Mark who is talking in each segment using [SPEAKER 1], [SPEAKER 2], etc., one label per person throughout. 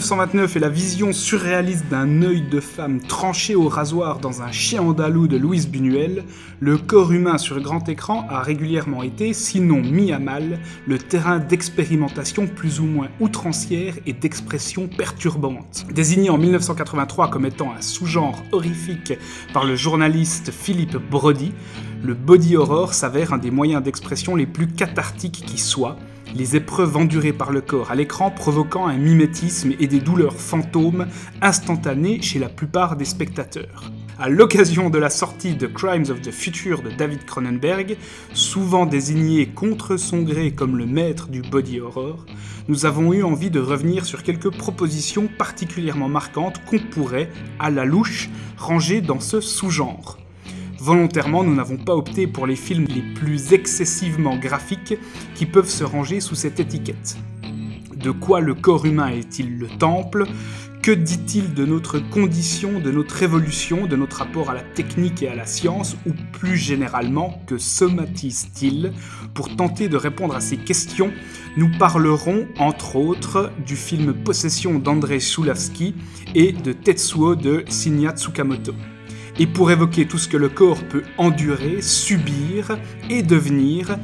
[SPEAKER 1] Depuis 1929 et la vision surréaliste d'un œil de femme tranché au rasoir dans un chien andalou de Louise Buñuel, le corps humain sur grand écran a régulièrement été, sinon mis à mal, le terrain d'expérimentation plus ou moins outrancière et d'expression perturbante. Désigné en 1983 comme étant un sous-genre horrifique par le journaliste Philippe Brody, le body horror s'avère un des moyens d'expression les plus cathartiques qui soient, les épreuves endurées par le corps à l'écran provoquant un mimétisme et des douleurs fantômes instantanées chez la plupart des spectateurs. À l'occasion de la sortie de Crimes of the Future de David Cronenberg, souvent désigné contre son gré comme le maître du body horror, nous avons eu envie de revenir sur quelques propositions particulièrement marquantes qu'on pourrait, à la louche, ranger dans ce sous-genre. Volontairement, nous n'avons pas opté pour les films les plus excessivement graphiques qui peuvent se ranger sous cette étiquette. De quoi le corps humain est-il le temple? Que dit-il de notre condition, de notre évolution, de notre rapport à la technique et à la science, ou plus généralement, que somatise-t-il Pour tenter de répondre à ces questions, nous parlerons entre autres du film Possession d'André Shulavsky et de Tetsuo de Shinya Tsukamoto. Et pour évoquer tout ce que le corps peut endurer, subir et devenir,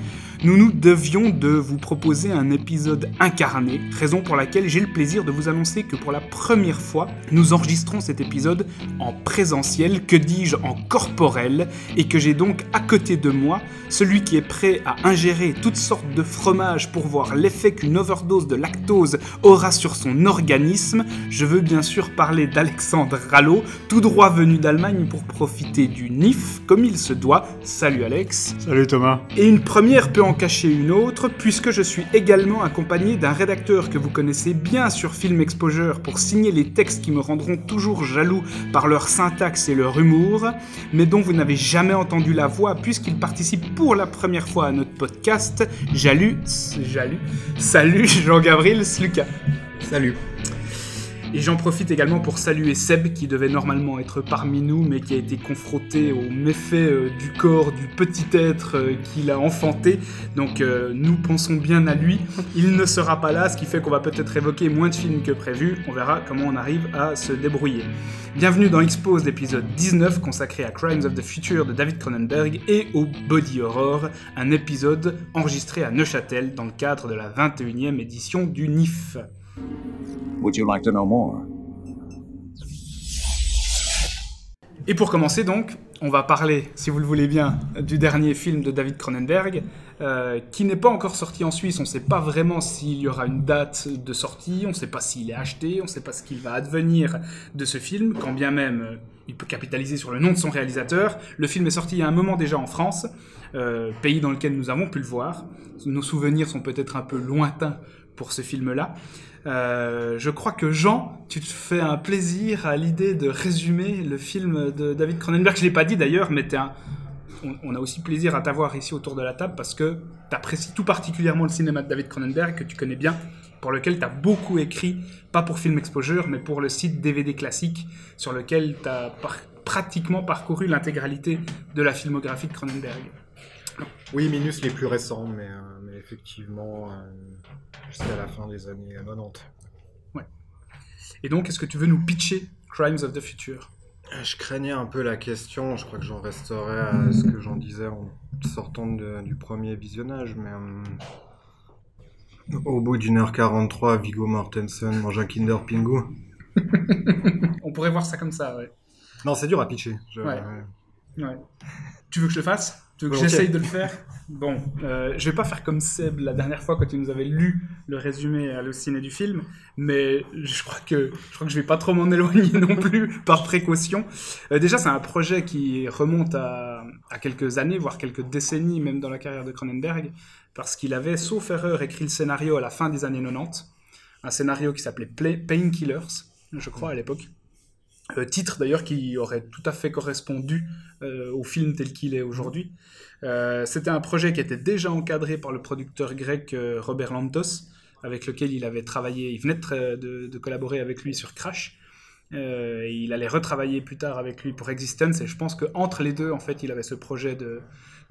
[SPEAKER 1] nous nous devions de vous proposer un épisode incarné, raison pour laquelle j'ai le plaisir de vous annoncer que pour la première fois, nous enregistrons cet épisode en présentiel, que dis-je en corporel, et que j'ai donc à côté de moi celui qui est prêt à ingérer toutes sortes de fromages pour voir l'effet qu'une overdose de lactose aura sur son organisme. Je veux bien sûr parler d'Alexandre Rallo, tout droit venu d'Allemagne pour profiter du NIF comme il se doit. Salut Alex.
[SPEAKER 2] Salut Thomas.
[SPEAKER 1] Et une première peut en cacher une autre, puisque je suis également accompagné d'un rédacteur que vous connaissez bien sur Film Exposure pour signer les textes qui me rendront toujours jaloux par leur syntaxe et leur humour, mais dont vous n'avez jamais entendu la voix puisqu'il participe pour la première fois à notre podcast. Jalu, Jalu, salut Jean-Gabriel Sluka.
[SPEAKER 2] Salut.
[SPEAKER 1] Et j'en profite également pour saluer Seb qui devait normalement être parmi nous mais qui a été confronté aux méfaits euh, du corps du petit être euh, qu'il a enfanté. Donc euh, nous pensons bien à lui. Il ne sera pas là, ce qui fait qu'on va peut-être évoquer moins de films que prévu. On verra comment on arrive à se débrouiller. Bienvenue dans Expose l'épisode 19 consacré à Crimes of the Future de David Cronenberg et au Body Horror, un épisode enregistré à Neuchâtel dans le cadre de la 21e édition du NIF.
[SPEAKER 3] Would you like to know more?
[SPEAKER 1] Et pour commencer donc, on va parler, si vous le voulez bien, du dernier film de David Cronenberg, euh, qui n'est pas encore sorti en Suisse. On ne sait pas vraiment s'il y aura une date de sortie, on ne sait pas s'il est acheté, on ne sait pas ce qu'il va advenir de ce film, quand bien même euh, il peut capitaliser sur le nom de son réalisateur. Le film est sorti il y a un moment déjà en France, euh, pays dans lequel nous avons pu le voir. Nos souvenirs sont peut-être un peu lointains pour ce film-là. Euh, je crois que Jean, tu te fais un plaisir à l'idée de résumer le film de David Cronenberg. Je l'ai pas dit d'ailleurs, mais on, a aussi plaisir à t'avoir ici autour de la table parce que tu apprécies tout particulièrement le cinéma de David Cronenberg que tu connais bien, pour lequel tu as beaucoup écrit, pas pour Film Exposure, mais pour le site DVD classique sur lequel tu as pratiquement parcouru l'intégralité de la filmographie de Cronenberg.
[SPEAKER 2] Oui, minus les plus récents, mais, euh, effectivement, euh, jusqu'à la fin des années 90.
[SPEAKER 1] Ouais. Et donc, est-ce que tu veux nous pitcher Crimes of the Future?
[SPEAKER 2] Je craignais un peu la question, je crois que j'en resterai à ce que j'en disais en sortant de, du premier visionnage, mais euh, au bout d'une heure 43, Viggo Mortensen mange un Kinder Pingu.
[SPEAKER 1] On pourrait voir ça comme ça, ouais.
[SPEAKER 2] Non, c'est dur à pitcher. Je,
[SPEAKER 1] ouais. ouais. Tu veux que je le fasse? Tu veux que j'essaye de le faire Bon, euh, je vais pas faire comme Seb la dernière fois quand tu nous avais lu le résumé à ciné du film, mais je crois que je crois que je vais pas trop m'en éloigner non plus par précaution. Euh, déjà, c'est un projet qui remonte à, à, quelques années, voire quelques décennies, même dans la carrière de Cronenberg, parce qu'il avait, sauf erreur, écrit le scénario à la fin des années 90, un scénario qui s'appelait Painkillers, je crois à l'époque. Euh, titre d'ailleurs qui aurait tout à fait correspondu euh, au film tel qu'il est aujourd'hui. Euh, C'était un projet qui était déjà encadré par le producteur grec euh, Robert Lantos, avec lequel il avait travaillé, il venait de, de, de collaborer avec lui sur Crash. Et il allait retravailler plus tard avec lui pour Existence, et je pense qu'entre les deux, en fait, il avait ce projet de,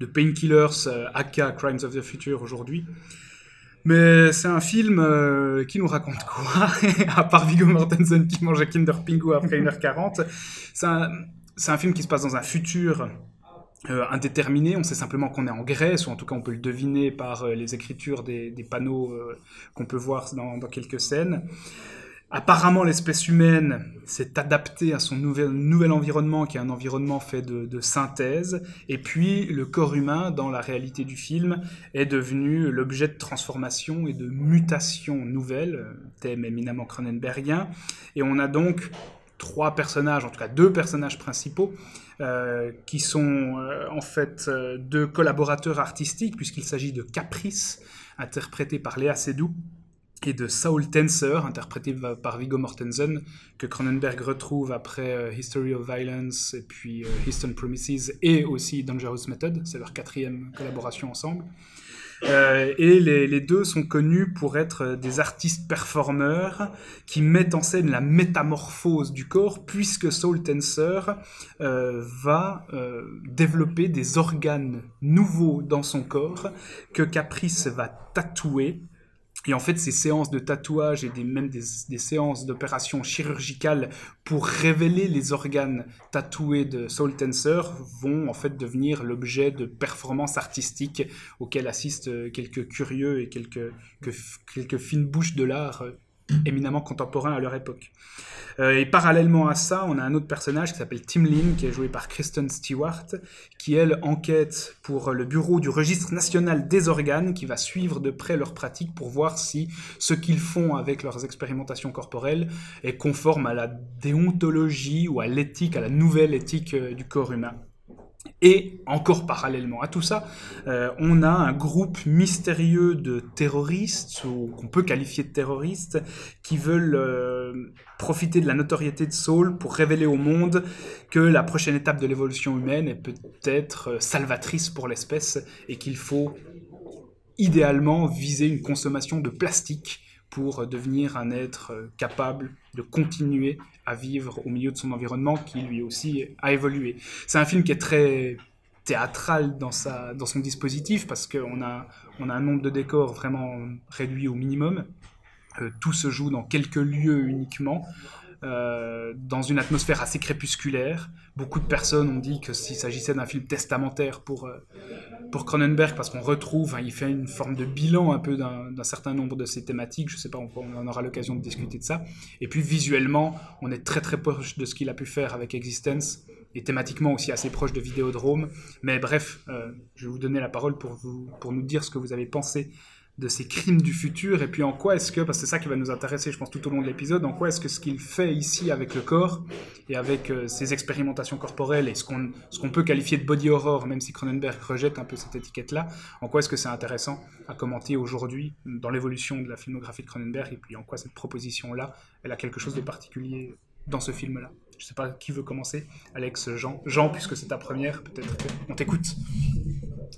[SPEAKER 1] de Painkillers, aka Crimes of the Future aujourd'hui. Mais c'est un film euh, qui nous raconte quoi? À part Viggo Mortensen qui mange un Kinder Pingu après 1h40. C'est un, film qui se passe dans un futur euh, indéterminé. On sait simplement qu'on est en Grèce, ou en tout cas on peut le deviner par euh, les écritures des, panneaux qu'on peut voir dans quelques scènes. Apparemment, l'espèce humaine s'est adaptée à son nouvel, environnement, qui est un environnement fait de, synthèse. Et puis, le corps humain, dans la réalité du film, est devenu l'objet de transformation et de mutation nouvelle, euh, thème éminemment cronenbergien. Et on a donc trois personnages, en tout cas deux personnages principaux, euh, qui sont euh, en fait euh, deux collaborateurs artistiques, puisqu'il s'agit de Caprice, interprété par Léa Seydoux, et de Saul Tenser, interprété par Viggo Mortensen, que Cronenberg retrouve après euh, History of Violence et puis euh, Eastern Promises et aussi Dangerous Method, c'est leur quatrième collaboration ensemble. Euh, et les, deux sont connus pour être des artistes performeurs qui mettent en scène la métamorphose du corps, puisque Saul Tenser euh, va euh, développer des organes nouveaux dans son corps que Caprice va tatouer. Et en fait, ces séances de tatouage et même des, séances d'opérations chirurgicales pour révéler les organes tatoués de Saul Tenser vont en fait devenir l'objet de performances artistiques auxquelles assistent euh, quelques curieux et quelques, que- quelques fines bouches de l'art euh, éminemment contemporains à leur époque. Euh, et parallèlement à ça, on a un autre personnage qui s'appelle Tim Lin, qui est joué par Kristen Stewart, qui elle enquête pour le bureau du registre national des organes, qui va suivre de près leurs pratiques pour voir si ce qu'ils font avec leurs expérimentations corporelles est conforme à la déontologie ou à l'éthique, à la nouvelle éthique euh, du corps humain. Et encore parallèlement à tout ça, euh, on a un groupe mystérieux de terroristes, ou qu'on peut qualifier de terroristes, qui veulent euh, profiter de la notoriété de Saul pour révéler au monde que la prochaine étape de l'évolution humaine est peut-être euh, salvatrice pour l'espèce et qu'il faut idéalement viser une consommation de plastique pour devenir un être euh, capable de continuer à vivre au milieu de son environnement qui lui aussi a évolué. C'est un film qui est très théâtral dans, sa, dans son dispositif parce qu'on a, on a un nombre de décors vraiment réduit au minimum. Euh, tout se joue dans quelques lieux uniquement, euh, dans une atmosphère assez crépusculaire. Beaucoup de personnes ont dit que s'il s'agissait d'un film testamentaire pour, euh, pour Cronenberg, parce qu'on retrouve, hein, il fait une forme de bilan un peu d'un certain nombre de ses thématiques, je sais pas, on, on aura l'occasion de discuter de ça. Et puis visuellement, on est très très proche de ce qu'il a pu faire avec Existence, et thématiquement aussi assez proche de Vidéodrome. Mais bref, euh, je vais vous donner la parole pour, pour nous dire ce que vous avez pensé de ces crimes du futur, et puis en quoi est-ce que, parce que c'est ça qui va nous intéresser, je pense, tout au long de l'épisode, en quoi est-ce que ce qu'il fait ici avec le corps, et avec euh, ses expérimentations corporelles, et ce qu'on peut qualifier de body horror, même si Cronenberg rejette un peu cette étiquette-là, en quoi est-ce que c'est intéressant à commenter aujourd'hui dans l'évolution de la filmographie de Cronenberg, et puis en quoi cette proposition-là, elle a quelque chose de particulier dans ce film-là? Je sais pas qui veut commencer, Alex, Jean. Jean, puisque c'est ta première, peut-être on t'écoute.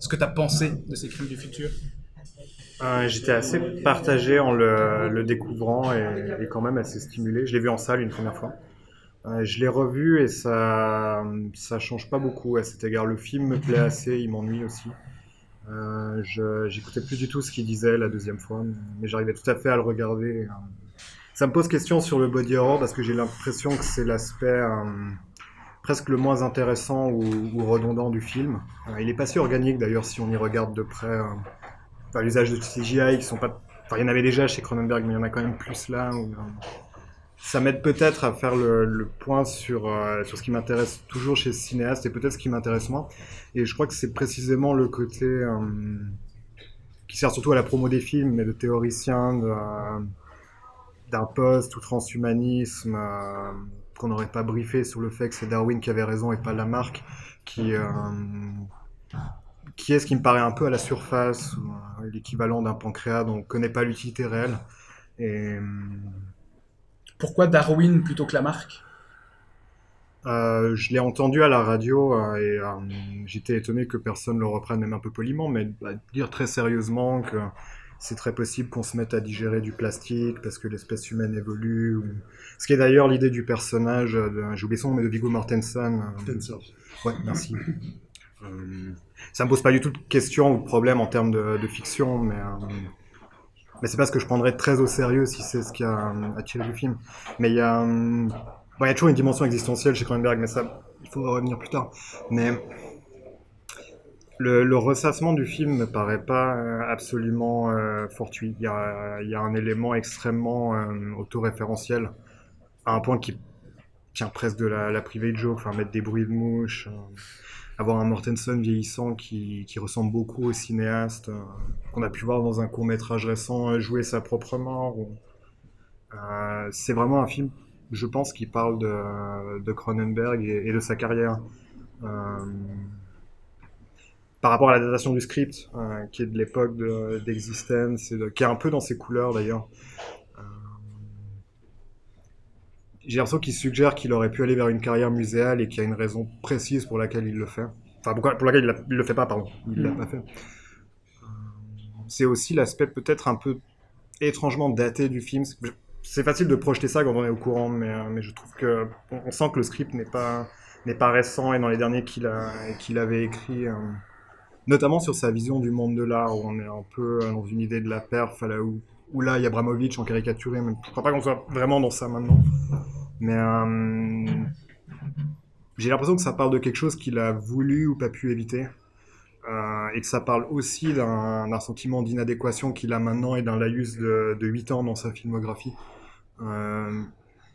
[SPEAKER 1] Ce que tu as pensé de ces crimes du futur?
[SPEAKER 2] Euh, J'étais assez partagé en le, le découvrant et, et quand même assez stimulé. Je l'ai vu en salle une première fois. Euh, je l'ai revu et ça ça change pas beaucoup à cet égard. Le film me plaît assez, il m'ennuie aussi. Euh, j'écoutais plus du tout ce qu'il disait la deuxième fois, mais j'arrivais tout à fait à le regarder. Ça me pose question sur le body horror parce que j'ai l'impression que c'est l'aspect euh, presque le moins intéressant ou, ou redondant du film. Euh, il est pas si organique d'ailleurs si on y regarde de près. L'usage de CGI qui sont pas. Enfin, il y en avait déjà chez Cronenberg, mais il y en a quand même plus là. euh, ça m'aide peut-être à faire le, point sur, euh, sur ce qui m'intéresse toujours chez ce cinéaste et peut-être ce qui m'intéresse moins. Et je crois que c'est précisément le côté euh, qui sert surtout à la promo des films, mais de théoricien, d'un post ou transhumanisme, qu'on n'aurait pas briefé sur le fait que c'est Darwin qui avait raison et pas Lamarck, qui, qui est ce qui me paraît un peu à la surface, ou, euh, l'équivalent d'un pancréas dont on ne connaît pas l'utilité réelle. Et, euh,
[SPEAKER 1] Pourquoi Darwin plutôt que Lamarck?
[SPEAKER 2] Euh, je l'ai entendu à la radio euh, et euh, j'étais étonné que personne le reprenne même un peu poliment, mais bah, dire très sérieusement que c'est très possible qu'on se mette à digérer du plastique parce que l'espèce humaine évolue. ou- Ce qui est d'ailleurs l'idée du personnage, euh, j'ai oublié son nom, mais de Viggo Mortensen. euh, Ouais, merci. Euh, ça me pose pas du tout de questions ou de problèmes en termes de, de fiction, mais euh, Mais c'est pas ce que je prendrais très au sérieux si c'est ce qui a euh, attiré du film. Mais il y a, euh, il y a toujours une dimension existentielle chez Cronenberg, mais ça, il faut revenir plus tard. Mais le, ressassement du film me paraît pas euh, absolument euh, fortuit. Il y, a, un élément extrêmement euh, autoréférentiel, à un point qui tient presque de la, la private joke, enfin mettre des bruits de mouche, euh, avoir un Mortensen vieillissant qui, qui ressemble beaucoup au cinéaste euh, qu'on a pu voir dans un court métrage récent euh, jouer sa propre mort. Euh, c'est vraiment un film, je pense, qui parle de, Cronenberg et, de sa carrière. Par rapport à la datation du script, qui est de l'époque de- d'Existence, qui est un peu dans ses couleurs d'ailleurs. J'ai l'impression qu'il suggère qu'il aurait pu aller vers une carrière muséale et qu'il y a une raison précise pour laquelle il le fait. Enfin, pour laquelle il, l'a- il le fait pas, pardon. Il l'a
[SPEAKER 1] Mm.
[SPEAKER 2] pas fait. Euh, C'est aussi l'aspect peut-être un peu étrangement daté du film. C'est- facile de projeter ça quand on est au courant, mais, euh, mais je trouve que on, sent que le script n'est pas n'est pas récent et dans les derniers qu'il a qu'il avait écrit, euh, notamment sur sa vision du monde de l'art où on est un peu dans une idée de la perf, là où où là il y a Abramovich en caricaturé, mais je crois pas qu'on soit vraiment dans ça maintenant. Mais euh, j'ai l'impression que ça parle de quelque chose qu'il a voulu ou pas pu éviter. Euh, et que ça parle aussi d'un sentiment d'inadéquation qu'il a maintenant et d'un laïus de, de 8 ans dans sa filmographie. Euh,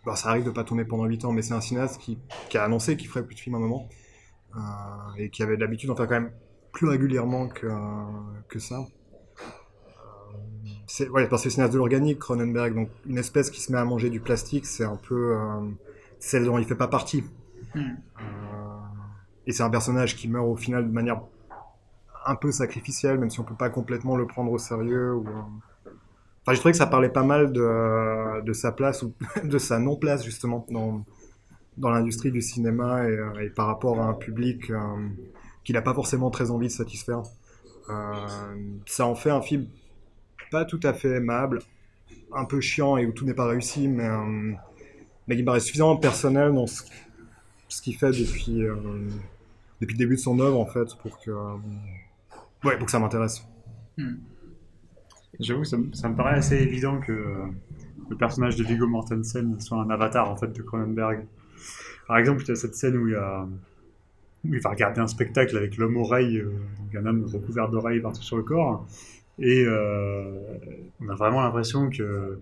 [SPEAKER 2] bah, ça arrive de pas tourner pendant 8 ans, mais c'est un cinéaste qui, qui a annoncé qu'il ferait plus de films à un moment euh, et qui avait l'habitude d'en faire quand même plus régulièrement que, que ça. Euh, C'est parce que c'est de l'organique, Cronenberg, donc une espèce qui se met à manger du plastique, c'est un peu euh, celle dont il fait pas partie. Euh, et c'est un personnage qui meurt au final de manière un peu sacrificielle, même si on peut pas complètement le prendre au sérieux. Ou, euh, Enfin, j'ai trouvé que ça parlait pas mal de, de sa place ou de sa non-place justement dans, dans l'industrie du cinéma et, euh, et par rapport à un public euh, qu'il n'a pas forcément très envie de satisfaire. Euh, ça en fait un film pas tout à fait aimable, un peu chiant et où tout n'est pas réussi, mais, euh, mais paraît suffisamment personnel dans ce, qu'il fait depuis, euh, depuis le début de son œuvre en fait pour que, euh, ouais, pour que ça m'intéresse.
[SPEAKER 4] J'avoue, ça, me- paraît assez évident que euh, le personnage de Viggo Mortensen soit un avatar en fait de Cronenberg. Par exemple, il y a cette scène où il, va regarder un spectacle avec l'homme oreille, euh, un homme recouvert d'oreilles partout sur le corps, et euh, on a vraiment l'impression que,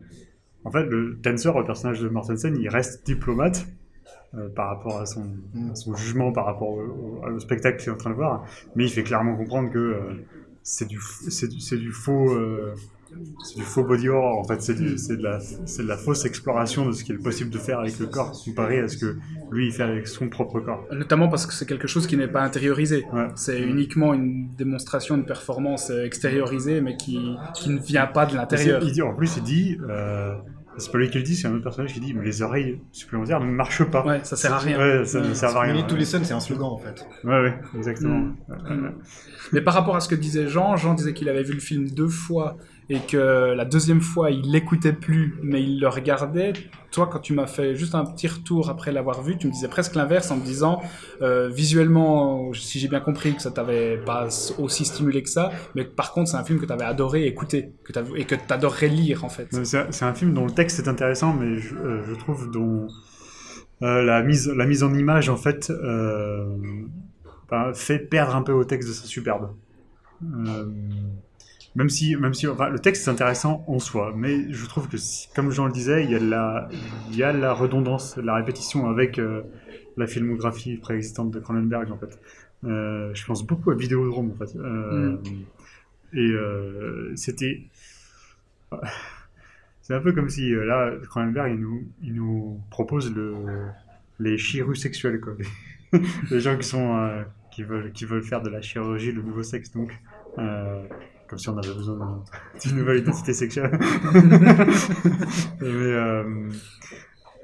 [SPEAKER 4] en fait, le Tensor, le personnage de Mortensen, il reste diplomate. euh, par rapport à son, jugement par rapport au, spectacle qu'il est en train de voir, mais il fait clairement comprendre que euh, c'est du, faux, c'est du faux body horror. En fait, c'est de la, c'est de la fausse exploration de ce qu'il est possible de faire avec le corps comparé à ce que lui il fait avec son propre corps.
[SPEAKER 1] Notamment parce que c'est quelque chose qui n'est pas intériorisé.
[SPEAKER 4] Ouais.
[SPEAKER 1] C'est uniquement une démonstration, une performance euh, extériorisée, mais qui, qui ne vient pas de l'intérieur.
[SPEAKER 4] En plus, il dit, euh, c'est pas lui qui le dit, c'est un autre personnage qui dit, mais les oreilles supplémentaires ne marchent pas.
[SPEAKER 1] Ouais, ça sert à rien.
[SPEAKER 4] Ouais, ça ne sert à rien.
[SPEAKER 2] Tous les scènes, c'est un slogan en fait.
[SPEAKER 4] ouais, ouais, exactement.
[SPEAKER 1] Mm. Mais par rapport à ce que disait Jean, Jean disait qu'il avait vu le film deux fois et que la deuxième fois il l'écoutait plus, mais il le regardait. Toi, quand tu m'as fait juste un petit retour après l'avoir vu, tu me disais presque l'inverse en me disant euh, visuellement, si j'ai bien compris que ça t'avait pas aussi stimulé que ça, mais par contre c'est un film que tu avais adoré écouter que et que tu adorerais lire en fait.
[SPEAKER 4] C'est un film dont le texte est intéressant, mais je, euh, trouve dont euh, la, mise, la mise en image, en fait, ben, fait perdre un peu au texte de sa superbe. Même si, même si le texte est intéressant en soi, mais je trouve que, comme Jean le disait, il y a la, redondance, la répétition avec euh, la filmographie préexistante de Cronenberg, en fait. Euh, je pense beaucoup à Vidéodrome, en fait. Euh, Et c'était... C'est un peu comme si, là, Cronenberg, il nous, propose le, les chirurgies sexuelles, quoi. les gens qui veulent, faire de la chirurgie, le nouveau sexe, donc. Comme si on avait besoin d'un- d'une nouvelle identité sexuelle. mais, euh,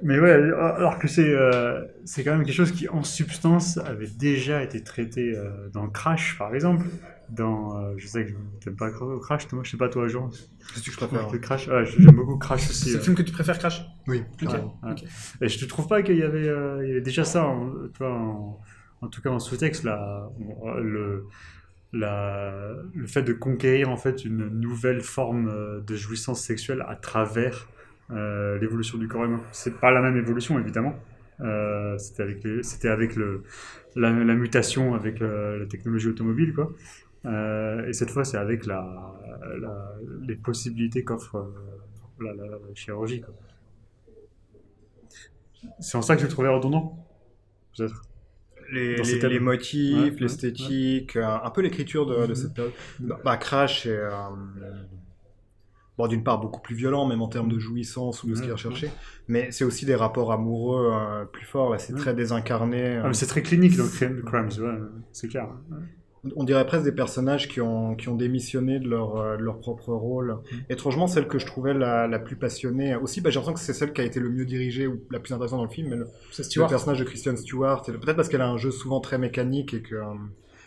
[SPEAKER 4] mais ouais, alors que c'est euh, c'est quand même quelque chose qui, en substance, avait déjà été traité euh, dans Crash, par exemple. Dans, euh, je sais que t'aimes pas Crash, toi, je sais pas toi, Jean.
[SPEAKER 2] C'est ce que je préfère.
[SPEAKER 4] Le Crash, ouais, j'aime beaucoup Crash aussi.
[SPEAKER 1] C'est le film que tu préfères Crash?
[SPEAKER 2] Oui,
[SPEAKER 1] Ok.
[SPEAKER 2] carrément.
[SPEAKER 4] Ouais.
[SPEAKER 1] ok.
[SPEAKER 4] Et je te trouve pas qu'il y avait, euh, il y avait déjà ça, en, en, en tout cas en sous-texte, là, le, le fait de conquérir en fait une nouvelle forme euh, de jouissance sexuelle à travers euh, l'évolution du corps humain. C'est pas la même évolution évidemment. Euh, c'était avec, avec le, la, mutation avec la technologie automobile quoi. Et cette fois c'est avec la, les possibilités qu'offre la, chirurgie. C'est en ça que je le trouvais redondant. Peut-être.
[SPEAKER 2] Les, motifs,
[SPEAKER 4] Ouais, ouais,
[SPEAKER 2] l'esthétique, euh, un peu l'écriture de, de
[SPEAKER 4] Mhm.
[SPEAKER 2] cette période. Bah, bah, Crash est, euh, bon, d'une part beaucoup plus violent, même en termes de jouissance ou de ce qu'il
[SPEAKER 4] Ouais,
[SPEAKER 2] recherchait, mais c'est aussi des rapports amoureux euh, plus forts. Là, c'est très désincarné.
[SPEAKER 4] Ah, mais c'est très clinique dans Crime- Crimes, c'est clair.
[SPEAKER 2] On dirait presque des personnages qui ont, qui ont démissionné de leur, euh, de leur propre rôle.
[SPEAKER 4] Mm.
[SPEAKER 2] Étrangement, celle que je trouvais la, la plus passionnée, aussi, bah, j'ai l'impression que c'est celle qui a été le mieux dirigée ou la plus intéressante dans le film, mais le, le personnage de Christian Stewart, peut-être parce qu'elle a un jeu souvent très mécanique et que euh,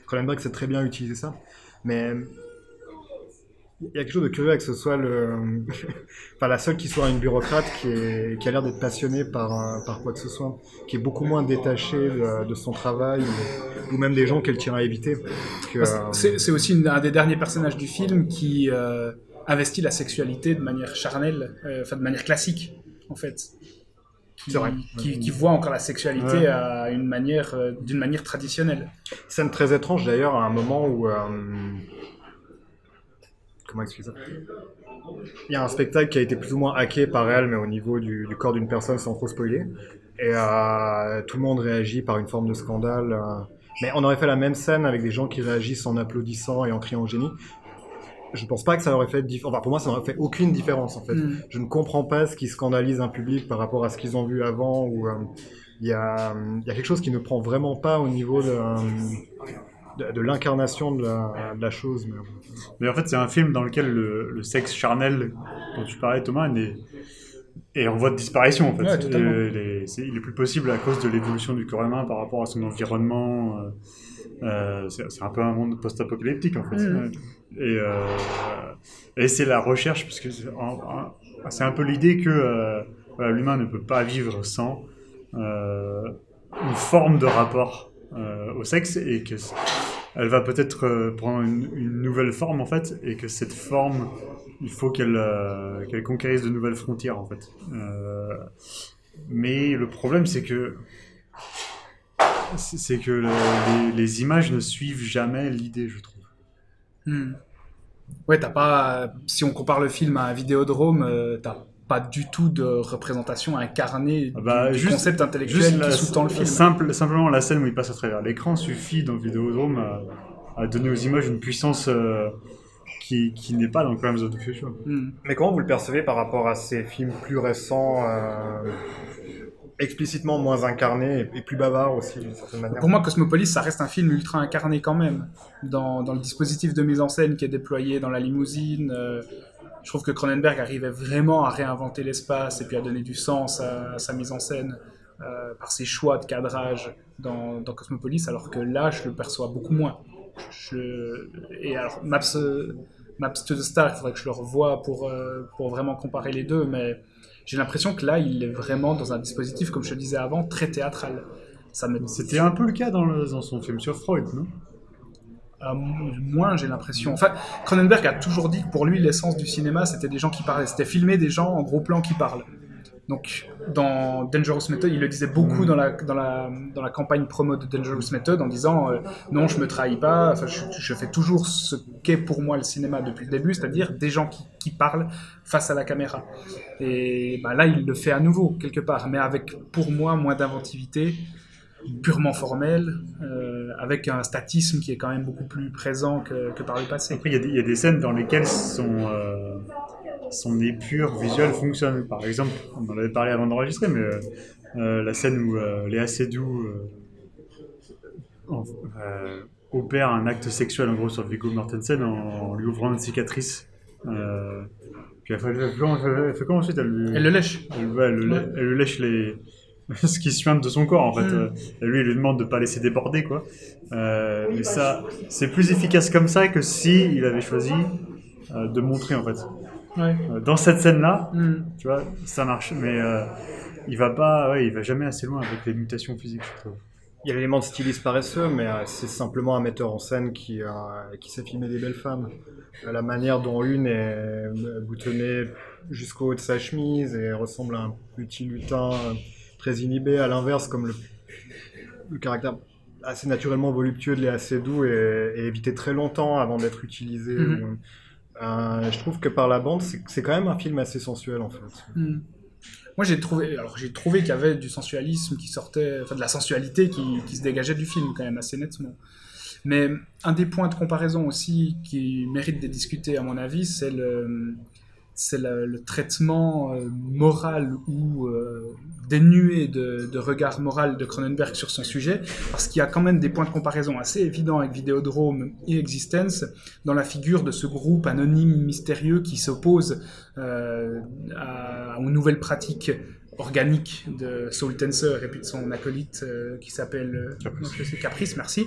[SPEAKER 2] Cronenberg sait très bien utiliser ça. Mais il y a quelque chose de curieux avec que ce soit le, enfin, la seule qui soit une bureaucrate qui, est, qui a l'air d'être passionnée par, euh, par quoi que ce soit, qui est beaucoup moins détachée de, de son travail ou, ou même des gens qu'elle tient à éviter. Euh,
[SPEAKER 1] C'est aussi une- un des derniers personnages du film qui euh, investit la sexualité de manière charnelle, euh, enfin de manière classique, en fait. Qui,
[SPEAKER 2] C'est vrai.
[SPEAKER 1] Qui, qui voit encore la sexualité
[SPEAKER 4] Ouais.
[SPEAKER 1] à une manière, euh, d'une manière traditionnelle.
[SPEAKER 2] Scène très étrange d'ailleurs, à un moment où. Comment expliquer ça? Il y a un spectacle qui a été plus ou moins hacké par elle, mais au niveau du, du corps d'une personne sans trop spoiler. Et euh, tout le monde réagit par une forme de scandale. euh. Mais on aurait fait la même scène avec des gens qui réagissent en applaudissant et en criant au génie. Je pense pas que ça aurait fait. dif- Enfin, pour moi, ça n'aurait fait aucune différence en fait.
[SPEAKER 1] Mm.
[SPEAKER 2] Je ne comprends pas ce qui scandalise un public par rapport à ce qu'ils ont vu avant. Ou euh, il y, a, il y a quelque chose qui ne prend vraiment pas au niveau de, de, de l'incarnation de la, de la chose. Mais...
[SPEAKER 4] Mais en fait, c'est un film dans lequel le, le sexe charnel dont tu parlais, Thomas, n'est- est en voie de disparition. En fait.
[SPEAKER 1] Ouais.
[SPEAKER 4] Euh, il, est, c'est- il est plus possible à cause de l'évolution du corps humain par rapport à son environnement. euh, euh, c'est un peu un monde post-apocalyptique, en fait.
[SPEAKER 1] Mhm.
[SPEAKER 4] Et, euh, et c'est la recherche, parce que c'est un peu l'idée que euh, l'humain ne peut pas vivre sans une forme de rapport euh, au sexe et que elle va peut-être euh, prendre une, nouvelle forme en fait et que cette forme il faut qu'elle euh, qu'elle conquérisse de nouvelles frontières en fait mais le problème c'est que c'est que le- les, images ne suivent jamais l'idée je trouve
[SPEAKER 1] Hmm. Ouais, t'as pas. Si on compare le film à un vidéodrome, t'as pas du tout de représentation incarnée
[SPEAKER 4] Ah bah,
[SPEAKER 1] du, du
[SPEAKER 4] juste-
[SPEAKER 1] concept intellectuel
[SPEAKER 4] Juste
[SPEAKER 1] qui sous-tend le film.
[SPEAKER 4] simple, simplement la scène où il passe à travers l'écran suffit dans Vidéodrome à, à donner aux images une puissance euh, qui, qui n'est pas dans Crimes of the Future.
[SPEAKER 1] Hmm.
[SPEAKER 2] mais comment vous le percevez par rapport à ces films plus récents, euh, explicitement moins incarnés et, plus bavards aussi d'une certaine manière?
[SPEAKER 1] Pour moi, Cosmopolis, ça reste un film ultra incarné quand même, dans, dans le dispositif de mise en scène qui est déployé dans la limousine. euh, je trouve que Cronenberg arrivait vraiment à réinventer l'espace et puis à donner du sens à, sa mise en scène euh, par ses choix de cadrage dans, Cosmopolis, alors que là, je le perçois beaucoup moins. Je, et alors, Maps, Maps to the Star, il faudrait que je le revoie pour, euh, pour vraiment comparer les deux, mais j'ai l'impression que là, il est vraiment dans un dispositif, comme je le disais avant, très théâtral.
[SPEAKER 4] C'était un peu le cas dans son film sur Freud, non?
[SPEAKER 1] Euh, moins, j'ai l'impression. Enfin, Cronenberg a toujours dit que pour lui, l'essence du cinéma, c'était des gens qui parlaient. C'était filmer des gens en gros plan qui parlent. Donc, dans Dangerous Method, il le disait beaucoup dans la, dans la, dans la campagne promo de Dangerous Method en disant euh, Non, je me trahis pas, enfin, je, je fais toujours ce qu'est pour moi le cinéma depuis le début, c'est-à-dire des gens qui, qui parlent face à la caméra. Et bah, là, il le fait à nouveau, quelque part, mais avec pour moi moins d'inventivité, purement formel, euh, avec un statisme qui est quand même beaucoup plus présent que, que par le passé.
[SPEAKER 4] Après, il y, a des- il y a des scènes dans lesquelles son, euh, son épure visuelle fonctionne. Par exemple, on en avait parlé avant d'enregistrer, mais euh, la scène où Léa Seydoux opère un acte sexuel en gros sur Viggo Mortensen en, en lui ouvrant une cicatrice. Puis elle fait, elle fait comment, elle fait comment ensuite? Elle,
[SPEAKER 1] le lèche.
[SPEAKER 4] elle, ouais, elle, le- elle lui lèche les ce qui suinte de son corps en fait.
[SPEAKER 1] Mm.
[SPEAKER 4] Euh, et lui, il lui demande de pas laisser déborder quoi. Euh, mais ça, c'est plus efficace comme ça que si il avait choisi euh, de montrer en fait.
[SPEAKER 1] Ouais.
[SPEAKER 4] Euh, dans cette scène-là,
[SPEAKER 1] Hmm.
[SPEAKER 4] tu vois, ça marche, mais euh, il va pas, ouais, il va jamais assez loin avec les mutations physiques, je trouve.
[SPEAKER 2] il y a l'élément de styliste paresseux, mais euh, c'est simplement un metteur en scène qui, euh, qui sait filmer des belles femmes. Euh, La manière dont une est boutonnée jusqu'au haut de sa chemise et ressemble à un petit lutin euh, très inhibé, à l'inverse, comme le, le caractère assez naturellement voluptueux de Léa Seydoux est, est évité très longtemps avant d'être utilisé.
[SPEAKER 1] Mhm.
[SPEAKER 2] Euh, je trouve que par la bande, c'est quand même un film assez sensuel en fait.
[SPEAKER 1] Hmm. Moi, j'ai trouvé, alors j'ai trouvé qu'il y avait du sensualisme qui sortait, enfin de la sensualité qui, qui se dégageait du film quand même assez nettement. Mais un des points de comparaison aussi qui mérite d'être discuté à mon avis, c'est le, c'est le, le traitement euh, moral ou euh, dénué de, de regard moral de Cronenberg sur son sujet, parce qu'il y a quand même des points de comparaison assez évidents avec Vidéodrome et Existence, dans la figure de ce groupe anonyme mystérieux qui s'oppose euh, à- aux nouvelles pratiques organiques de Saul Tenser et puis de son acolyte euh, qui s'appelle euh,
[SPEAKER 4] Caprice,
[SPEAKER 1] merci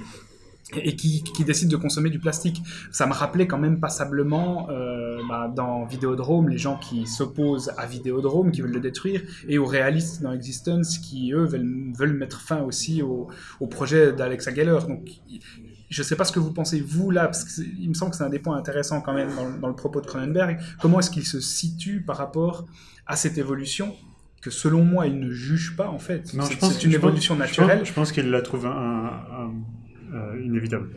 [SPEAKER 1] et qui, qui décide de consommer du plastique. Ça me rappelait quand même passablement euh, bah, dans Vidéodrome les gens qui s'opposent à Vidéodrome, qui veulent le détruire, et aux réalistes dans Existence qui, eux, veulent, veulent mettre fin aussi au, au projet d'Alexa Geller. Donc, je ne sais pas ce que vous pensez, vous, là, parce qu'il me semble que c'est un des points intéressants quand même dans, dans le propos de Cronenberg. Comment est-ce qu'il se situe par rapport à cette évolution que, selon moi, il ne juge pas, en fait? C'est- une
[SPEAKER 4] pense-
[SPEAKER 1] évolution
[SPEAKER 4] je pense-
[SPEAKER 1] naturelle.
[SPEAKER 4] Je pense, qu'il la trouve un, un- euh, inévitable.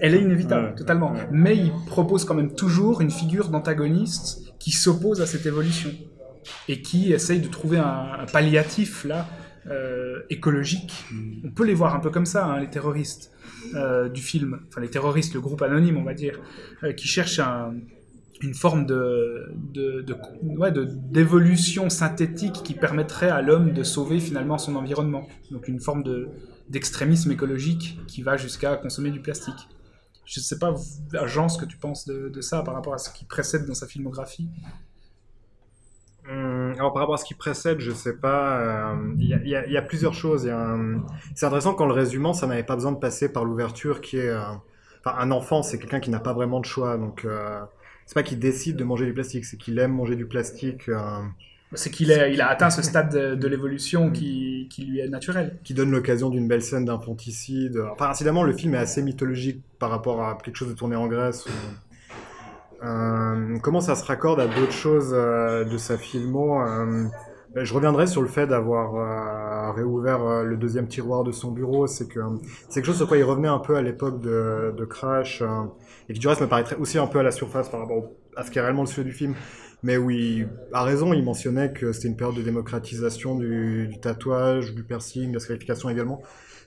[SPEAKER 1] Elle est inévitable,
[SPEAKER 4] Ouais.
[SPEAKER 1] totalement. Mais il propose quand même toujours une figure d'antagoniste qui s'oppose à cette évolution et qui essaye de trouver un, un palliatif là euh, écologique. On peut les voir un peu comme ça, hein, les terroristes euh, du film, enfin les terroristes, le groupe anonyme, on va dire, euh, qui cherchent un- une forme de, de, de- ouais, de- d'évolution synthétique qui permettrait à l'homme de sauver finalement son environnement. Donc une forme de, d'extrémisme écologique qui va jusqu'à consommer du plastique. Je ne sais pas, Jean, ce que tu penses de, ça par rapport à ce qui précède dans sa filmographie.
[SPEAKER 2] Hum, alors par rapport à ce qui précède, je sais pas. euh, Il y, a- plusieurs choses. C'est intéressant qu'en le résumant, ça n'avait pas besoin de passer par l'ouverture qui est. euh, Enfin, un enfant, c'est quelqu'un qui n'a pas vraiment de choix. Donc, euh, c'est pas qu'il décide de manger du plastique, c'est qu'il aime manger du plastique, euh,
[SPEAKER 1] C'est qu'il a, il a atteint ce stade de, de l'évolution qui, qui lui est naturel.
[SPEAKER 2] qui donne l'occasion d'une belle scène d'infanticide. Enfin, incidemment, le film est assez mythologique par rapport à quelque chose de tourné en Grèce. ou- Euh, comment ça se raccorde à d'autres choses euh, de sa filmo euh, ben, Je reviendrai sur le fait d'avoir réouvert le deuxième tiroir de son bureau. C'est que c'est quelque chose sur quoi il revenait un peu à l'époque de, de Crash, et qui du reste me paraîtrait aussi un peu à la surface par rapport à ce qui est réellement le sujet du film. Mais oui, à raison, il mentionnait que c'était une période de démocratisation du, du tatouage, du piercing, de la scarification également.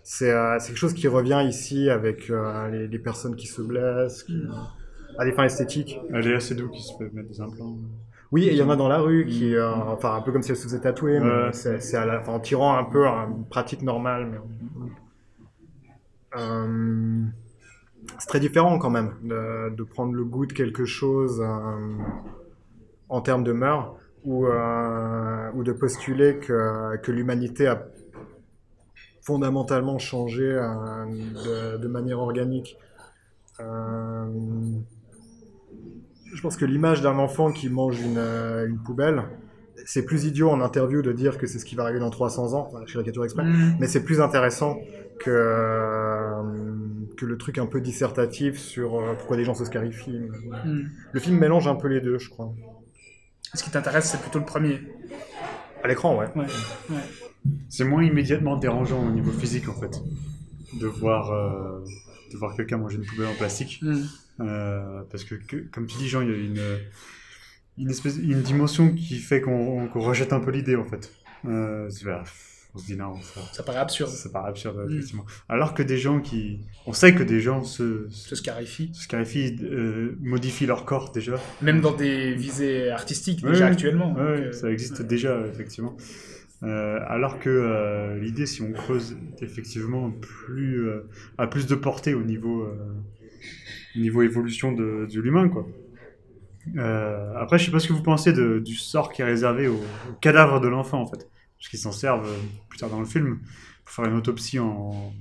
[SPEAKER 2] C'est euh, quelque chose qui revient ici avec euh, les, les personnes qui se blessent, qui- à des fins esthétiques.
[SPEAKER 4] Elle est assez doux qui se fait mettre des implants.
[SPEAKER 2] Oui, et il y en a dans la rue qui, euh, enfin, un peu comme si elle se faisait tatouer, mais
[SPEAKER 4] Ouais.
[SPEAKER 2] c'est enfin, en tirant un peu à une pratique normale. Mais... Euh, c'est très différent quand même de, de prendre le goût de quelque chose euh, en termes de mœurs ou, euh, ou de postuler que, que l'humanité a fondamentalement changé euh, de, de manière organique. Euh, je pense que l'image d'un enfant qui mange une, une poubelle, c'est plus idiot en interview de dire que c'est ce qui va arriver dans 300 ans, enfin, caricature exprès,
[SPEAKER 1] Mm.
[SPEAKER 2] mais c'est plus intéressant que, euh, que le truc un peu dissertatif sur euh, pourquoi des gens se scarifient.
[SPEAKER 1] Mm.
[SPEAKER 2] Le film mélange un peu les deux, je crois.
[SPEAKER 1] Ce qui t'intéresse, c'est plutôt le premier.
[SPEAKER 2] À l'écran, ouais.
[SPEAKER 1] Ouais. ouais.
[SPEAKER 4] C'est moins immédiatement dérangeant au niveau physique en fait, de voir, euh, de voir quelqu'un manger une poubelle en plastique.
[SPEAKER 1] Mm.
[SPEAKER 4] Euh, parce que, que- comme tu dis, Jean, il y a une, une, espèce, une dimension qui fait qu'on rejette un peu l'idée en fait. Euh, on se dit non, ça,
[SPEAKER 1] Ça paraît absurde.
[SPEAKER 4] ça paraît absurde,
[SPEAKER 1] Mm.
[SPEAKER 4] effectivement. Alors que des gens qui. On sait que des gens se,
[SPEAKER 1] Se
[SPEAKER 4] se,
[SPEAKER 1] scarifie.
[SPEAKER 4] se scarifient, euh, modifient leur corps déjà.
[SPEAKER 1] Même dans des visées artistiques, déjà actuellement. Donc,
[SPEAKER 4] ouais,
[SPEAKER 1] euh,
[SPEAKER 4] ça existe
[SPEAKER 1] ouais.
[SPEAKER 4] déjà, effectivement. Euh, alors que euh, l'idée, si on creuse, est effectivement plus, a plus de portée au niveau, au niveau évolution de, de l'humain, quoi. Après, je sais pas ce que vous pensez de- du sort qui est réservé au, au cadavre de l'enfant, en fait. Parce qu'ils s'en servent euh, plus tard dans le film pour faire une autopsie en,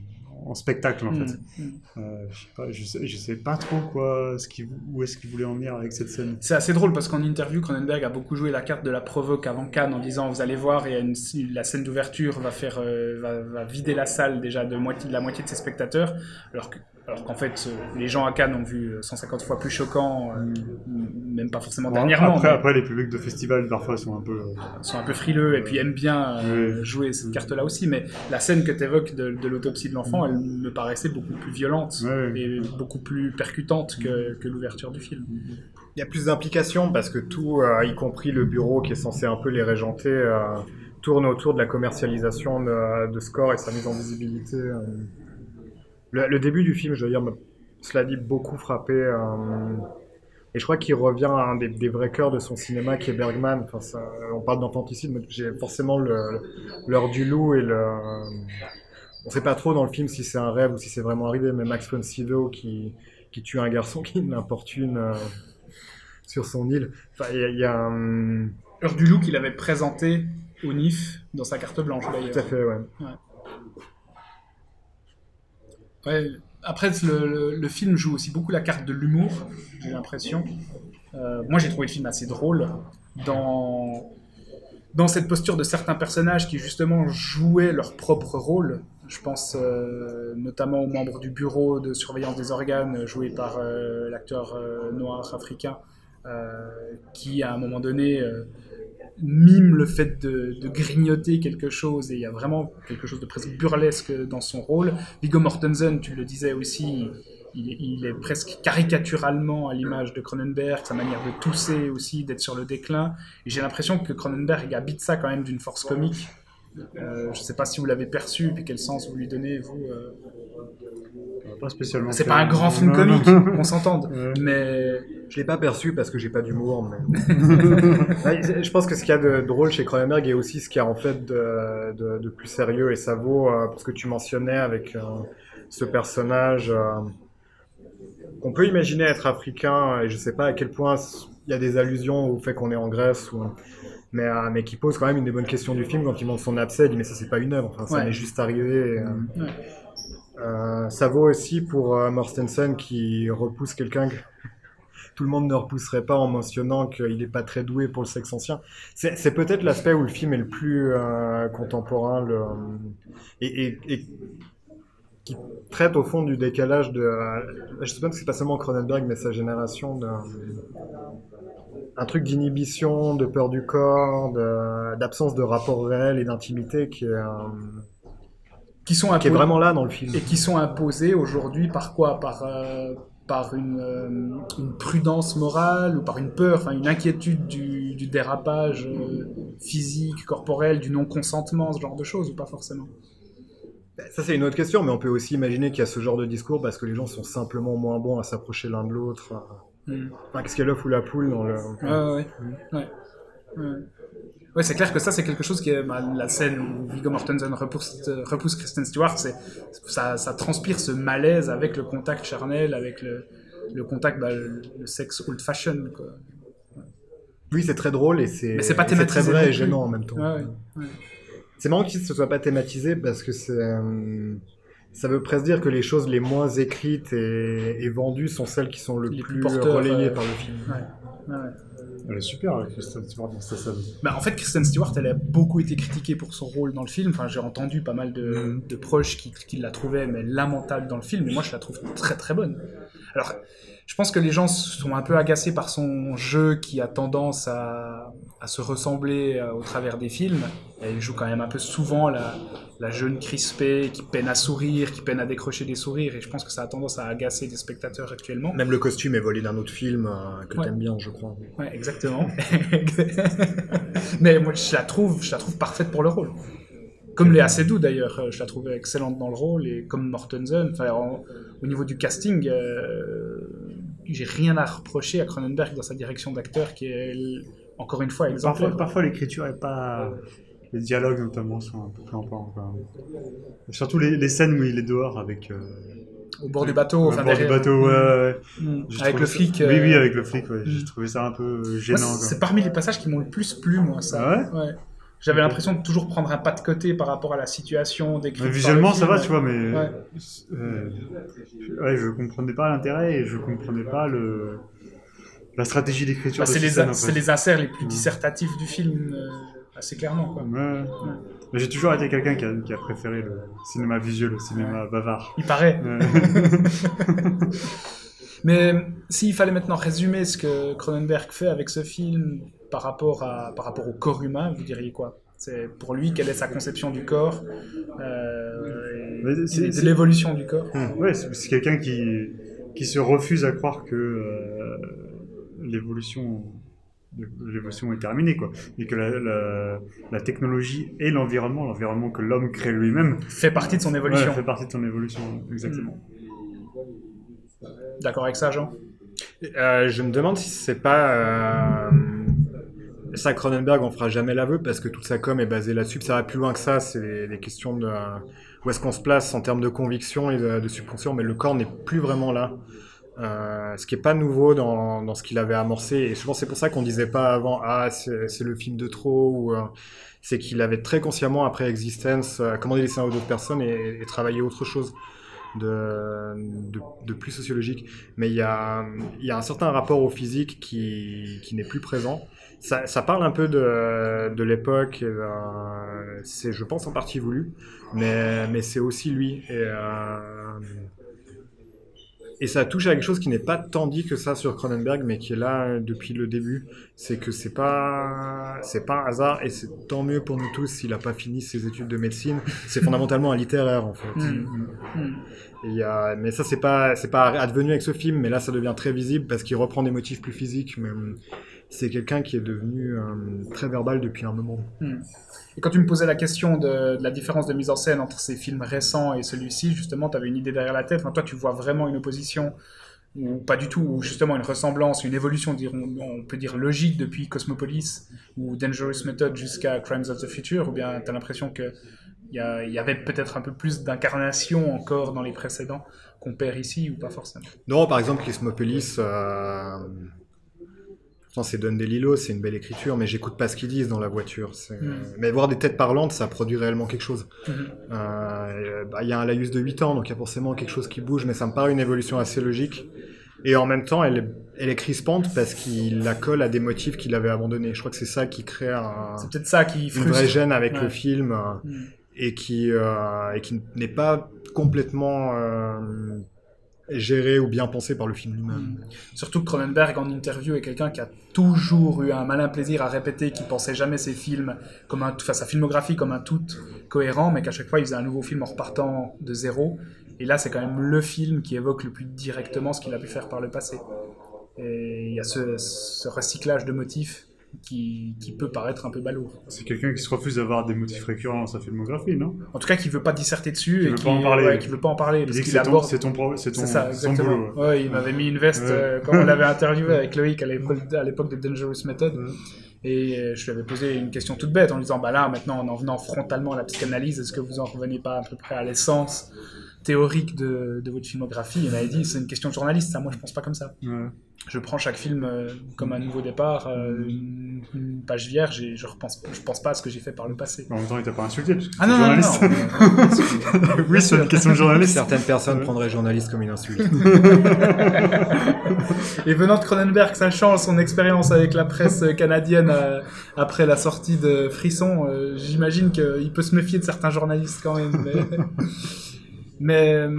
[SPEAKER 4] en spectacle en
[SPEAKER 1] Mm,
[SPEAKER 4] fait.
[SPEAKER 1] mm.
[SPEAKER 4] Euh, je sais pas, je sais, je sais pas trop quoi, ce où est-ce qu'il voulait en venir avec cette scène.
[SPEAKER 1] C'est assez drôle parce qu'en interview, Cronenberg a beaucoup joué la carte de la provoque avant Cannes en disant vous allez voir, il y a une, la scène d'ouverture va faire euh, va, va vider la salle déjà de, moitié, de la moitié de ses spectateurs, alors que alors qu'en fait euh, les gens à Cannes ont vu euh, 150 fois plus choquant, euh, m- même pas forcément dernièrement,
[SPEAKER 4] après,
[SPEAKER 1] mais
[SPEAKER 4] après, les publics de festival parfois sont un peu. euh,
[SPEAKER 1] sont un peu frileux et puis aiment bien euh,
[SPEAKER 4] Oui.
[SPEAKER 1] jouer cette carte-là aussi. Mais la scène que tu évoques de, de l'autopsie de l'enfant, elle me paraissait beaucoup plus violente
[SPEAKER 4] Ouais.
[SPEAKER 1] et beaucoup plus percutante que, que l'ouverture du film.
[SPEAKER 2] Il y a plus d'implications parce que tout, euh, y compris le bureau qui est censé un peu les régenter, euh, tourne autour de la commercialisation de, de Score et sa mise en visibilité. Euh. Le, le début du film, je veux dire, m'a, cela dit, beaucoup frappé. euh, et je crois qu'il revient à un des, des vrais cœurs de son cinéma qui est Bergman. Enfin, ça- on parle d'infanticide, mais j'ai forcément l'heure du loup et le. On sait pas trop dans le film si c'est un rêve ou si c'est vraiment arrivé, mais Max von Sydow qui, qui tue un garçon qui l'importune euh, sur son île. Enfin, il y a, y a un...
[SPEAKER 1] Heure du loup qu'il avait présenté au NIF dans sa carte blanche
[SPEAKER 2] Tout à
[SPEAKER 1] d'ailleurs.
[SPEAKER 2] fait, ouais.
[SPEAKER 1] Ouais, après, le, film joue aussi beaucoup la carte de l'humour, j'ai l'impression. Euh, moi, j'ai trouvé le film assez drôle dans, dans cette posture de certains personnages qui, justement, jouaient leur propre rôle. Je pense euh, notamment aux membres du bureau de surveillance des organes, joué par euh, l'acteur noir africain, qui, à un moment donné, mime le fait de, grignoter quelque chose, et il y a vraiment quelque chose de presque burlesque dans son rôle. Viggo Mortensen, tu le disais aussi, il, est- presque caricaturalement à l'image de Cronenberg, sa manière de tousser aussi, d'être sur le déclin. J'ai l'impression que Cronenberg habite ça quand même d'une force comique. Euh, je ne sais pas si vous l'avez perçu, puis quel sens vous lui donnez, vous. euh.
[SPEAKER 4] pas spécialement.
[SPEAKER 1] C'est pas un grand film
[SPEAKER 4] Non,
[SPEAKER 1] comique,
[SPEAKER 4] non.
[SPEAKER 1] on s'entende.
[SPEAKER 4] Ouais.
[SPEAKER 1] Mais
[SPEAKER 2] Je l'ai pas perçu parce que j'ai pas d'humour, mais... Je pense que ce qu'il y a de drôle chez Cronenberg est aussi ce qu'il y a en fait de, de- de plus sérieux, et ça vaut euh, pour ce que tu mentionnais avec euh, ce personnage euh, qu'on peut imaginer être africain, et je sais pas à quel point il y a des allusions au fait qu'on est en Grèce, ou... mais, euh, mais qui pose quand même une des bonnes questions du film quand il montre son abcès, il dit mais ça c'est pas une œuvre, enfin, ça
[SPEAKER 1] Ouais.
[SPEAKER 2] m'est juste arrivé. et, euh,
[SPEAKER 1] Ouais.
[SPEAKER 2] euh, ça vaut aussi pour Mortensen qui repousse quelqu'un que tout le monde ne repousserait pas en mentionnant qu'il n'est pas très doué pour le sexe ancien. C'est c'est peut-être l'aspect où le film est le plus contemporain le, et, et- et qui traite au fond du décalage de... je sais pas que c'est pas seulement Cronenberg, mais sa génération de... Un truc d'inhibition, de peur du corps, d'absence de, rapport réel et d'intimité qui est... euh,
[SPEAKER 1] qui sont
[SPEAKER 2] qui est vraiment là dans le film.
[SPEAKER 1] et qui sont imposés aujourd'hui par quoi? Par, euh, par une, euh, une prudence morale ou par une peur, enfin une inquiétude du, du dérapage euh, physique, corporel, du non-consentement, ce genre de choses, ou pas forcément?
[SPEAKER 2] Ça, c'est une autre question, mais on peut aussi imaginer qu'il y a ce genre de discours parce que les gens sont simplement moins bons à s'approcher l'un de l'autre.
[SPEAKER 1] Mm.
[SPEAKER 2] Enfin, qu'est-ce qu'il y a l'œuf ou la poule dans le...
[SPEAKER 1] Ouais, ouais, ouais. ouais. Ouais. Ouais, c'est clair que ça, c'est quelque chose qui est bah, la scène où Viggo Mortensen repousse, euh, repousse Kristen Stewart, c'est, ça, ça transpire ce malaise avec le contact charnel, avec le, le contact, bah, le, le sexe old-fashioned. quoi.
[SPEAKER 2] Oui, c'est très drôle et c'est
[SPEAKER 1] Mais c'est pas
[SPEAKER 2] et c'est très
[SPEAKER 1] thématisé
[SPEAKER 2] vrai et gênant en même temps.
[SPEAKER 1] Ouais, ouais.
[SPEAKER 2] C'est marrant que ce soit pas thématisé parce que c'est... euh, Ça veut presque dire que les choses les moins écrites et, et vendues sont celles qui sont le
[SPEAKER 1] Les
[SPEAKER 2] plus,
[SPEAKER 1] plus porteurs,
[SPEAKER 2] relayées
[SPEAKER 1] euh,
[SPEAKER 2] par le film.
[SPEAKER 1] Ouais, ouais.
[SPEAKER 4] Elle est super, euh, Kristen Stewart, dans cette scène.
[SPEAKER 1] Bah, en fait, Kristen Stewart, elle a beaucoup été critiquée pour son rôle dans le film. Enfin, j'ai entendu pas mal de, de proches qui, qui la trouvaient mais lamentable dans le film, mais moi, je la trouve très très bonne. Alors, je pense que les gens sont un peu agacés par son jeu qui a tendance à, à se ressembler euh, au travers des films. Elle joue quand même un peu souvent la, la jeune crispée qui peine à sourire, qui peine à décrocher des sourires, et je pense que ça a tendance à agacer des spectateurs actuellement.
[SPEAKER 2] Même le costume est volé d'un autre film euh, que
[SPEAKER 1] Ouais.
[SPEAKER 2] t'aimes bien, je crois.
[SPEAKER 1] Ouais, exactement. Mais moi, je la trouve, je la trouve parfaite pour le rôle. Comme Léa Seydoux d'ailleurs, euh, je la trouvais excellente dans le rôle et comme Mortensen. Enfin, en- au niveau du casting, euh, j'ai rien à reprocher à Cronenberg dans sa direction d'acteur qui est encore une fois exemplaire.
[SPEAKER 4] Parfois, parfois l'écriture est pas. Les dialogues notamment sont un peu quoi. Surtout les, les scènes où il est dehors avec. euh,
[SPEAKER 1] Au bord du bateau,
[SPEAKER 4] au
[SPEAKER 1] enfin
[SPEAKER 4] bord du bateau, ouais,
[SPEAKER 1] Avec le
[SPEAKER 4] ça-
[SPEAKER 1] flic.
[SPEAKER 4] Oui,
[SPEAKER 1] euh,
[SPEAKER 4] oui, avec le flic, ouais. J'ai
[SPEAKER 1] Mm.
[SPEAKER 4] trouvé ça un peu gênant.
[SPEAKER 1] c'est parmi les passages qui m'ont le plus plu, moi, ça.
[SPEAKER 4] Ah ouais
[SPEAKER 1] ouais. J'avais l'impression de toujours prendre un pas de côté par rapport à la situation décrite.
[SPEAKER 4] Visuellement,
[SPEAKER 1] le
[SPEAKER 4] ça va, tu vois, mais
[SPEAKER 1] Ouais.
[SPEAKER 4] euh, ouais, je comprenais pas l'intérêt et je comprenais pas le la stratégie d'écriture
[SPEAKER 1] Bah, c'est
[SPEAKER 4] ces
[SPEAKER 1] les,
[SPEAKER 4] en fait.
[SPEAKER 1] les inserts les plus dissertatifs du film, euh, assez clairement. Quoi.
[SPEAKER 4] Ouais. J'ai toujours été quelqu'un qui a, qui a préféré le cinéma visuel au cinéma bavard.
[SPEAKER 1] Il paraît. Mais s'il fallait maintenant résumer ce que Cronenberg fait avec ce film par rapport, à, par rapport au corps humain, vous diriez quoi? C'est pour lui, quelle est sa conception du corps euh,
[SPEAKER 4] c'est-
[SPEAKER 1] et de
[SPEAKER 4] c'est-
[SPEAKER 1] l'évolution du corps?
[SPEAKER 4] Ouais, c'est c'est quelqu'un qui, qui se refuse à croire que euh, l'évolution l'évolution est terminée, quoi. Et que la, la, la technologie et l'environnement, l'environnement que l'homme crée lui-même,
[SPEAKER 1] Fait partie de son évolution.
[SPEAKER 4] ouais, fait partie de son évolution, exactement.
[SPEAKER 1] D'accord avec ça, Jean?
[SPEAKER 2] Euh, je me demande si c'est pas. euh, Ça, Cronenberg, on fera jamais l'aveu parce que toute sa com est basée là-dessus. Ça va plus loin que ça. C'est les questions de où est-ce qu'on se place en termes de conviction et de, de subconscient. Mais le corps n'est plus vraiment là. Euh, ce qui est pas nouveau dans, ce qu'il avait amorcé. Et souvent, c'est pour ça qu'on disait pas avant Ah, c'est le film de trop. ou euh, C'est qu'il avait très consciemment, après Existence, euh, commandé les scénarios d'autres personnes et, travaillé autre chose. De, plus sociologique mais il y a, un certain rapport au physique qui n'est plus présent. Ça, ça parle un peu de, de l'époque, euh, c'est, je pense, en partie voulu, mais, mais c'est aussi lui. Et, euh, et ça touche à quelque chose qui n'est pas tant dit que ça sur Cronenberg, mais qui est là depuis le début. C'est que c'est pas, c'est pas un hasard, et c'est tant mieux pour nous tous s'il n'a pas fini ses études de médecine. C'est fondamentalement un littéraire, en fait.
[SPEAKER 1] Mm. Mm.
[SPEAKER 2] Et a... Mais ça, c'est pas, c'est pas advenu avec ce film, mais là, ça devient très visible parce qu'il reprend des motifs plus physiques. Mais c'est quelqu'un qui est devenu euh, très verbal depuis un moment.
[SPEAKER 1] Et quand tu me posais la question de, de la différence de mise en scène entre ces films récents et celui-ci, justement, tu avais une idée derrière la tête. Enfin, toi, tu vois vraiment une opposition, ou pas du tout, ou justement une ressemblance, une évolution, on peut dire logique depuis Cosmopolis ou Dangerous Method jusqu'à Crimes of the Future, ou bien tu as l'impression que il y, y avait peut-être un peu plus d'incarnation encore dans les précédents qu'on perd ici, ou pas forcément?
[SPEAKER 2] Non, par exemple, Cosmopolis, euh... pourtant, c'est Don DeLillo, c'est une belle écriture, mais j'écoute pas ce qu'ils disent dans la voiture. c'est-
[SPEAKER 1] Mm.
[SPEAKER 2] Mais voir des têtes parlantes, ça produit réellement quelque chose.
[SPEAKER 1] Mhm.
[SPEAKER 2] Euh, bah, Il y a un laïus de 8 ans, donc il y a forcément quelque chose qui bouge, mais ça me paraît une évolution assez logique. Et en même temps, elle est, elle est crispante parce qu'il la colle à des motifs qu'il avait abandonnés. Je crois que c'est ça qui crée un,
[SPEAKER 1] C'est peut-être ça qui
[SPEAKER 2] une vraie gêne avec
[SPEAKER 1] Ouais.
[SPEAKER 2] le film euh,
[SPEAKER 1] Mm.
[SPEAKER 2] et qui, euh, et qui n'est pas complètement euh, géré ou bien pensé par le film lui-même.
[SPEAKER 1] Surtout que Cronenberg, en interview, est quelqu'un qui a toujours eu un malin plaisir à répéter qu'il pensait jamais ses films, comme un, sa filmographie comme un tout cohérent, mais qu'à chaque fois il faisait un nouveau film en repartant de zéro. Et là, c'est quand même le film qui évoque le plus directement ce qu'il a pu faire par le passé. Et il y a ce recyclage de motifs qui, qui peut paraître un peu balourd.
[SPEAKER 4] C'est quelqu'un qui se refuse d'avoir des motifs récurrents dans sa filmographie, non?
[SPEAKER 1] En tout cas, qui veut pas disserter dessus
[SPEAKER 4] Qui
[SPEAKER 1] et
[SPEAKER 4] veut
[SPEAKER 1] qui,
[SPEAKER 4] pas en parler.
[SPEAKER 1] ouais, qui veut pas en parler
[SPEAKER 4] Il
[SPEAKER 1] parce
[SPEAKER 4] dit que
[SPEAKER 1] qu'il
[SPEAKER 4] c'est ton,
[SPEAKER 1] aborde
[SPEAKER 4] c'est ton, c'est
[SPEAKER 1] ça, exactement.
[SPEAKER 4] boulot. ouais.
[SPEAKER 1] Ouais, il m'avait mis une veste
[SPEAKER 4] Ouais.
[SPEAKER 1] euh, quand on l'avait interviewé avec Loïc à l'époque à l'époque de Dangerous Method. Et euh, je lui avais posé une question toute bête en lui disant Bah là, maintenant, en en venant frontalement à la psychanalyse, est-ce que vous en revenez pas à peu près à l'essence? Théorique de, de votre filmographie Il m'avait dit C'est une question de journaliste, ça, moi je pense pas comme ça.
[SPEAKER 4] Ouais.
[SPEAKER 1] Je prends chaque film euh, comme un nouveau départ, euh, une, une page vierge, et je, repense, je pense pas à ce que j'ai fait par le passé.
[SPEAKER 4] En même temps, il t'a pas insulté, parce que
[SPEAKER 1] Ah non, non, non,
[SPEAKER 4] journaliste.
[SPEAKER 1] non.
[SPEAKER 4] oui, c'est une question de journaliste.
[SPEAKER 2] Certaines personnes
[SPEAKER 4] Ouais.
[SPEAKER 2] prendraient journaliste comme une insulte.
[SPEAKER 1] Et venant de Cronenberg, sachant son expérience avec la presse canadienne euh, après la sortie de Frisson, euh, j'imagine qu'il peut se méfier de certains journalistes quand même. Mais, mais, euh,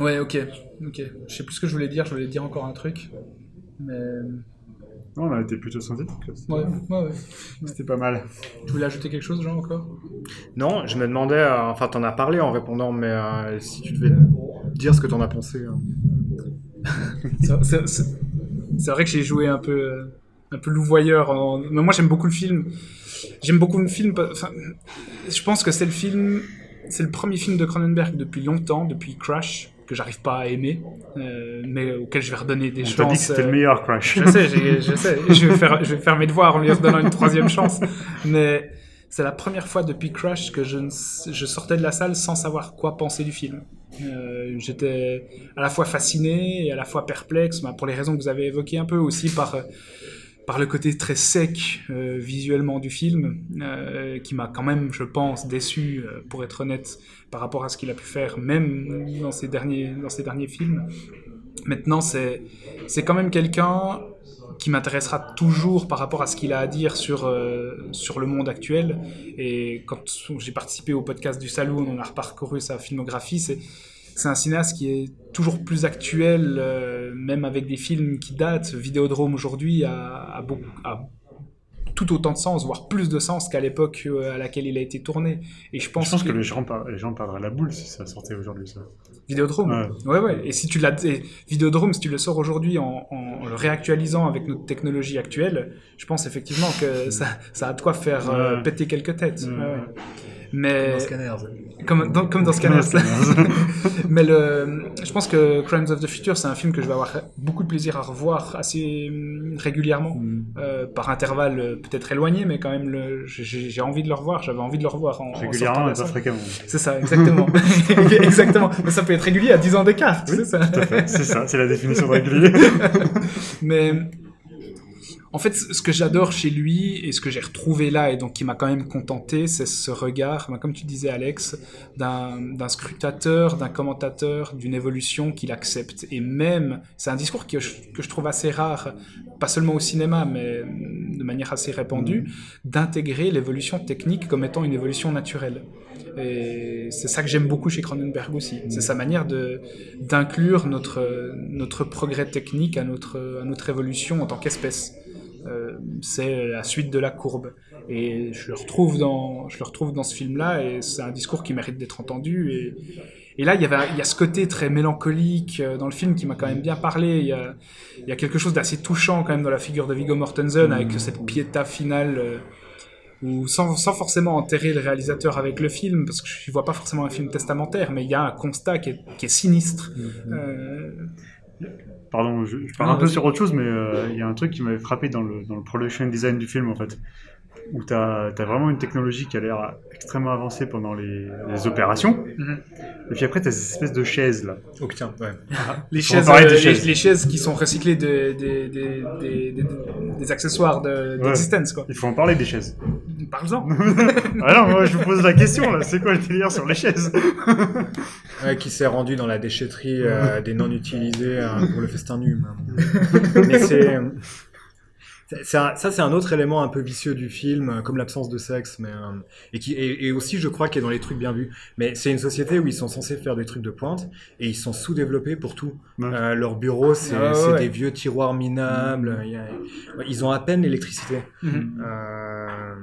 [SPEAKER 1] ouais, ok, ok. Je sais plus ce que je voulais dire. Je voulais dire encore un truc, mais
[SPEAKER 4] Non, on a été plutôt synthétique.
[SPEAKER 1] ouais, ouais, ouais.
[SPEAKER 4] c'était pas mal.
[SPEAKER 1] Tu voulais ajouter quelque chose, Jean, encore?
[SPEAKER 2] Non, je me demandais, euh, enfin, t'en as parlé en répondant, mais euh, si tu devais dire ce que t'en as pensé. hein.
[SPEAKER 1] C'est- vrai que j'ai joué un peu, euh, un peu louvoyeur. En... Mais moi, j'aime beaucoup le film. J'aime beaucoup le film. Enfin, je pense que c'est le film, c'est le premier film de Cronenberg depuis longtemps, depuis Crash, que j'arrive pas à aimer, euh, mais auquel je vais redonner des
[SPEAKER 4] On
[SPEAKER 1] chances.
[SPEAKER 4] dit que c'était
[SPEAKER 1] euh,
[SPEAKER 4] le meilleur Crash.
[SPEAKER 1] je sais, je sais. Je vais, faire, je vais faire mes devoirs en lui redonnant une troisième chance. Mais c'est la première fois depuis Crash que je, ne s- je sortais de la salle sans savoir quoi penser du film. Euh, J'étais à la fois fasciné et à la fois perplexe, bah, pour les raisons que vous avez évoquées un peu, aussi par, euh, par le côté très sec euh, visuellement du film, euh, qui m'a quand même, je pense, déçu, euh, pour être honnête, par rapport à ce qu'il a pu faire, même dans ses derniers, dans ses derniers films. Maintenant, c'est, quand même quelqu'un qui m'intéressera toujours par rapport à ce qu'il a à dire sur, sur le monde actuel. Et quand j'ai participé au podcast du Saloon, on a reparcouru sa filmographie, c'est, c'est un cinéaste qui est toujours plus actuel, euh, même avec des films qui datent. Vidéodrome aujourd'hui a, a, beaucoup, a tout autant de sens, voire plus de sens qu'à l'époque euh, à laquelle il a été tourné. Et je pense,
[SPEAKER 4] Je pense que les gens, par- les gens perdraient la boule si ça sortait aujourd'hui, ça.
[SPEAKER 1] Vidéodrome.
[SPEAKER 4] Ouais.
[SPEAKER 1] Ouais, ouais. Et si tu l'as, Vidéodrome, si tu le sors aujourd'hui en, en le réactualisant avec notre technologie actuelle, je pense effectivement que ça, ça a de quoi faire euh, péter quelques têtes.
[SPEAKER 4] Ouais.
[SPEAKER 1] Mais
[SPEAKER 2] Dans Scanners.
[SPEAKER 1] comme dans, comme dans Scanners. Mais le, je pense que Crimes of the Future, c'est un film que je vais avoir beaucoup de plaisir à revoir assez hum, régulièrement,
[SPEAKER 4] Mm.
[SPEAKER 1] euh, par intervalle euh, peut-être éloigné, mais quand même, le, j'ai j'ai envie de le revoir. J'avais envie de le revoir en,
[SPEAKER 4] Régulièrement, mais pas fréquemment.
[SPEAKER 1] C'est ça, exactement. exactement. Mais ça peut être régulier à 10 ans d'écart, c'est ça.
[SPEAKER 4] Tout à fait. C'est ça, c'est la définition de régulier.
[SPEAKER 1] Mais en fait, ce que j'adore chez lui et ce que j'ai retrouvé là et donc qui m'a quand même contenté, c'est ce regard, ben, comme tu disais Alex, d'un scrutateur, d'un commentateur, d'une évolution qu'il accepte. Et même, c'est un discours que je, que je trouve assez rare, pas seulement au cinéma, mais de manière assez répandue, d'intégrer l'évolution technique comme étant une évolution naturelle. Et c'est ça que j'aime beaucoup chez Cronenberg aussi. C'est sa manière d'inclure notre notre progrès technique à notre à notre évolution en tant qu'espèce. Euh, c'est la suite de la courbe. Et je le retrouve dans je le retrouve dans ce film-là et c'est un discours qui mérite d'être entendu. Et, et là, il y avait il y a ce côté très mélancolique euh, dans le film qui m'a quand même bien parlé. Il y a il y a quelque chose d'assez touchant quand même dans la figure de Viggo Mortensen avec cette piéta finale. euh, ou sans, sans forcément enterrer le réalisateur avec le film, parce que je ne vois pas forcément un film testamentaire, mais il y a un constat qui est, qui est sinistre. Euh,
[SPEAKER 4] Pardon, je, je parle
[SPEAKER 1] Non,
[SPEAKER 4] un peu sur autre chose, mais euh, il y a un truc qui m'avait frappé dans le, dans le production design du film, en fait. Où tu as, vraiment une technologie qui a l'air extrêmement avancée pendant les, les opérations.
[SPEAKER 1] Mhm.
[SPEAKER 4] Et puis après, tu as ces espèces de chaises, là.
[SPEAKER 2] Oh putain, ouais.
[SPEAKER 1] les, chaises, euh, les,
[SPEAKER 4] chaises.
[SPEAKER 1] les chaises qui sont recyclées de- des- des- des- des- des accessoires de- d'existence, quoi.
[SPEAKER 4] Il faut en parler des chaises.
[SPEAKER 1] Parle-en.
[SPEAKER 4] ah non, moi je vous pose la question, là. C'est quoi le délire sur les chaises?
[SPEAKER 2] Ouais, qui s'est rendu dans la déchetterie euh, des non utilisés euh, pour le festin nu. mais- Mais c'est. Ça, c'est un autre élément un peu vicieux du film, euh, comme l'absence de sexe, mais euh, et qui et, et aussi, je crois, qui est dans les trucs bien vus. Mais c'est une société où ils sont censés faire des trucs de pointe et ils sont sous-développés pour tout.
[SPEAKER 4] Ouais.
[SPEAKER 2] Euh, leur bureau, c'est
[SPEAKER 1] Ah ouais,
[SPEAKER 2] des vieux tiroirs minables. a- ils ont à peine l'électricité.
[SPEAKER 1] Mhm.
[SPEAKER 2] Euh...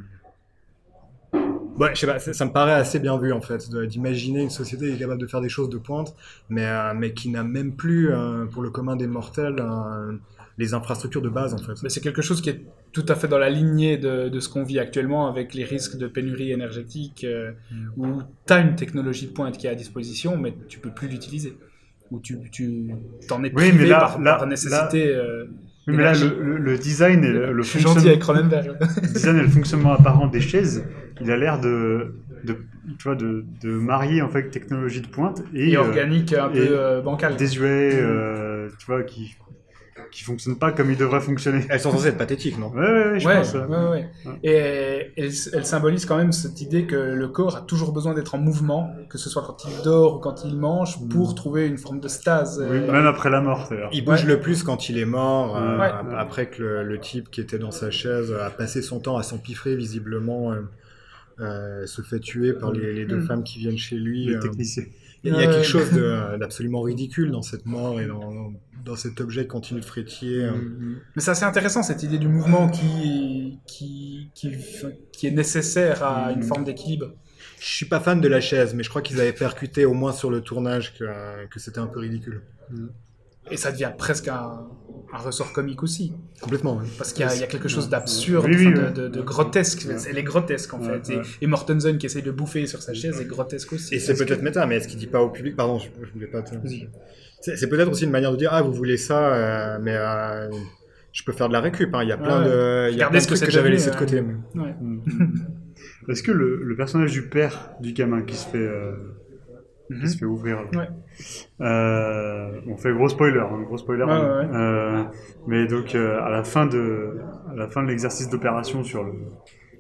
[SPEAKER 2] Ouais, je sais pas, ça, ça me paraît assez bien vu en fait, d'imaginer une société qui est capable de faire des choses de pointe, mais, euh, mais qui n'a même plus, euh, pour le commun des mortels, euh, les infrastructures de base en fait.
[SPEAKER 1] Mais c'est quelque chose qui est tout à fait dans la lignée de, de ce qu'on vit actuellement avec les risques de pénurie énergétique, euh, où tu as une technologie de pointe qui est à disposition, mais tu peux plus l'utiliser. Ou tu, t'en es
[SPEAKER 4] Oui,
[SPEAKER 1] privé
[SPEAKER 4] mais là-
[SPEAKER 1] par,
[SPEAKER 4] là-
[SPEAKER 1] par nécessité. euh,
[SPEAKER 4] Oui, mais là, le, le- design et le, fonctionnement- le design et le fonctionnement apparent des chaises, il a l'air de, de, tu vois, de, de marier en fait technologie de pointe et,
[SPEAKER 1] Et
[SPEAKER 4] euh,
[SPEAKER 1] organique, un
[SPEAKER 4] et
[SPEAKER 1] peu euh, bancal.
[SPEAKER 4] désuet, euh, tu vois, qui qui fonctionnent pas comme ils devraient fonctionner.
[SPEAKER 2] Elles sont censées être pathétiques, non?
[SPEAKER 4] Ouais, ouais, ouais, je
[SPEAKER 1] Ouais,
[SPEAKER 4] pense.
[SPEAKER 1] ouais, ouais. Et elle, elle symbolise quand même cette idée que le corps a toujours besoin d'être en mouvement, que ce soit quand il dort ou quand il mange, pour trouver une forme de stase.
[SPEAKER 4] Oui,
[SPEAKER 1] euh,
[SPEAKER 4] même après la mort, d'ailleurs.
[SPEAKER 2] Il bouge
[SPEAKER 1] Ouais.
[SPEAKER 2] le plus quand il est mort, euh, après que le, le type qui était dans sa chaise a passé son temps à s'empiffrer visiblement. euh, euh, se fait tuer par les, les deux
[SPEAKER 1] Mm.
[SPEAKER 2] femmes qui viennent chez lui.
[SPEAKER 4] Les
[SPEAKER 2] euh.
[SPEAKER 4] techniciens.
[SPEAKER 2] Il y a
[SPEAKER 1] Ouais.
[SPEAKER 2] quelque chose d'absolument ridicule dans cette mort et dans, dans cet objet qui continue de frétiller. euh.
[SPEAKER 1] Mais c'est assez intéressant cette idée du mouvement qui, qui, qui, qui est nécessaire à une
[SPEAKER 4] Mhm.
[SPEAKER 1] forme d'équilibre.
[SPEAKER 2] Je suis pas fan de la chaise, mais je crois qu'ils avaient percuté au moins sur le tournage que, que c'était un peu ridicule.
[SPEAKER 1] Et ça devient presque un, un ressort comique aussi.
[SPEAKER 2] Complètement, oui.
[SPEAKER 1] Parce qu'il y, a- il y a quelque chose d'absurde,
[SPEAKER 4] Oui, oui,
[SPEAKER 1] enfin,
[SPEAKER 4] oui.
[SPEAKER 1] de, de- de grotesque.
[SPEAKER 4] Ouais.
[SPEAKER 1] Elle est grotesque en
[SPEAKER 4] Ouais,
[SPEAKER 1] fait. Et,
[SPEAKER 4] ouais.
[SPEAKER 1] et Mortensen qui essaye de bouffer sur sa chaise est grotesque aussi.
[SPEAKER 2] Et c'est peut-être
[SPEAKER 1] que-
[SPEAKER 2] méta, mais est-ce qu'il dit pas au public? Pardon, je, je voulais pas te... C'est peut-être aussi une manière de dire Ah, vous voulez ça, euh, mais euh, je peux faire de la récup. hein. Il y a plein
[SPEAKER 1] Ouais.
[SPEAKER 2] de, il y a
[SPEAKER 1] Regardez
[SPEAKER 2] plein de
[SPEAKER 1] ce que
[SPEAKER 2] j'avais laissé de
[SPEAKER 1] euh.
[SPEAKER 2] côté.
[SPEAKER 1] Ouais.
[SPEAKER 4] Mm. Est-ce que le, le personnage du père du gamin qui se fait qui
[SPEAKER 1] Mhm.
[SPEAKER 4] se fait ouvrir.
[SPEAKER 1] Ouais.
[SPEAKER 4] Euh, on fait gros spoiler, hein, gros spoiler.
[SPEAKER 1] Ouais,
[SPEAKER 4] hein.
[SPEAKER 1] ouais, ouais.
[SPEAKER 4] Euh, mais donc euh, à la fin de, à la fin de l'exercice d'opération sur le,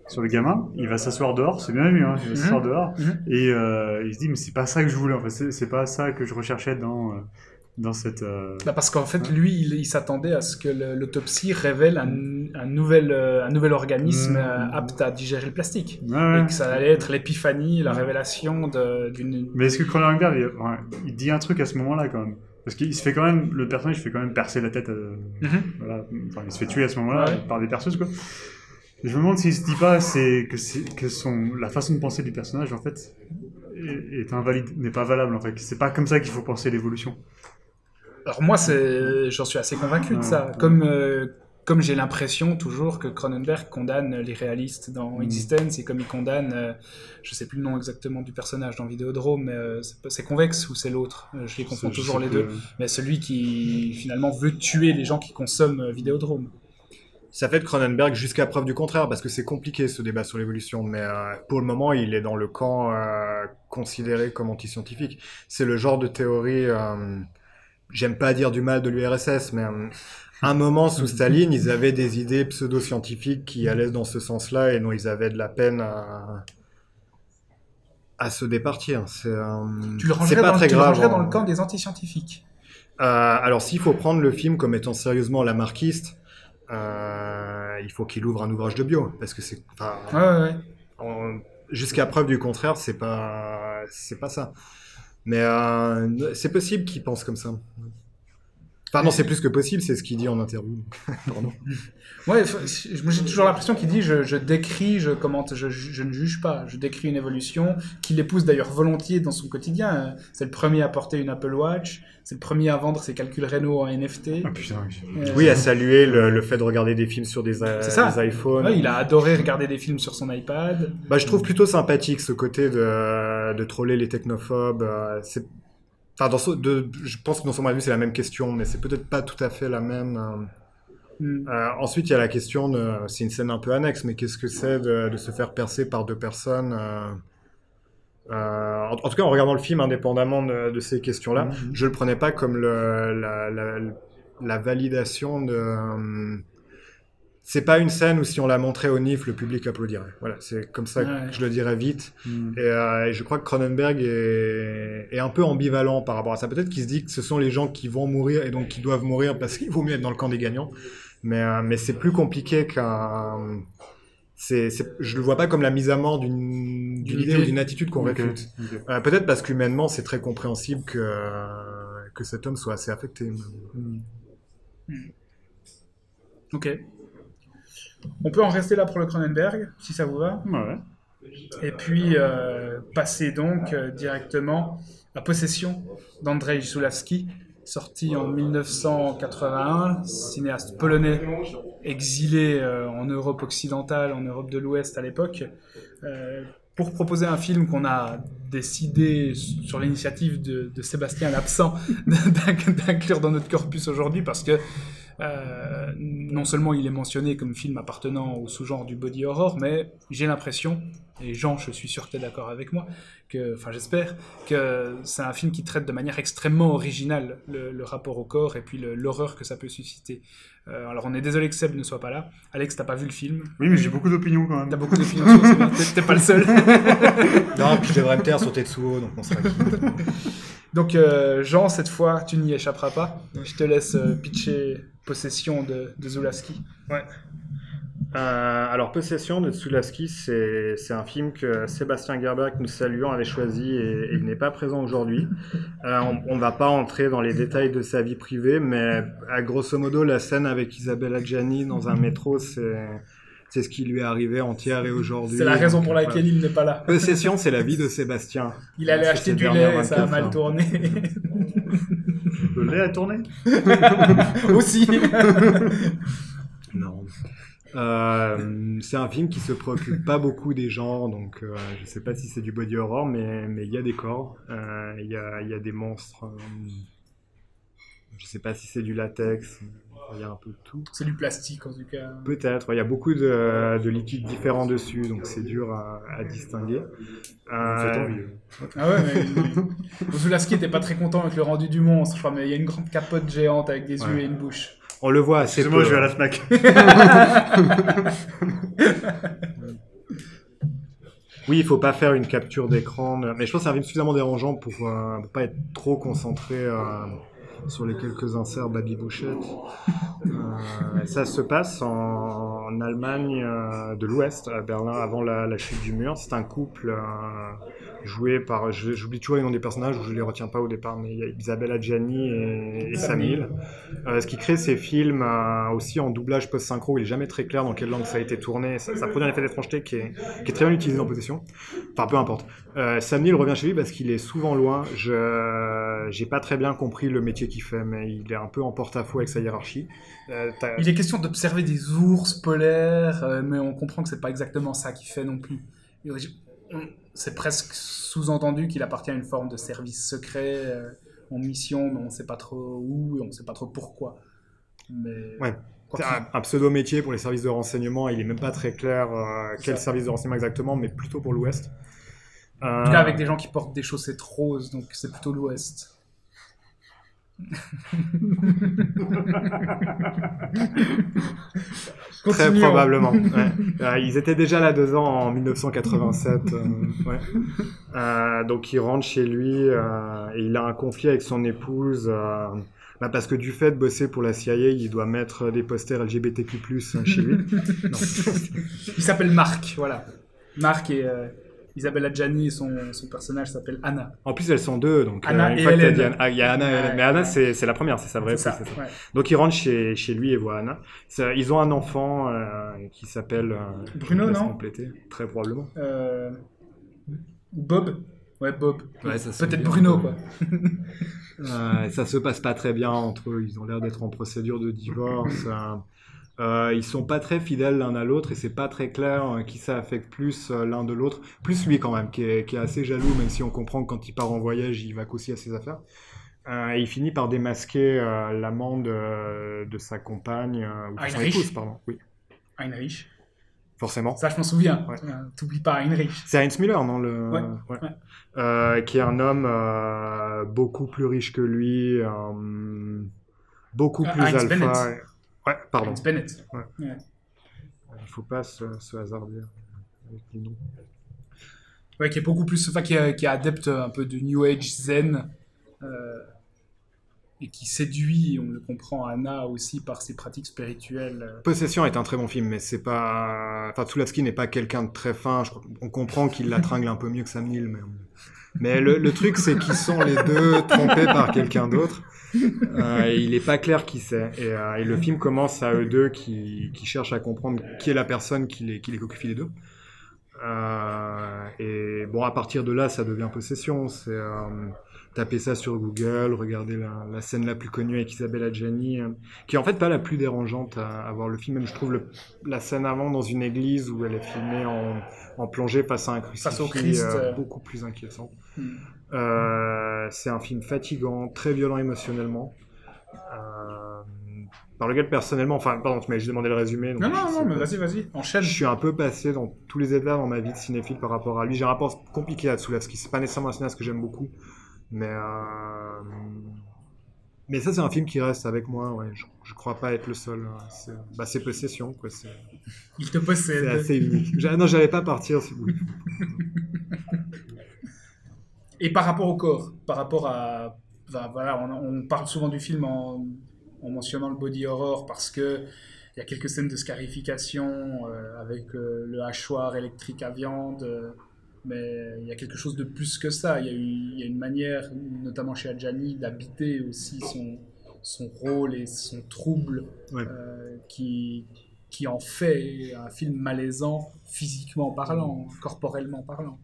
[SPEAKER 4] sur le gamin, il va s'asseoir dehors. C'est bien vu, hein, il va
[SPEAKER 1] Mhm.
[SPEAKER 4] s'asseoir dehors
[SPEAKER 1] Mhm.
[SPEAKER 4] et il se dit mais c'est pas ça que je voulais. En fait, c'est pas ça que je recherchais dans dans cette. euh,
[SPEAKER 1] Bah, parce qu'en fait, lui, il, il s'attendait à ce que l'autopsie révèle un, un nouvel, euh, un nouvel organisme
[SPEAKER 4] Mhm.
[SPEAKER 1] euh, apte à digérer le plastique.
[SPEAKER 4] ouais, ouais.
[SPEAKER 1] Et que ça allait être l'épiphanie, la révélation d'une.
[SPEAKER 4] Mais est-ce que Cronenberg, il, il dit un truc à ce moment-là quand même? Parce qu'il se fait quand même, le personnage fait quand même percer la tête. euh, voilà, enfin, il se fait tuer à ce moment-là
[SPEAKER 1] Ouais.
[SPEAKER 4] par des perceuses quoi. Je me demande s'il se dit pas c'est que c'est que son la façon de penser du personnage en fait est, est invalide, n'est pas valable en fait. C'est pas comme ça qu'il faut penser l'évolution.
[SPEAKER 1] Alors moi, j'en suis assez convaincu de ça. Comme, euh, comme j'ai l'impression toujours que Cronenberg condamne les réalistes dans
[SPEAKER 4] Mm.
[SPEAKER 1] Existence et comme il condamne, euh, je sais plus le nom exactement du personnage dans Vidéodrome, mais euh, c'est, pas- c'est Convex ou c'est l'autre? Euh, Je les confonds toujours les deux. Mais celui qui finalement veut tuer les gens qui consomment Vidéodrome.
[SPEAKER 2] Ça fait de Cronenberg jusqu'à preuve du contraire, parce que c'est compliqué ce débat sur l'évolution, mais euh, pour le moment, il est dans le camp euh, considéré comme anti-scientifique. C'est le genre de théorie, euh, j'aime pas dire du mal de l'URSS, mais euh, un moment sous Staline, ils avaient des idées pseudo-scientifiques qui allaient dans ce sens-là et dont ils avaient de la peine à, à se départir. C'est euh,
[SPEAKER 1] Tu le
[SPEAKER 2] pas
[SPEAKER 1] dans,
[SPEAKER 2] très
[SPEAKER 1] tu le
[SPEAKER 2] grave.
[SPEAKER 1] rangerais dans
[SPEAKER 2] hein.
[SPEAKER 1] le camp des anti-scientifiques.
[SPEAKER 2] Euh, alors, s'il faut prendre le film comme étant sérieusement lamarckiste, euh, il faut qu'il ouvre un ouvrage de bio, parce que c'est, enfin,
[SPEAKER 1] Ouais, ouais, ouais.
[SPEAKER 2] en- jusqu'à preuve du contraire, c'est pas, c'est pas ça. Mais euh, c'est possible qu'il pense comme ça. Enfin non, c'est plus que possible, c'est ce qu'il dit en interview. Pardon.
[SPEAKER 1] Ouais, j'ai toujours l'impression qu'il dit je, je décris, je commente, je, je ne juge pas, je décris une évolution qu'il épouse d'ailleurs volontiers dans son quotidien. C'est le premier à porter une Apple Watch, c'est le premier à vendre ses calculs Renault en NFT.
[SPEAKER 4] Ah putain. oui.
[SPEAKER 1] Euh,
[SPEAKER 2] Oui, à saluer le, le fait de regarder des films sur des,
[SPEAKER 1] ça.
[SPEAKER 2] iPhones.
[SPEAKER 1] ouais, il a adoré regarder des films sur son iPad.
[SPEAKER 2] Bah, je trouve plutôt sympathique ce côté de, de troller les technophobes. euh, c'est, enfin, dans de, je pense que dans son point de vue, c'est la même question, mais c'est peut-être pas tout à fait la même. euh.
[SPEAKER 1] Hmm.
[SPEAKER 2] Euh, ensuite, il y a la question de, c'est une scène un peu annexe, mais qu'est-ce que c'est de, de se faire percer par deux personnes euh, euh, en, en tout cas, en regardant le film, indépendamment de, de ces questions-là,
[SPEAKER 4] Mhm.
[SPEAKER 2] je le prenais pas comme le, la, la, la validation de. C'est pas une scène où si on la montrait au NIF, le public applaudirait. Voilà, c'est comme ça
[SPEAKER 1] Ouais.
[SPEAKER 2] que je le dirais vite.
[SPEAKER 4] Hmm.
[SPEAKER 2] Et, euh, et je crois que Cronenberg est, est un peu ambivalent par rapport à ça. Peut-être qu'il se dit que ce sont les gens qui vont mourir et donc qui doivent mourir parce qu'il vaut mieux être dans le camp des gagnants. Mais, euh, mais c'est plus compliqué qu'un. C'est, c'est- je le vois pas comme la mise à mort d'une, d'une idée ou d'une attitude qu'on
[SPEAKER 4] Ok,
[SPEAKER 2] réfute.
[SPEAKER 4] ok.
[SPEAKER 2] Euh, peut-être parce qu'humainement, c'est très compréhensible que, que cet homme soit assez affecté.
[SPEAKER 4] Hmm.
[SPEAKER 1] Ok. On peut en rester là pour le Cronenberg, si ça vous va.
[SPEAKER 4] Ouais.
[SPEAKER 1] Et puis euh, passer donc euh, directement à Possession d'Andrzej Zulawski, sorti en 1981, cinéaste polonais exilé euh, en Europe occidentale, en Europe de l'Ouest à l'époque, pour proposer un film qu'on a décidé sur l'initiative de, de Sébastien l'absent d'inc- d'inclure dans notre corpus aujourd'hui parce que euh, non seulement il est mentionné comme film appartenant au sous-genre du body horror, mais j'ai l'impression, et Jean, je suis sûr que tu es d'accord avec moi, que, enfin j'espère, que c'est un film qui traite de manière extrêmement originale le, le rapport au corps et puis l'horreur que ça peut susciter. Euh, alors on est désolé que Seb ne soit pas là. Alex, t'as pas vu le film
[SPEAKER 4] Oui, mais j'ai beaucoup d'opinions quand même.
[SPEAKER 1] T'as beaucoup d'opinions sur ce film, t'es- t'es pas le seul.
[SPEAKER 2] Non, puis je devrais me taire sur Tetsuo, donc on sera quitte.
[SPEAKER 1] Donc euh, Jean, cette fois, tu n'y échapperas pas. Je te laisse euh, pitcher Possession de, de Zulawski.
[SPEAKER 2] Euh, alors, Possession de Tsulaski, c'est un film que Sébastien Gerber, que nous saluons, avait choisi et, et il n'est pas présent aujourd'hui. On ne va pas entrer dans les détails de sa vie privée, mais à grosso modo, la scène avec Isabelle Adjani dans un métro, c'est c'est ce qui lui est arrivé entière et aujourd'hui.
[SPEAKER 1] C'est la raison pour laquelle il n'est pas là.
[SPEAKER 2] Possession, c'est la vie de Sébastien.
[SPEAKER 1] Il allait acheter du lait et ça a
[SPEAKER 2] 24
[SPEAKER 1] mal
[SPEAKER 2] heures.
[SPEAKER 1] tourné.
[SPEAKER 4] Le lait a tourné?
[SPEAKER 1] Aussi.
[SPEAKER 2] Non. Euh, c'est un film qui se préoccupe pas beaucoup des gens, donc euh, je sais pas si c'est du body horror, mais mais il y a des corps, euh, il y, a, il y a des monstres. euh, je sais pas si c'est du latex. Il y a un peu de tout.
[SPEAKER 1] C'est du plastique en tout cas.
[SPEAKER 2] Peut-être, il y a beaucoup de, de liquides différents dessus, donc c'est dur à, à distinguer.
[SPEAKER 4] Ça fait
[SPEAKER 2] Euh,
[SPEAKER 4] envie, euh.
[SPEAKER 1] Ah ouais, mais Zulaski était pas très content avec le rendu du monstre, je crois, mais il y a une grande capote géante avec des yeux et une bouche.
[SPEAKER 2] on le voit assez peu.
[SPEAKER 4] je vais à la Fnac.
[SPEAKER 2] Oui, il faut pas faire une capture d'écran, mais je pense que un film suffisamment dérangeant pour, euh, pour pas être trop concentré euh, sur les quelques inserts Baby Bouchette. Euh, ça se passe en, en Allemagne euh, de l'Ouest, à Berlin, avant la, la chute du mur. C'est un couple euh, joué par, j'oublie toujours les noms des personnages, je les retiens pas au départ, mais il y a Isabelle Adjani et, et Sam Neill. Euh, ce qui crée ces films aussi en doublage post-synchro, où il est jamais très clair dans quelle langue ça a été tourné. Ça, ça produit un effet d'étrangeté qui est, qui est très bien utilisé en possession. Enfin, peu importe. Sam Neill revient chez lui parce qu'il est souvent loin. Je j'ai pas très bien compris le métier qu'il fait, mais il est un peu en porte-à-faux avec sa hiérarchie. Euh,
[SPEAKER 1] Il est question d'observer des ours polaires, euh, mais on comprend que c'est pas exactement ça qu'il fait non plus. C'est presque sous-entendu qu'il appartient à une forme de service secret euh, en mission, mais on sait pas trop où et on sait pas trop pourquoi. Mais
[SPEAKER 2] Ouais. C'est un, un pseudo-métier pour les services de renseignement. Il est même pas très clair quel
[SPEAKER 1] Ça.
[SPEAKER 2] service de renseignement exactement, mais plutôt pour l'Ouest.
[SPEAKER 1] En tout cas, avec des gens qui portent des chaussettes roses, donc c'est plutôt l'Ouest.
[SPEAKER 2] Très probablement. ouais. Euh, ils étaient déjà là deux ans en 1987. euh, ouais. Euh, donc il rentre chez lui euh, et il a un conflit avec son épouse. bah, parce que du fait de bosser pour la CIA, il doit mettre des posters LGBTQ+ chez lui. Non.
[SPEAKER 1] Il s'appelle Marc, voilà. Marc et Isabelle Adjani, son, son personnage s'appelle Anna.
[SPEAKER 2] En plus, elles sont deux, donc euh,
[SPEAKER 1] Anna
[SPEAKER 2] une
[SPEAKER 1] et
[SPEAKER 2] fois que dit ah, il y a Anna, mais Anna
[SPEAKER 1] ouais.
[SPEAKER 2] c'est la première, c'est sa vraie
[SPEAKER 1] ça,
[SPEAKER 2] ça.
[SPEAKER 1] ouais.
[SPEAKER 2] Donc il rentre chez, chez lui et voit Anna. Ils ont un enfant euh, qui s'appelle euh,
[SPEAKER 1] Bruno, non
[SPEAKER 2] compléter, Très probablement.
[SPEAKER 1] Euh, ou Bob Ouais, Bob.
[SPEAKER 2] Ouais,
[SPEAKER 1] Peut-être. Bruno, quoi.
[SPEAKER 2] Euh, ça se passe pas très bien entre eux. Ils ont l'air d'être en procédure de divorce. euh, euh, ils sont pas très fidèles l'un à l'autre et c'est pas très clair euh, qui ça affecte plus euh, l'un de l'autre. Plus lui quand même, qui est, qui est assez jaloux, même si on comprend que quand il part en voyage, il va qu'aussi à ses affaires. Euh, et il finit par démasquer l'amant de, de sa compagne, ou de son
[SPEAKER 1] Heinrich.
[SPEAKER 2] épouse, pardon. Oui,
[SPEAKER 1] Heinrich.
[SPEAKER 2] forcément.
[SPEAKER 1] Ça, je m'en souviens.
[SPEAKER 2] Ouais.
[SPEAKER 1] T'oublies pas Heinrich.
[SPEAKER 2] C'est Heinz Müller, non le...
[SPEAKER 1] Ouais,
[SPEAKER 2] ouais. qui est un homme beaucoup plus riche que lui, beaucoup plus
[SPEAKER 1] Heinz
[SPEAKER 2] alpha.
[SPEAKER 1] Bennett.
[SPEAKER 2] Ouais, pardon.
[SPEAKER 1] Heinz Bennett.
[SPEAKER 2] Ouais.
[SPEAKER 1] Ouais.
[SPEAKER 2] Il faut pas se, se hasarder avec les noms.
[SPEAKER 1] Ouais, qui est beaucoup plus, enfin, qui est, qui est adepte un peu de New Age zen euh, et qui séduit, on le comprend, Anna aussi par ses pratiques spirituelles. euh.
[SPEAKER 2] Possession est un très bon film, mais c'est pas. Enfin, Tsulaski n'est pas quelqu'un de très fin. Je On comprend qu'il la tringle un peu mieux que Sam Neill, mais. Mais le, le truc, c'est qu'ils sont les deux trompés par quelqu'un d'autre. Euh, il est pas clair qui c'est. Et, euh, et le film commence à eux deux qui, cherchent à comprendre qui est la personne qui les, qui les deux. Euh, et bon, à partir de là, ça devient possession. C'est taper ça sur Google, regarder la, la scène la plus connue avec Isabelle Adjani, euh, qui est en fait pas la plus dérangeante à, à voir le film. Même je trouve le- la scène avant dans une église où elle est filmée en, en plongée face à un crucifix
[SPEAKER 1] Face au Christ,
[SPEAKER 2] euh,
[SPEAKER 1] euh.
[SPEAKER 2] beaucoup plus inquiétant.
[SPEAKER 1] Hmm.
[SPEAKER 2] Euh, c'est un film fatigant, très violent émotionnellement. Par lequel personnellement, enfin, pardon, tu m'avais juste demandé le résumé. donc
[SPEAKER 1] Non, non, non, mais vas-y, vas-y, enchaîne.
[SPEAKER 2] Je suis un peu passé dans tous les états dans ma vie de cinéphile par rapport à lui. J'ai un rapport compliqué à Tsulaski. C'est pas nécessairement un cinéaste que j'aime beaucoup, mais euh, mais ça c'est un film qui reste avec moi. Ouais, je, je crois pas être le seul. hein. C'est bah, c'est possession quoi. C'est
[SPEAKER 1] Il te
[SPEAKER 2] c'est
[SPEAKER 1] possède.
[SPEAKER 2] assez unique. Non, j'allais pas partir si vous.
[SPEAKER 1] Et par rapport au corps, par rapport à. enfin, voilà, on, on parle souvent du film en, en mentionnant le body horror parce que il y a quelques scènes de scarification euh, avec euh, le hachoir électrique à viande, mais il y a quelque chose de plus que ça. Il y a, eu, il y a une manière, notamment chez Adjani, d'habiter aussi son, son rôle et son trouble
[SPEAKER 2] Ouais.
[SPEAKER 1] euh, qui, qui en fait un film malaisant physiquement parlant, corporellement parlant.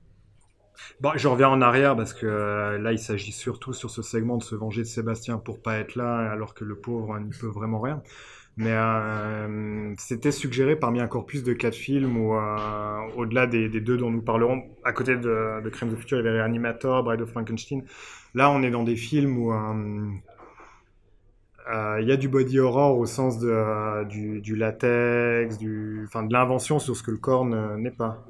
[SPEAKER 2] Bon, je reviens en arrière parce que euh, là, il s'agit surtout sur ce segment de se venger de Sébastien pour pas être là, alors que le pauvre n'y peut vraiment rien. Mais euh, c'était suggéré parmi un corpus de quatre films où, euh, au-delà des, deux dont nous parlerons, à côté de, de Crimes of the Future, il y avait Reanimator, Bride of Frankenstein. Là, on est dans des films où euh, Il y a du body horror au sens du, latex, de l'invention sur ce que le corps ne- n'est pas.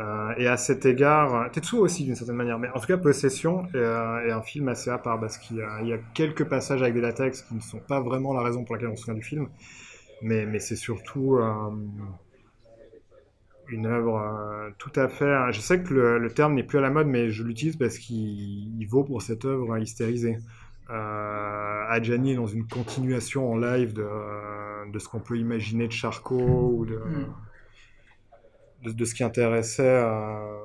[SPEAKER 2] Euh, et à cet égard, euh, Tetsuo aussi d'une certaine manière, mais en tout cas Possession est, euh, un film assez à part parce qu'il y, a- quelques passages avec des latex qui ne sont pas vraiment la raison pour laquelle on se souvient du film, mais, c'est surtout une œuvre tout à fait. Je sais que le, terme n'est plus à la mode, mais je l'utilise parce qu'il il vaut pour cette œuvre hystérisée. Euh, Adjani est dans une continuation en live de, ce qu'on peut imaginer de Charcot ou de,
[SPEAKER 1] Mm.
[SPEAKER 2] De, de ce qui intéressait euh,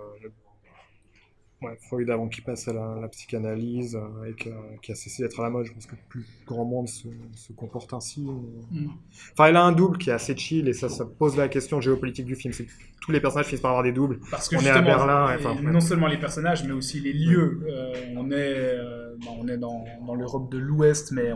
[SPEAKER 2] ouais, Freud avant qu'il passe à la, la psychanalyse euh, et que- qui a cessé d'être à la mode. Je pense que plus grand monde se, se comporte ainsi.
[SPEAKER 1] Mm.
[SPEAKER 2] Enfin, elle a un double qui est assez chill et ça, ça pose la question géopolitique du film. C'est tous les personnages finissent par avoir des doubles.
[SPEAKER 1] Parce que
[SPEAKER 2] On est à Berlin,
[SPEAKER 1] et
[SPEAKER 2] enfin,
[SPEAKER 1] non seulement les personnages, mais aussi les lieux. Euh, on est, euh, bah, on est dans, dans l'Europe de l'Ouest, mais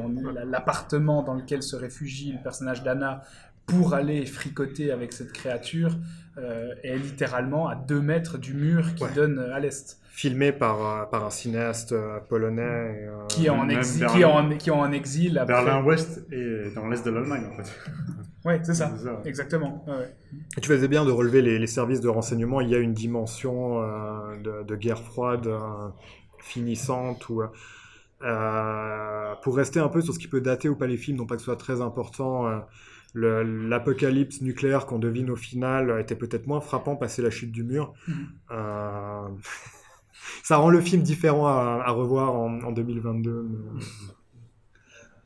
[SPEAKER 1] l'appartement dans lequel se réfugie le personnage d'Anna pour aller fricoter avec cette créature euh, est littéralement à deux mètres du mur qui
[SPEAKER 2] Ouais.
[SPEAKER 1] donne à l'est,
[SPEAKER 2] Filmé par, euh, par un cinéaste euh, polonais. euh,
[SPEAKER 1] qui est en exil,
[SPEAKER 4] Berlin.
[SPEAKER 1] qui est en, qui est en exil. après-
[SPEAKER 4] Berlin-Ouest et dans l'est de l'Allemagne, en fait.
[SPEAKER 1] Ouais, c'est ça. Exactement. ouais, ouais.
[SPEAKER 2] Et tu faisais bien de relever les, les services de renseignement. Il y a une dimension euh, de, de guerre froide euh, finissante. Ou, euh, pour rester un peu sur ce qui peut dater ou pas les films, non pas que ce soit très important, euh, l'apocalypse nucléaire qu'on devine au final était peut-être moins frappant passé la chute du mur.
[SPEAKER 1] Mhm.
[SPEAKER 2] Euh, ça rend le film différent à, à revoir en, en 2022.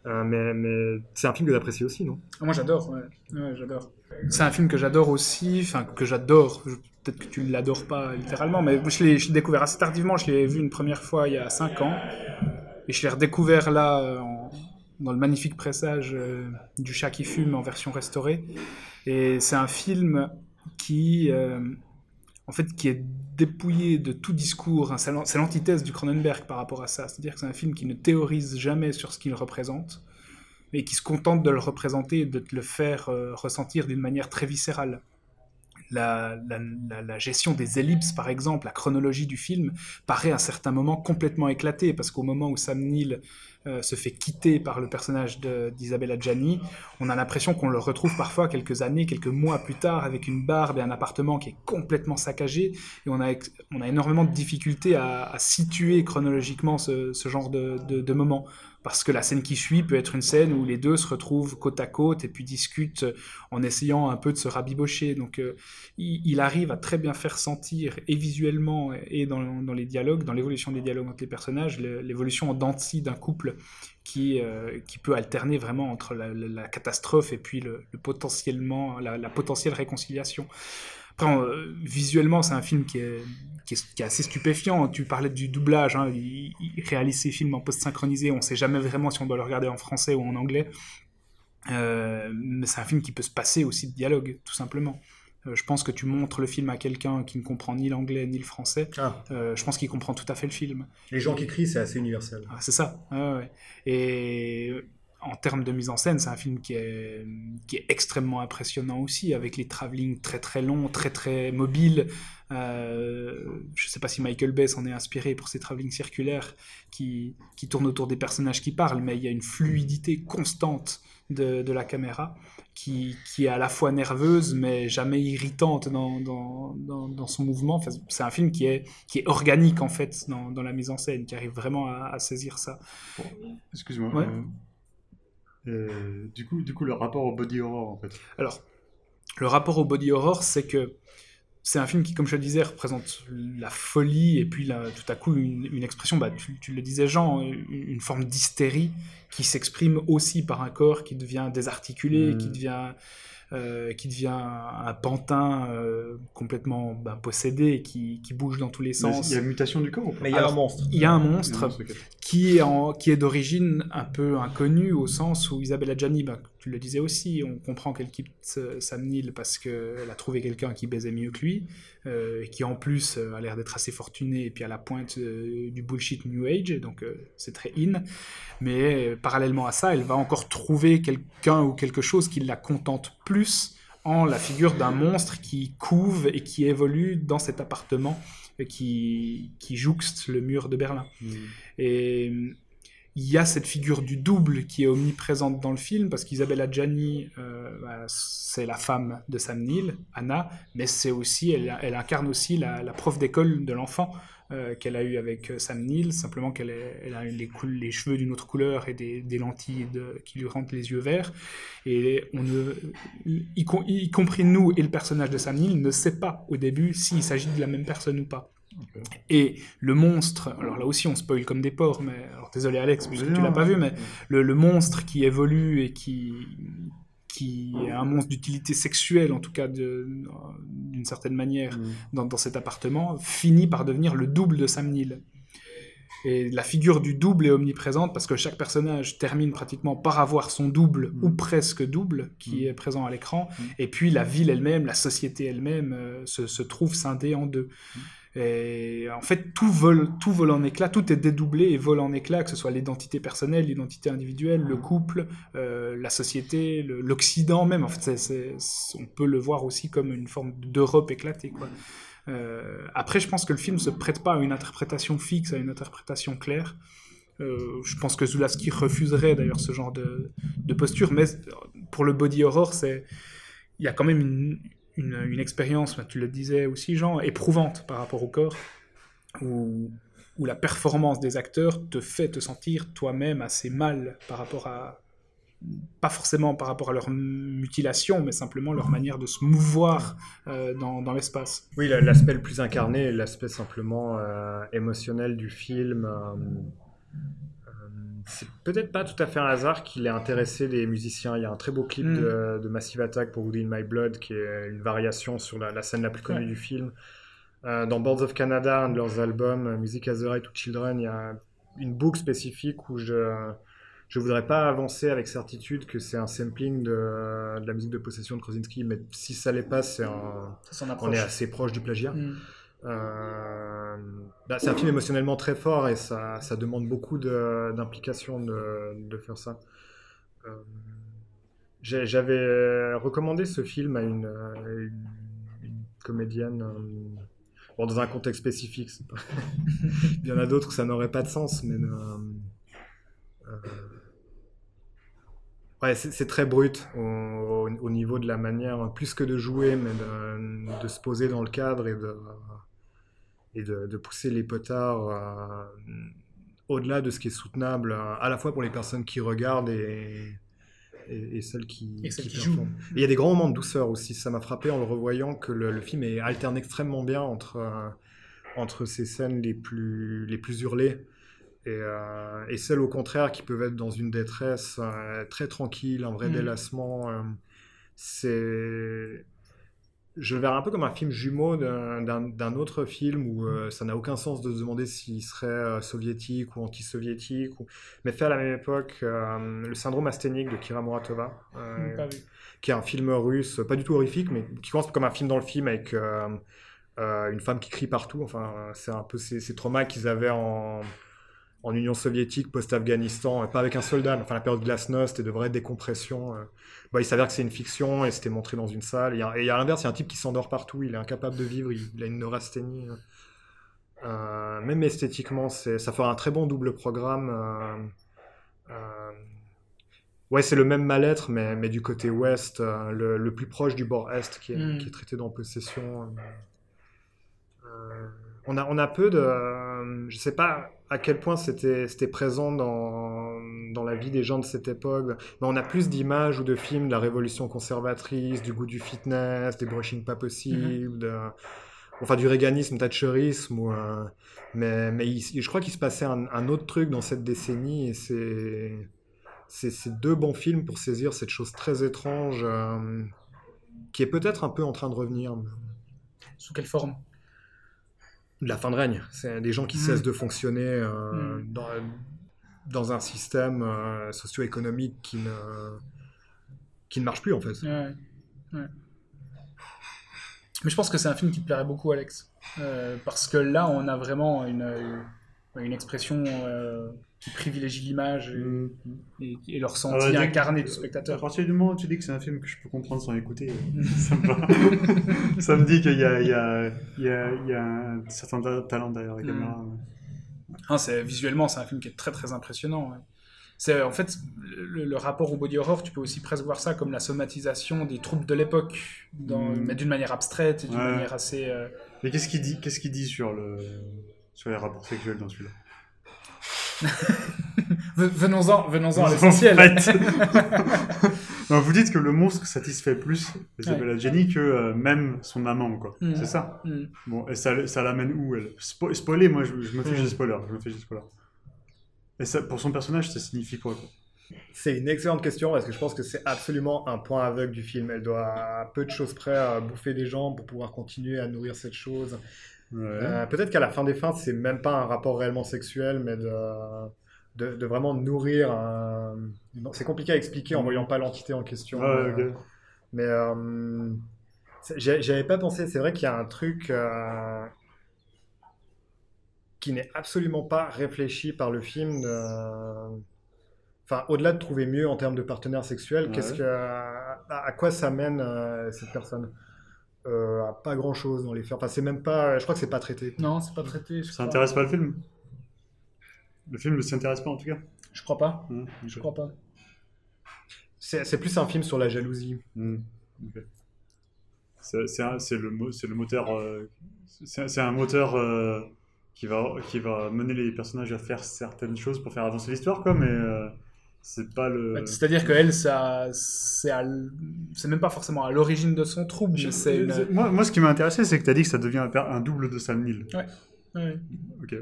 [SPEAKER 2] Mais, euh, mais, mais c'est un film que j'apprécie aussi, non?
[SPEAKER 1] Moi j'adore, ouais. Ouais, j'adore. C'est un film que j'adore aussi, enfin que j'adore. Peut-être que tu ne l'adores pas littéralement, mais je l'ai je l'ai découvert assez tardivement. Je l'ai vu une première fois il y a 5 ans. Et je l'ai redécouvert là, euh, en- dans le magnifique pressage euh, du chat qui fume en version restaurée. Et c'est un film qui, euh, en fait, qui est dépouillé de tout discours. hein. C'est l'an- c'est l'antithèse du Cronenberg par rapport à ça. C'est-à-dire que c'est un film qui ne théorise jamais sur ce qu'il représente mais qui se contente de le représenter et de te le faire euh, ressentir d'une manière très viscérale. La, la- gestion des ellipses, par exemple, la chronologie du film, paraît à certains moments complètement éclatée, parce qu'au moment où Sam Neill euh, se fait quitter par le personnage d'Isabella Gianni, on a l'impression qu'on le retrouve parfois quelques années, quelques mois plus tard, avec une barbe et un appartement qui est complètement saccagé, et on a, on a énormément de difficultés à, situer chronologiquement ce, genre de, de, moments parce que la scène qui suit peut être une scène où les deux se retrouvent côte à côte et puis discutent en essayant un peu de se rabibocher. Donc euh, il, arrive à très bien faire sentir, et visuellement et dans, les dialogues, dans l'évolution des dialogues entre les personnages, l'évolution en dents d'un couple qui, euh, qui peut alterner vraiment entre la, catastrophe et puis le, le potentiellement, la, potentielle réconciliation. Après, euh, visuellement, c'est un film qui est, qui, est, qui est assez stupéfiant. Tu parlais du doublage, hein, il, il réalise ses films en post-synchronisé, on ne sait jamais vraiment si on doit le regarder en français ou en anglais. Euh, mais c'est un film qui peut se passer aussi de dialogue, tout simplement. Euh, je pense que tu montres le film à quelqu'un qui ne comprend ni l'anglais ni le français,
[SPEAKER 2] Ah,
[SPEAKER 1] euh, je pense qu'il comprend tout à fait le film.
[SPEAKER 2] Les gens qui crient, c'est assez universel.
[SPEAKER 1] Ah, c'est ça. ouais. Et en termes de mise en scène, c'est un film qui est, qui est extrêmement impressionnant aussi, avec les travelling très très longs, très très mobiles. Euh, je ne sais pas si Michael Bay s'en est inspiré pour ses travelling circulaires qui, qui tournent autour des personnages qui parlent, mais il y a une fluidité constante de, de la caméra qui, qui est à la fois nerveuse mais jamais irritante dans, dans, dans, dans son mouvement. Enfin, c'est un film qui est, qui est organique en fait dans, la mise en scène, qui arrive vraiment à, à saisir ça.
[SPEAKER 4] Excuse-moi.
[SPEAKER 1] Ouais.
[SPEAKER 4] euh, euh, du, coup, du coup, le rapport au body horror, en fait.
[SPEAKER 1] Alors, le rapport au body horror, c'est que c'est un film qui, comme je le disais, représente la folie et puis là, tout à coup une, une expression, bah, tu, tu le disais Jean, une, une forme d'hystérie qui s'exprime aussi par un corps qui devient désarticulé,
[SPEAKER 2] Mm.
[SPEAKER 1] qui devient euh, qui devient un pantin euh, complètement bah, possédé, qui, qui bouge dans tous les
[SPEAKER 4] Mais
[SPEAKER 1] sens.
[SPEAKER 4] Il y a mutation du corps ou pas?
[SPEAKER 2] Mais il y a
[SPEAKER 1] Alors,
[SPEAKER 2] un monstre.
[SPEAKER 1] Il y a un
[SPEAKER 4] a
[SPEAKER 1] monstre qui est, en- qui est d'origine un peu inconnue au sens où Isabella Gianni, bah, tu le disais aussi, on comprend qu'elle quitte Sam Neill parce qu'elle a trouvé quelqu'un qui baisait mieux que lui, euh, et qui en plus euh, a l'air d'être assez fortuné et puis à la pointe euh, du bullshit New Age, donc euh, c'est très in. Mais parallèlement à ça, elle va encore trouver quelqu'un ou quelque chose qui la contente plus en la figure d'un monstre qui couve et qui évolue dans cet appartement qui, qui jouxte le mur de Berlin.
[SPEAKER 4] Mm.
[SPEAKER 1] Et, il y a cette figure du double qui est omniprésente dans le film, parce qu'Isabella Gianni, euh, bah, c'est la femme de Sam Neill, Anna, mais c'est aussi, elle, incarne aussi la, prof d'école de l'enfant euh, qu'elle a eu avec euh, Sam Neill, simplement qu'elle elle a les, les cheveux d'une autre couleur et des, lentilles qui lui rendent les yeux verts. Et on ne, y compris nous et le personnage de Sam Neill, ne sait pas au début s'il s'agit de la même personne ou pas. Et le monstre, alors là aussi on spoil comme des porcs, mais alors désolé Alex, puisque tu l'as pas vu, mais le, le monstre qui évolue et qui, qui est un monstre d'utilité sexuelle, en tout cas d'une certaine manière,
[SPEAKER 4] Mm.
[SPEAKER 1] dans, dans cet appartement, finit par devenir le double de Sam Neill. Et la figure du double est omniprésente parce que chaque personnage termine pratiquement par avoir son double
[SPEAKER 4] Mm.
[SPEAKER 1] ou presque double qui
[SPEAKER 4] Mm.
[SPEAKER 1] est présent à l'écran. Et puis la ville elle-même, la société elle-même euh, se, se trouve scindée en deux. Et en fait, tout vole, tout vole en éclats, tout est dédoublé et vole en éclats, que ce soit l'identité personnelle, l'identité individuelle, le couple, euh, la société, l'Occident même. En fait, on peut le voir aussi comme une forme d'Europe éclatée. Euh, après, je pense que le film se prête pas à une interprétation fixe, à une interprétation claire. Euh, je pense que Zulaski refuserait d'ailleurs ce genre de, de posture, mais pour le body horror, il y a quand même une, une, expérience, tu le disais aussi, Jean, éprouvante par rapport au corps, où, la performance des acteurs te fait te sentir toi-même assez mal par rapport à pas forcément par rapport à leur mutilation, mais simplement leur manière de se mouvoir euh, dans, l'espace.
[SPEAKER 2] Oui, la- l'aspect le plus incarné, l'aspect simplement euh, émotionnel du film. euh, c'est peut-être pas tout à fait un hasard qu'il ait intéressé les musiciens. Il y a un très beau clip
[SPEAKER 1] Mm.
[SPEAKER 2] de, de Massive Attack pour Woody in My Blood, qui est une variation sur la, la scène la plus connue
[SPEAKER 1] Ouais.
[SPEAKER 2] du film. Euh, dans Birds of Canada, un de leurs albums, euh, Music as the Right to Children, il y a une boucle spécifique où je je voudrais pas avancer avec certitude que c'est un sampling de, de la musique de possession de Krasinski, mais si ça l'est pas, c'est on est assez proche du plagiat.
[SPEAKER 1] Mm.
[SPEAKER 2] Euh, bah, c'est un film émotionnellement très fort et ça, demande beaucoup d'implication de, faire ça. Euh, J'avais recommandé ce film à une, comédienne euh, bon, dans un contexte spécifique. Il y en a d'autres où ça n'aurait pas de sens, mais ouais, c'est très brut au niveau de la manière, plus que de jouer, mais de, de se poser dans le cadre et de, et de, de pousser les potards euh, au-delà de ce qui est soutenable, euh, à la fois pour les personnes qui regardent et, et, et celles qui,
[SPEAKER 1] Et celles qui jouent.
[SPEAKER 2] Et il y a des grands moments de douceur aussi. Ça m'a frappé en le revoyant que le, le film est alterne extrêmement bien entre, euh, entre ces scènes les plus, les plus hurlées et, euh, et celles au contraire qui peuvent être dans une détresse euh, très tranquille, un vrai
[SPEAKER 1] Mhm.
[SPEAKER 2] délassement. euh, c'est je le verrais un peu comme un film jumeau d'un- autre film où euh, ça n'a aucun sens de se demander s'il serait euh, soviétique ou anti-soviétique, ou... mais fait à la même époque euh, le syndrome asthénique de Kira Muratova, qui est un film russe, pas du tout horrifique, mais qui commence comme un film dans le film avec une femme qui crie partout. Enfin, c'est un peu ces, ces traumas qu'ils avaient en, en Union soviétique, post-Afghanistan, euh, pas avec un soldat, mais enfin la période glasnost et de vraie décompression. euh. Bah, il s'avère que c'est une fiction et c'était montré dans une salle. Et à l'inverse, il y a un type qui s'endort partout, il est incapable de vivre, il, a une neurasthénie. euh. Même esthétiquement, c'est- ça fera un très bon double programme. euh, euh, Ouais, c'est le même mal-être, mais, mais du côté ouest, le, le plus proche du bord est qui est,
[SPEAKER 1] Mm.
[SPEAKER 2] qui est traité dans Possession. On, a, on a peu de. euh, je sais pas à quel point c'était présent dans, dans la vie des gens de cette époque, mais on a plus d'images ou de films de la révolution conservatrice, du goût du fitness, des brushing pas possibles, de- enfin du réganisme, thatcherisme. Ou, euh, mais mais il- je crois qu'il se passait un, un autre truc dans cette décennie et c'est c'est c'est deux bons films pour saisir cette chose très étrange euh, qui est peut-être un peu en train de revenir.
[SPEAKER 1] Sous quelle forme?
[SPEAKER 2] De la fin de règne. C'est des gens qui
[SPEAKER 1] Mm.
[SPEAKER 2] cessent de fonctionner euh,
[SPEAKER 1] Mm.
[SPEAKER 2] dans, dans un système euh, socio-économique qui ne, qui ne marche plus en fait.
[SPEAKER 1] Ouais, ouais. Mais je pense que c'est un film qui te plairait beaucoup, Alex. Euh, parce que là, on a vraiment une, une expression qui privilégie l'image et, et- et le ressenti
[SPEAKER 4] Ah que-
[SPEAKER 1] incarné du
[SPEAKER 4] À
[SPEAKER 1] spectateur.
[SPEAKER 4] partir du moment où tu dis que c'est un film que je peux comprendre sans écouter, ça me, va. ça me dit qu'il y a, il y, a, il y, a, il y a un certain ta- talent derrière la
[SPEAKER 1] Mm.
[SPEAKER 4] caméra.
[SPEAKER 1] Hein, c'est visuellement, c'est un film qui est très très impressionnant. ouais. C'est en fait le, le rapport au body horror. Tu peux aussi presque voir ça comme la somatisation des troubles de l'époque, dans-
[SPEAKER 4] Mm.
[SPEAKER 1] mais d'une manière abstraite et d'une
[SPEAKER 4] Ouais.
[SPEAKER 1] manière assez. euh,
[SPEAKER 4] Mais qu'est-ce qu'il dit, qu'est-ce qu'il dit sur, le, sur les rapports sexuels dans celui-là?
[SPEAKER 1] Venons-en, venons-en à l'essentiel.
[SPEAKER 4] En fait. Non, vous dites que le monstre satisfait plus Isabella Jenny que euh, même son amant, quoi.
[SPEAKER 1] Mm.
[SPEAKER 4] C'est ça
[SPEAKER 1] Mm.
[SPEAKER 4] Bon, et ça, ça l'amène où, elle? Spo- Spoiler, moi, je, je me fiche
[SPEAKER 2] Mm.
[SPEAKER 4] des spoilers. Je me fiche des spoilers. Et ça, pour son personnage, ça signifie quoi, quoi?
[SPEAKER 2] C'est une excellente question parce que je pense que c'est absolument un point aveugle du film. Elle doit à peu de choses près bouffer des gens pour pouvoir continuer à nourrir cette chose.
[SPEAKER 4] Ouais.
[SPEAKER 2] Euh, Peut-être qu'à la fin des fins, c'est même pas un rapport réellement sexuel, mais de, de, de vraiment nourrir un... C'est compliqué à expliquer en voyant pas l'entité en question.
[SPEAKER 4] Ouais,
[SPEAKER 2] mais,
[SPEAKER 4] ok.
[SPEAKER 2] mais, euh, c'est- j'ai- j'avais pas pensé. C'est vrai qu'il y a un truc euh, qui n'est absolument pas réfléchi par le film. Enfin, au-delà de trouver mieux en termes de partenaire sexuel,
[SPEAKER 4] Ouais.
[SPEAKER 2] qu'est-ce que, à, à quoi ça mène euh, cette personne? Euh, à Pas grand-chose dans les faits. Enfin, c'est même pas. Je crois que c'est pas traité.
[SPEAKER 1] Non, c'est pas traité.
[SPEAKER 4] Ça
[SPEAKER 1] crois.
[SPEAKER 4] intéresse pas le film? Le film ne s'y intéresse pas, en tout cas?
[SPEAKER 1] Je crois pas.
[SPEAKER 4] Hein,
[SPEAKER 1] Je crois pas.
[SPEAKER 2] C'est plus un film sur la jalousie.
[SPEAKER 4] Ok. C'est le, mo- c'est le moteur. euh, c'est c'est un moteur euh, qui, va, qui va mener les personnages à faire certaines choses pour faire avancer l'histoire, quoi, mais euh, c'est pas le.
[SPEAKER 1] Bah, C'est-à-dire que elle, ça, c'est, à même pas forcément à l'origine de son trouble. Mais c'est une-
[SPEAKER 4] moi, moi, ce qui m'a intéressé, c'est que tu as dit que ça devient un, double de Sam Neill.
[SPEAKER 1] Ouais.
[SPEAKER 4] Ok.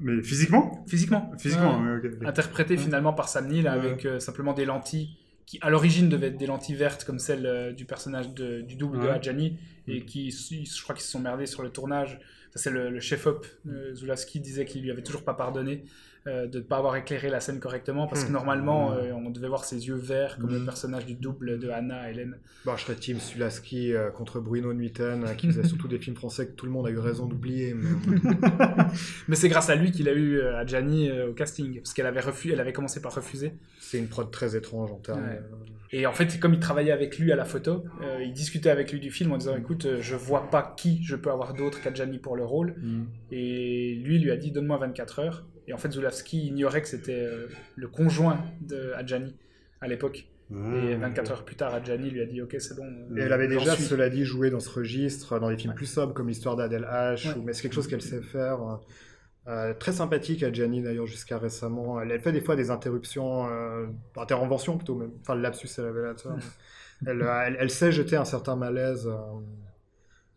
[SPEAKER 4] Mais physiquement?
[SPEAKER 1] Physiquement.
[SPEAKER 4] Physiquement,
[SPEAKER 1] Ouais. Interprété finalement par Sam Neill avec euh, simplement des lentilles qui, à l'origine, devaient être des lentilles vertes comme celles euh, du personnage de- du double de. Adjani et qui, je crois qu'ils se sont merdés sur le tournage. Ça, c'est le, le chef-op. euh, Zulaski disait qu'il lui avait toujours pas pardonné euh, de ne pas avoir éclairé la scène correctement parce que
[SPEAKER 2] Hmm.
[SPEAKER 1] normalement,
[SPEAKER 4] Hmm.
[SPEAKER 1] euh, on devait voir ses yeux verts comme le
[SPEAKER 4] Hmm.
[SPEAKER 1] personnage du double de Anna, Hélène.
[SPEAKER 2] Bon, je serais Team Sulaski euh, contre Bruno Nuiten, qui faisait surtout des films français que tout le monde a eu raison d'oublier. Mais...
[SPEAKER 1] Mais c'est grâce à lui qu'il a eu Adjani euh, au casting parce qu'elle avait, elle avait commencé par refuser.
[SPEAKER 2] C'est une prod très étrange en termes.
[SPEAKER 1] Ouais. Et en fait, comme il travaillait avec lui à la photo, il discutait avec lui du film en disant Écoute, je vois pas qui je peux avoir d'autre qu'Adjani pour le rôle. Et lui lui a dit Donne-moi 24 heures. Et en fait, Zulawski ignorait que c'était euh, le conjoint de Adjani à l'époque. Et
[SPEAKER 4] Ah,
[SPEAKER 1] 24
[SPEAKER 4] ok.
[SPEAKER 1] heures plus tard, Adjani lui a dit Ok, c'est bon.
[SPEAKER 2] Et elle avait déjà,
[SPEAKER 1] suis.
[SPEAKER 2] cela dit, joué dans ce registre, dans des films plus sobres comme l'histoire d'Adèle H,
[SPEAKER 1] Ouais.
[SPEAKER 2] ou- mais c'est quelque chose qu'elle sait faire. euh, euh, très sympathique Gianni d'ailleurs jusqu'à récemment. Elle, elle fait des fois des interruptions, euh, interventions plutôt même. Enfin, le lapsus est révélateur. elle, euh, elle, elle sait jeter un certain malaise. euh.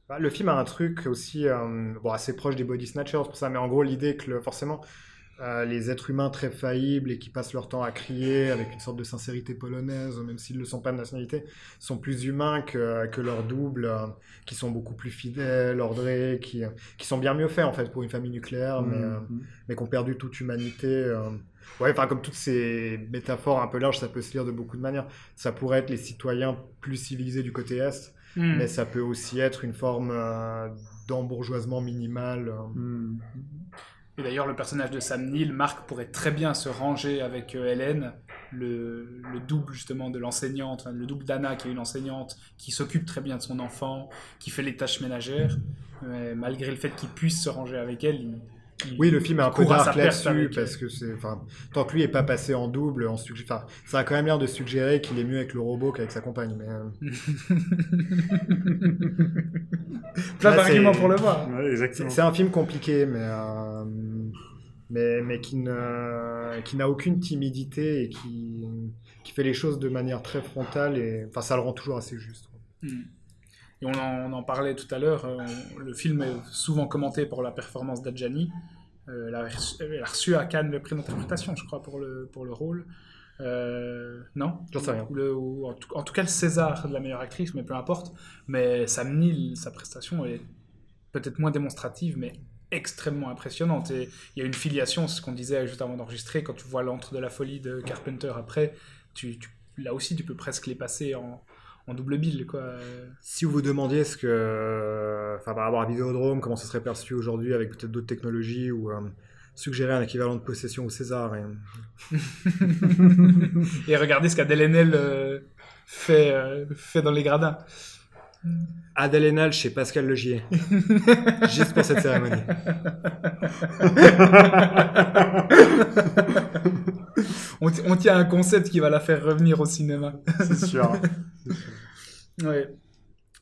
[SPEAKER 2] Bah, le film a un truc aussi euh, bon, assez proche des body snatchers pour ça, mais en gros l'idée que le- forcément euh, les êtres humains très faillibles et qui passent leur temps à crier avec une sorte de sincérité polonaise, même s'ils ne le sont pas de nationalité, sont plus humains que, que leurs doubles, euh, qui sont beaucoup plus fidèles, ordrés, qui, qui sont bien mieux faits en fait pour une famille nucléaire, mais, euh,
[SPEAKER 4] Hmm.
[SPEAKER 2] mais qui ont perdu toute humanité. euh. Ouais, enfin comme toutes ces métaphores un peu larges, ça peut se lire de beaucoup de manières. Ça pourrait être les citoyens plus civilisés du côté est,
[SPEAKER 1] Hmm.
[SPEAKER 2] mais ça peut aussi être une forme euh, d'embourgeoisement minimal. euh.
[SPEAKER 1] Et d'ailleurs, le personnage de Sam Neill, Marc, pourrait très bien se ranger avec euh, Hélène, le, le double justement de l'enseignante, le double d'Anna qui est une enseignante, qui s'occupe très bien de son enfant, qui fait les tâches ménagères. Mais malgré le fait qu'il puisse se ranger avec elle,
[SPEAKER 2] Oui, le film est un peu
[SPEAKER 1] perte
[SPEAKER 2] là-dessus parce que c'est, enfin, tant que lui est pas passé en double, en suggé- enfin, ça a quand même l'air de suggérer qu'il est mieux avec le robot qu'avec sa compagne. Mais euh,
[SPEAKER 1] Plein d'arguments
[SPEAKER 2] c'est-
[SPEAKER 1] pour le voir.
[SPEAKER 4] Ouais,
[SPEAKER 2] c'est, un film compliqué, mais euh, mais mais qui n'a aucune timidité et qui qui fait les choses de manière très frontale et enfin ça le rend toujours assez juste.
[SPEAKER 1] Hmm. Et on en, on en parlait tout à l'heure, euh, le film est souvent commenté pour la performance d'Adjani. Euh, elle, a reçu, à Cannes le prix d'interprétation, je crois, pour le, pour le rôle. Euh, non?
[SPEAKER 2] J'en sais rien.
[SPEAKER 1] Ou le- ou en, tout, en tout cas, le César de la meilleure actrice, mais peu importe. Mais Sam Neill, sa prestation est peut-être moins démonstrative, mais extrêmement impressionnante. Et il y a une filiation, ce qu'on disait juste avant d'enregistrer, quand tu vois l'antre de la folie de Carpenter après, tu, tu- là aussi, tu peux presque les passer en, en double bill, quoi.
[SPEAKER 2] Si vous vous demandiez ce que, enfin par rapport à Vidéodrome, comment ça serait perçu aujourd'hui avec peut-être d'autres technologies ou euh, suggérer un équivalent de possession au César. et-
[SPEAKER 1] Et regardez ce qu'Adèle Haenel euh, fait, euh, fait dans les gradins.
[SPEAKER 2] Adèle Haenel chez Pascal Legier. Juste pour cette cérémonie.
[SPEAKER 1] on, tient un concept qui va la faire revenir au cinéma.
[SPEAKER 4] C'est sûr.
[SPEAKER 1] Ouais.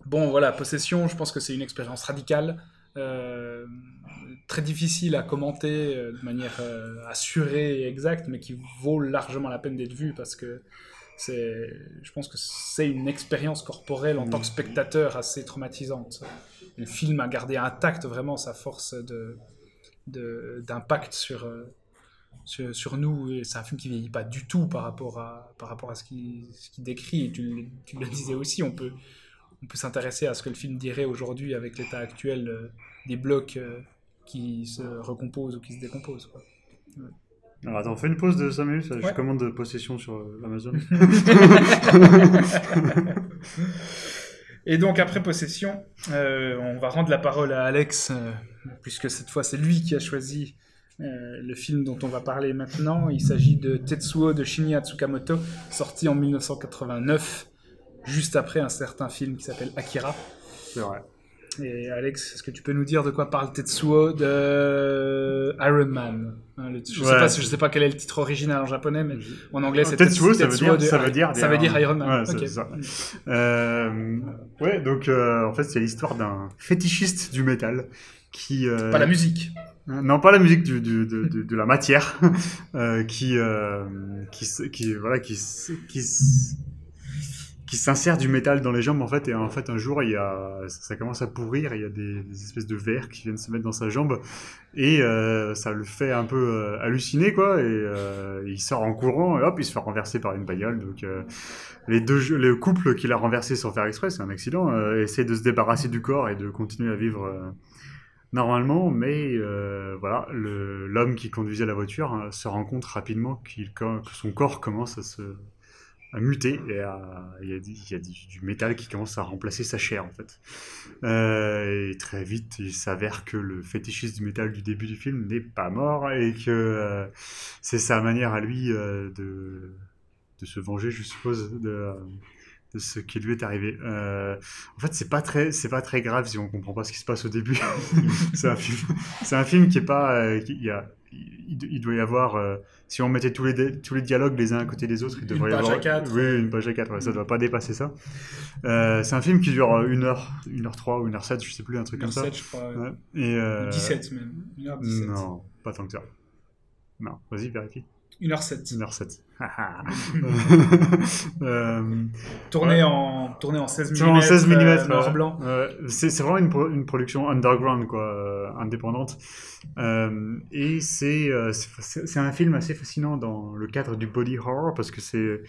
[SPEAKER 1] Bon, voilà, Possession, je pense que c'est une expérience radicale, euh, très difficile à commenter euh, de manière euh, assurée et exacte, mais qui vaut largement la peine d'être vue parce que je pense que c'est une expérience corporelle en tant que spectateur assez traumatisante. Le film a gardé intact vraiment sa force de, de- d'impact sur, euh, sur, sur nous, c'est un film qui vieillit pas du tout par rapport à, par rapport à ce qu'il décrit, et tu, le- tu le disais aussi, on peut, on peut s'intéresser à ce que le film dirait aujourd'hui avec l'état actuel euh, des blocs euh, qui se recomposent ou qui se décomposent. quoi.
[SPEAKER 4] Alors attends, on fait une pause de 5 minutes. Je
[SPEAKER 1] Ouais.
[SPEAKER 4] commande de possession sur euh, Amazon.
[SPEAKER 1] Et donc après Possession, euh, on va rendre la parole à Alex, euh, puisque cette fois c'est lui qui a choisi le film dont on va parler maintenant. Il s'agit de Tetsuo de Shinya Tsukamoto, sorti en 1989, juste après un certain film qui s'appelle Akira.
[SPEAKER 4] C'est vrai.
[SPEAKER 1] Et Alex, est-ce que tu peux nous dire de quoi parle Tetsuo de Iron Man Hein, le- Je ne sais,
[SPEAKER 4] Ouais.
[SPEAKER 1] pas sais quel est le titre original en japonais, mais en anglais c'est
[SPEAKER 4] Tetsuo, ça veut
[SPEAKER 1] Tetsuo
[SPEAKER 4] dire,
[SPEAKER 1] de-
[SPEAKER 4] ça veut dire,
[SPEAKER 1] ça veut dire Iron Man.
[SPEAKER 4] Ouais, c'est
[SPEAKER 1] Ok.
[SPEAKER 4] ça. Euh, ouais, donc euh, en fait, c'est l'histoire d'un fétichiste du métal qui. euh,
[SPEAKER 1] Pas la musique.
[SPEAKER 4] Non, pas la musique du, du- de, de- de la matière, euh, qui, euh, qui, voilà, qui, qui s'insère du métal dans les jambes en fait, et en fait un jour il y a, ça commence à pourrir, il y a des, espèces de vers qui viennent se mettre dans sa jambe, et euh, ça le fait un peu euh, halluciner quoi, et euh, il sort en courant, et hop, il se fait renverser par une bagnole, donc les deux, le couple qui l'a renversé sans faire exprès, c'est un accident, essaie de se débarrasser du corps et de continuer à vivre. normalement, mais voilà, l'homme qui conduisait la voiture hein, se rend compte rapidement qu'il, que son corps commence à se à muter et il y a, y a du, métal qui commence à remplacer sa chair en fait. Euh, et très vite, il s'avère que le fétichiste du métal du début du film n'est pas mort et que euh, c'est sa manière à lui euh, de, de se venger, je suppose, de, ce qui lui est arrivé. En fait, c'est pas très, c'est pas très grave si on comprend pas ce qui se passe au début. c'est un film, c'est un film qui est pas, qui- y a, il, doit y avoir, euh, si on mettait tous les, tous les dialogues les uns à côté des autres, il
[SPEAKER 1] Une
[SPEAKER 4] devrait y
[SPEAKER 1] page
[SPEAKER 4] avoir,
[SPEAKER 1] à quatre.
[SPEAKER 4] oui, une page à quatre, ouais, ça doit pas dépasser ça. Euh, c'est un film qui dure une heure, une heure trois ou une heure sept, je sais plus, un truc comme ça.
[SPEAKER 1] 17, je crois.
[SPEAKER 4] Ouais. Et euh,
[SPEAKER 1] 17 même. 1h17.
[SPEAKER 4] Non, pas tant que ça. Non, vas-y, vérifie.
[SPEAKER 1] 1h07.
[SPEAKER 4] 1h07. euh,
[SPEAKER 1] Tourné,
[SPEAKER 4] Ouais.
[SPEAKER 1] en, tourné en 16 mm.
[SPEAKER 4] Tourné en 16 mm,
[SPEAKER 1] noir
[SPEAKER 4] ouais.
[SPEAKER 1] blanc.
[SPEAKER 4] Ouais, c'est vraiment une, pro- une production underground, quoi, euh, indépendante. Euh, et c'est euh, un film assez fascinant dans le cadre du body horror parce que c'est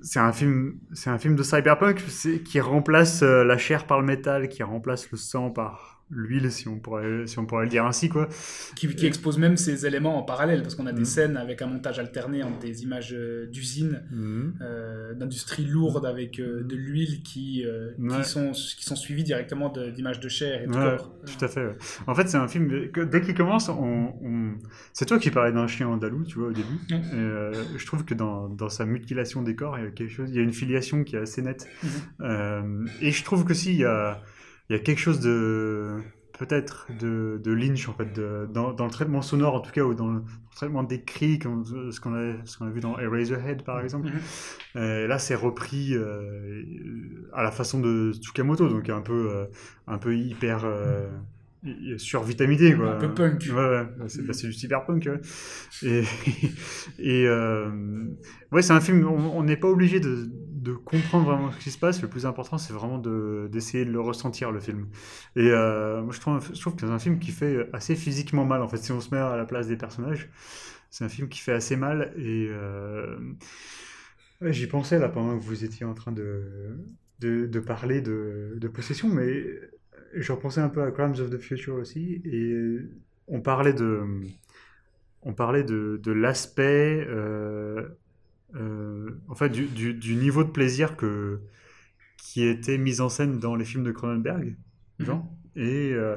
[SPEAKER 4] c'est un film c'est un film de cyberpunk qui remplace euh, la chair par le métal, qui remplace le sang par l'huile, si on pourrait si on pourrait le dire ainsi, quoi.
[SPEAKER 1] Qui, qui expose même ces éléments en parallèle, parce qu'on a des
[SPEAKER 4] Mhm.
[SPEAKER 1] scènes avec un montage alterné entre des images euh, d'usines, euh, d'industries lourdes avec euh, de l'huile qui, euh,
[SPEAKER 4] Ouais.
[SPEAKER 1] qui, sont, qui sont suivies directement d'images de, chair et de
[SPEAKER 4] Ouais,
[SPEAKER 1] corps.
[SPEAKER 4] Tout à fait. ouais. En fait, c'est un film que dès qu'il commence, on, on- c'est toi qui parlais d'un chien andalou, tu vois, au début. Et, je trouve que dans, dans sa mutilation des corps, il y a quelque chose, il y a une filiation qui est assez nette.
[SPEAKER 1] Mhm.
[SPEAKER 4] Euh, et je trouve que si il y a, il y a quelque chose de peut-être de, de Lynch en fait, de- dans, dans le traitement sonore en tout cas ou dans le traitement des cris, comme ce qu'on a, ce qu'on a vu dans Eraserhead par exemple. Euh, là, c'est repris euh, à la façon de Tsukamoto, donc un peu, euh, un peu hyper euh, survitaminé, quoi.
[SPEAKER 1] Un peu punk.
[SPEAKER 4] Ouais, ouais, c'est bah, du cyberpunk. ouais. Et, et euh, ouais, c'est un film. On n'est pas obligé de, de comprendre vraiment ce qui se passe. Le plus important, c'est vraiment de- d'essayer de, le ressentir le film. Et euh, moi, je trouve, que c'est un film qui fait assez physiquement mal. En fait, si on se met à la place des personnages, c'est un film qui fait assez mal et euh, J'y pensais là pendant que vous étiez en train de, de, parler de, de possession, mais je repensais un peu à Crimes of the Future aussi, et on parlait de, de, de l'aspect, euh, euh, en fait, du, du, du niveau de plaisir que, qui était mis en scène dans les films de Cronenberg, genre, et, euh,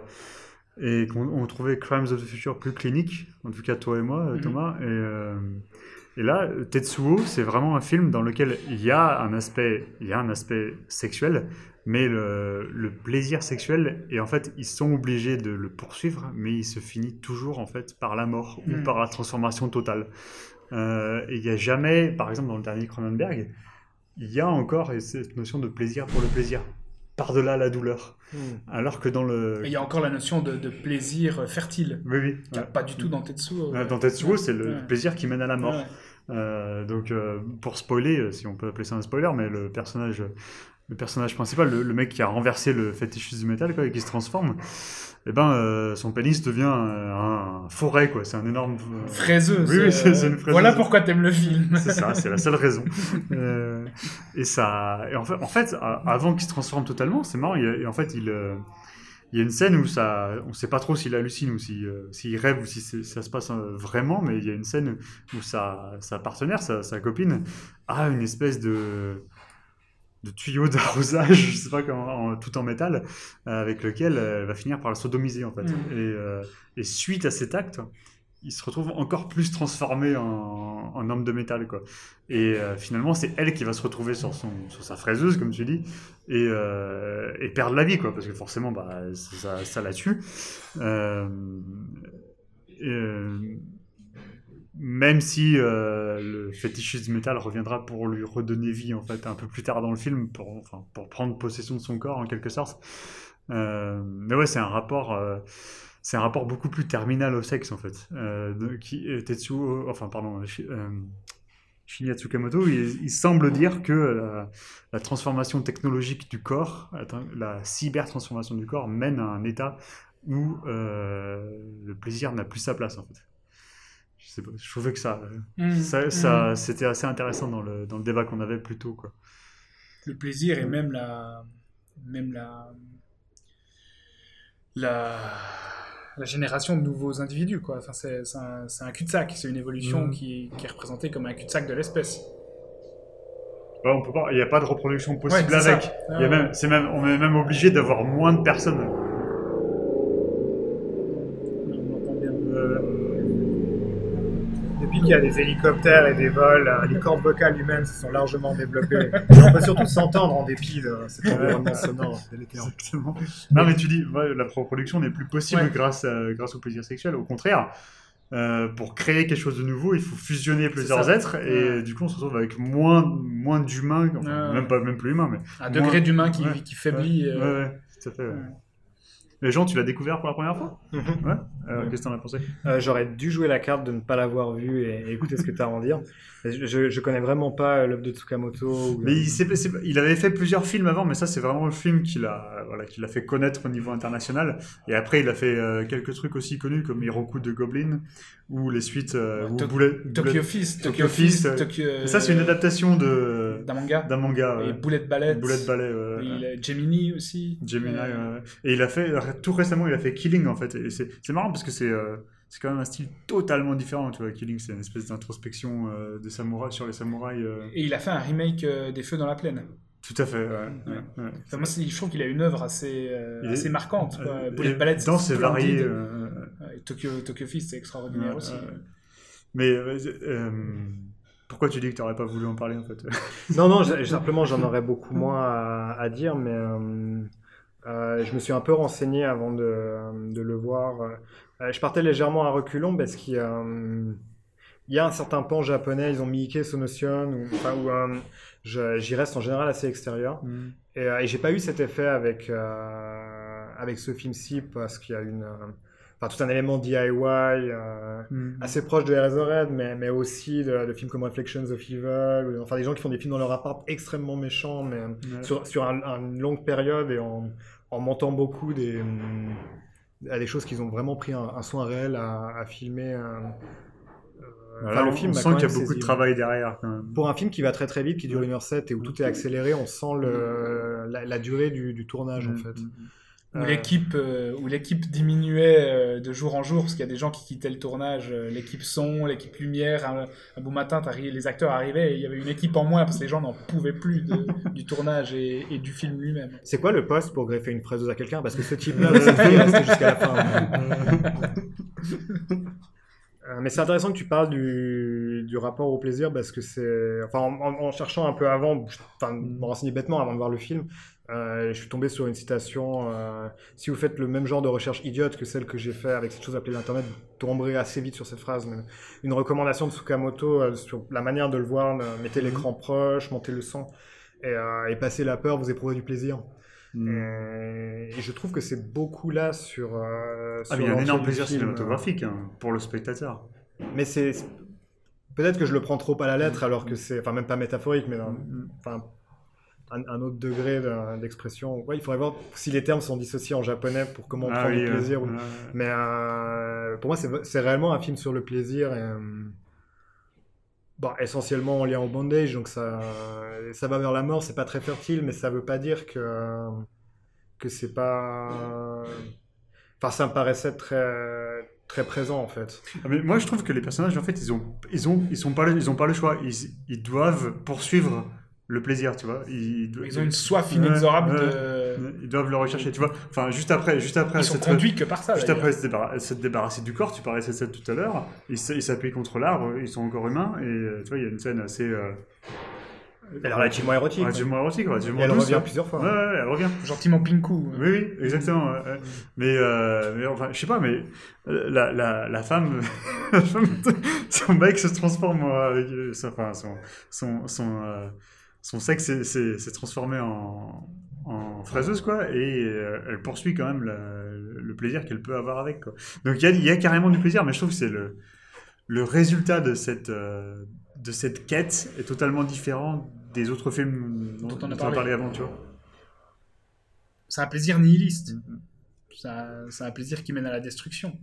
[SPEAKER 4] et qu'on on trouvait Crimes of the Future plus clinique, en tout cas toi et moi,
[SPEAKER 1] Mhm.
[SPEAKER 4] Thomas, et, euh, Et là, Tetsuo, c'est vraiment un film dans lequel il y a un aspect, il y a un aspect sexuel, mais le, le plaisir sexuel, et en fait, ils sont obligés de le poursuivre, mais il se finit toujours en fait par la mort
[SPEAKER 1] Mm.
[SPEAKER 4] ou par la transformation totale. Euh, et il n'y a jamais, par exemple, dans le dernier Cronenberg, il y a encore cette notion de plaisir pour le plaisir, par-delà la douleur.
[SPEAKER 5] Hmm.
[SPEAKER 4] Alors que dans le.
[SPEAKER 1] Et Il y a encore la notion de, de plaisir fertile.
[SPEAKER 4] Oui, oui. ouais.
[SPEAKER 1] pas du tout dans Tetsuo.
[SPEAKER 4] Euh, Dans Tetsuo, c'est le
[SPEAKER 1] Ouais.
[SPEAKER 4] plaisir qui mène à la mort.
[SPEAKER 1] Ouais.
[SPEAKER 4] Euh, donc, euh, pour spoiler, si on peut appeler ça un spoiler, mais le personnage, le personnage principal, le, le mec qui a renversé le fétichiste du métal, quoi, et qui se transforme, eh ben, euh, son pénis devient euh, un forêt, quoi. C'est un énorme. euh,
[SPEAKER 1] Fraiseuse.
[SPEAKER 4] Oui, oui, c'est- c'est une fraiseuse.
[SPEAKER 1] Voilà pourquoi t'aimes le film.
[SPEAKER 4] c'est ça, c'est la seule raison. Euh, et ça, et en fait, en fait, avant qu'il se transforme totalement, c'est marrant. il y a- et en fait, il, euh, il y a une scène où ça, on sait pas trop s'il hallucine ou si, s'il rêve ou si ça se passe vraiment, mais il y a une scène où sa, sa partenaire, sa, sa copine, a une espèce de de tuyau d'arrosage, je sais pas comment, en- tout en métal, euh, avec lequel elle va finir par la sodomiser en fait.
[SPEAKER 1] Mm.
[SPEAKER 4] Et, euh, et suite à cet acte, il se retrouve encore plus transformé en, en homme de métal quoi. Et euh, finalement, c'est elle qui va se retrouver sur son sur sa fraiseuse comme tu dis et, euh, et perdre la vie quoi, parce que forcément bah ça, ça la tue. Euh, et, euh, même si euh, le fétichiste métal reviendra pour lui redonner vie en fait un peu plus tard dans le film pour enfin pour prendre possession de son corps en quelque sorte. Euh, mais ouais, c'est un rapport euh, c'est un rapport beaucoup plus terminal au sexe en fait. Euh, de- Tetsuo, enfin pardon, Shi- Shinya Tsukamoto, il, il semble dire que la, la transformation technologique du corps, la cyber transformation du corps mène à un état où le plaisir n'a plus sa place en fait. Je sais pas, je trouvais que ça,
[SPEAKER 1] Mm,
[SPEAKER 4] ça,
[SPEAKER 1] mm.
[SPEAKER 4] ça- c'était assez intéressant dans le, dans le débat qu'on avait plus tôt quoi.
[SPEAKER 1] le plaisir et même la même la la, la génération de nouveaux individus quoi enfin c'est c'est un, c'est un cul-de-sac c'est une évolution
[SPEAKER 4] Mhm.
[SPEAKER 1] qui, qui est représentée comme un cul-de-sac de l'espèce
[SPEAKER 4] on peut pas, il n'y a pas de reproduction possible
[SPEAKER 1] Ouais, c'est
[SPEAKER 4] avec.
[SPEAKER 1] ça.
[SPEAKER 4] Il y a même, c'est même, on est même obligé d'avoir moins de personnes.
[SPEAKER 2] Depuis qu'il y a des hélicoptères et des vols, euh, les cordes vocales humaines se sont largement développées. On peut surtout s'entendre en dépit de cet environnement sonore délétère.
[SPEAKER 4] Exactement. Non, mais tu dis, ouais, la reproduction n'est plus possible
[SPEAKER 1] Ouais.
[SPEAKER 4] grâce, à- grâce au plaisir sexuel. Au contraire, euh, pour créer quelque chose de nouveau, il faut fusionner plusieurs êtres et
[SPEAKER 1] Ouais.
[SPEAKER 4] du coup, on se retrouve avec moins, moins d'humains, enfin,
[SPEAKER 1] Ouais.
[SPEAKER 4] même pas même plus humains, mais
[SPEAKER 1] un
[SPEAKER 4] Moins-
[SPEAKER 1] degré d'humain qui,
[SPEAKER 4] ouais.
[SPEAKER 1] qui faiblit euh,
[SPEAKER 4] tout à fait. Ouais.
[SPEAKER 1] ouais.
[SPEAKER 4] Les gens, tu l'as découvert pour la première fois
[SPEAKER 2] Mhm.
[SPEAKER 4] Ouais. Alors, Qu'est-ce que t'en as pensé
[SPEAKER 2] Euh, J'aurais dû jouer la carte de ne pas l'avoir vu et, et écouter ce que tu as à en dire. Je, je, connais vraiment pas euh, l'œuvre de Tsukamoto. ou-
[SPEAKER 4] Mais il avait fait plusieurs films avant, mais ça c'est vraiment le film qu'il a, voilà, qu'il a fait connaître au niveau international. Et après il a fait euh, quelques trucs aussi connus comme Hiroku de Goblin ou les suites euh, ou
[SPEAKER 1] To-
[SPEAKER 4] Bullet-
[SPEAKER 1] Tokyo Fist
[SPEAKER 4] Tokyo
[SPEAKER 1] Fist
[SPEAKER 4] Fist, euh,
[SPEAKER 1] Tokyo,
[SPEAKER 4] Et ça c'est une adaptation de
[SPEAKER 1] d'un manga
[SPEAKER 4] d'un manga.
[SPEAKER 1] et. Bullet Ballet
[SPEAKER 4] Bullet Ballet. ouais, ouais.
[SPEAKER 1] Il a Gemini aussi
[SPEAKER 4] Gemini. Ouais. Et il a fait tout récemment il a fait Killing en fait. Et c'est c'est marrant parce que c'est c'est quand même un style totalement différent. Tu vois, Killing c'est une espèce d'introspection euh, des samouraïs sur les samouraïs. euh.
[SPEAKER 1] et il a fait un remake euh, des Feux dans la plaine
[SPEAKER 4] Tout à fait. Ouais, ouais, ouais.
[SPEAKER 1] Enfin, moi, c'est- je trouve qu'il a une œuvre assez, euh, assez marquante. quoi.
[SPEAKER 4] Euh,
[SPEAKER 1] Bullet
[SPEAKER 4] et
[SPEAKER 1] Ballet,
[SPEAKER 4] dans
[SPEAKER 1] c'est
[SPEAKER 4] varié. euh,
[SPEAKER 1] Tokyo, Tokyo Fist, c'est extraordinaire
[SPEAKER 4] Ouais,
[SPEAKER 1] aussi.
[SPEAKER 4] ouais. Mais euh, euh, pourquoi tu dis que tu n'aurais pas voulu en parler en fait?
[SPEAKER 2] Non, non, simplement j'en aurais beaucoup moins à, à dire, mais euh, euh, je me suis un peu renseigné avant de, de le voir. Euh, je partais légèrement à reculons parce qu'il y a, euh, il y a un certain pan japonais, ils ont Miike Sonotion, ou, enfin, euh, j'y reste en général assez extérieur. Et, euh, et j'ai pas eu cet effet avec, euh, avec ce film-ci parce qu'il y a une, euh, tout un élément DIY. euh, assez proche de Eraserhead, mais, mais aussi de, de films comme Reflections of Evil, ou, enfin des gens qui font des films dans leur appart extrêmement méchants, mais sur, sur un- une longue période et en, en montant beaucoup des, hum, à des choses qu'ils ont vraiment pris un, un soin réel à, à filmer.
[SPEAKER 4] Voilà,
[SPEAKER 2] enfin, le
[SPEAKER 4] on-
[SPEAKER 2] film
[SPEAKER 4] on sent qu'il y a beaucoup de travail derrière quand même.
[SPEAKER 2] Pour un film qui va très très vite, qui dure 1h07 et où tout est accéléré, on sent le, la, la durée du, du tournage en
[SPEAKER 4] Mm,
[SPEAKER 2] fait.
[SPEAKER 4] mm,
[SPEAKER 1] Où
[SPEAKER 2] Euh,
[SPEAKER 1] l'équipe euh, où l'équipe diminuait euh, de jour en jour parce qu'il y a des gens qui quittaient le tournage, euh, l'équipe son, l'équipe lumière. Un, un beau matin, les acteurs arrivaient et il y avait une équipe en moins parce que les gens n'en pouvaient plus de- du tournage et, et du film lui-même.
[SPEAKER 2] C'est quoi le poste pour greffer une fraiseuse à quelqu'un? Parce que ce est restée jusqu'à la fin. Euh, mais c'est intéressant que tu parles du, du rapport au plaisir parce que c'est. Enfin, en, cherchant un peu avant, enfin, me renseigner bêtement avant de voir le film, euh, je suis tombé sur une citation. euh, si vous faites le même genre de recherche idiote que celle que j'ai fait avec cette chose appelée l'Internet, vous tomberez assez vite sur cette phrase. mais une recommandation de Tsukamoto euh, sur la manière de le voir mettez l'écran proche, montez le son et, et passez la peur, vous éprouvez du plaisir.
[SPEAKER 4] Mm.
[SPEAKER 2] Euh, et je trouve que c'est beaucoup là sur. euh,
[SPEAKER 4] Ah, mais il y a un énorme plaisir
[SPEAKER 2] film.
[SPEAKER 4] cinématographique hein, pour le spectateur.
[SPEAKER 2] Mais c'est. Peut-être que je le prends trop à la lettre alors que c'est. Enfin, même pas métaphorique, mais dans-
[SPEAKER 4] Mm.
[SPEAKER 2] enfin, un, un autre degré d'expression. Ouais, il faudrait voir si les termes sont dissociés en japonais pour comment
[SPEAKER 4] Ah
[SPEAKER 2] prendre
[SPEAKER 4] oui,
[SPEAKER 2] du
[SPEAKER 4] euh,
[SPEAKER 2] plaisir. ou-. Mais euh, pour moi, c'est c'est réellement un film sur le plaisir. Et, euh, bon, essentiellement en lien au bandage, donc ça, ça va vers la mort, c'est pas très fertile, mais ça veut pas dire que, que c'est pas. Enfin, ça me paraissait très, très présent en fait.
[SPEAKER 4] Ah, mais moi, je trouve que les personnages, en fait, ils ont, ils ont, ils sont pas, ils ont pas le choix. Ils, ils doivent poursuivre le plaisir, tu vois. Ils,
[SPEAKER 1] Ils ont une soif inexorable
[SPEAKER 4] ouais.
[SPEAKER 1] de.
[SPEAKER 4] Ils doivent le rechercher, tu vois. Enfin, juste après, juste après,
[SPEAKER 1] Ils sont
[SPEAKER 4] cette-
[SPEAKER 1] conduits que par ça.
[SPEAKER 4] Juste après se, débarra- se débarrasser du corps, tu parlais de ça tout à l'heure, ils s'appuient contre l'arbre, ils sont encore humains, et euh, tu vois, il y a une scène assez... Euh,
[SPEAKER 2] Elle est relativement érotique.
[SPEAKER 4] relativement érotique, relativement
[SPEAKER 2] elle revient
[SPEAKER 4] hein.
[SPEAKER 2] plusieurs fois.
[SPEAKER 4] Ouais, ouais, elle revient.
[SPEAKER 1] Gentiment Pinku.
[SPEAKER 4] Oui, oui, exactement. Mais, euh, mais enfin, je sais pas, mais euh, la, la, la femme, son mec se transforme, avec, son- enfin, son, son, son, euh, son sexe s'est- transformé en, en fraiseuse, quoi, et euh, elle poursuit quand même la- le plaisir qu'elle peut avoir avec, quoi. Donc il y y a carrément du plaisir, mais je trouve que c'est le, le résultat de cette, euh, de cette quête est totalement différent des autres films dont,
[SPEAKER 1] Dont on a parlé.
[SPEAKER 4] parlé avant, tu vois.
[SPEAKER 1] C'est un plaisir nihiliste. C'est un, c'est un plaisir qui mène à la destruction.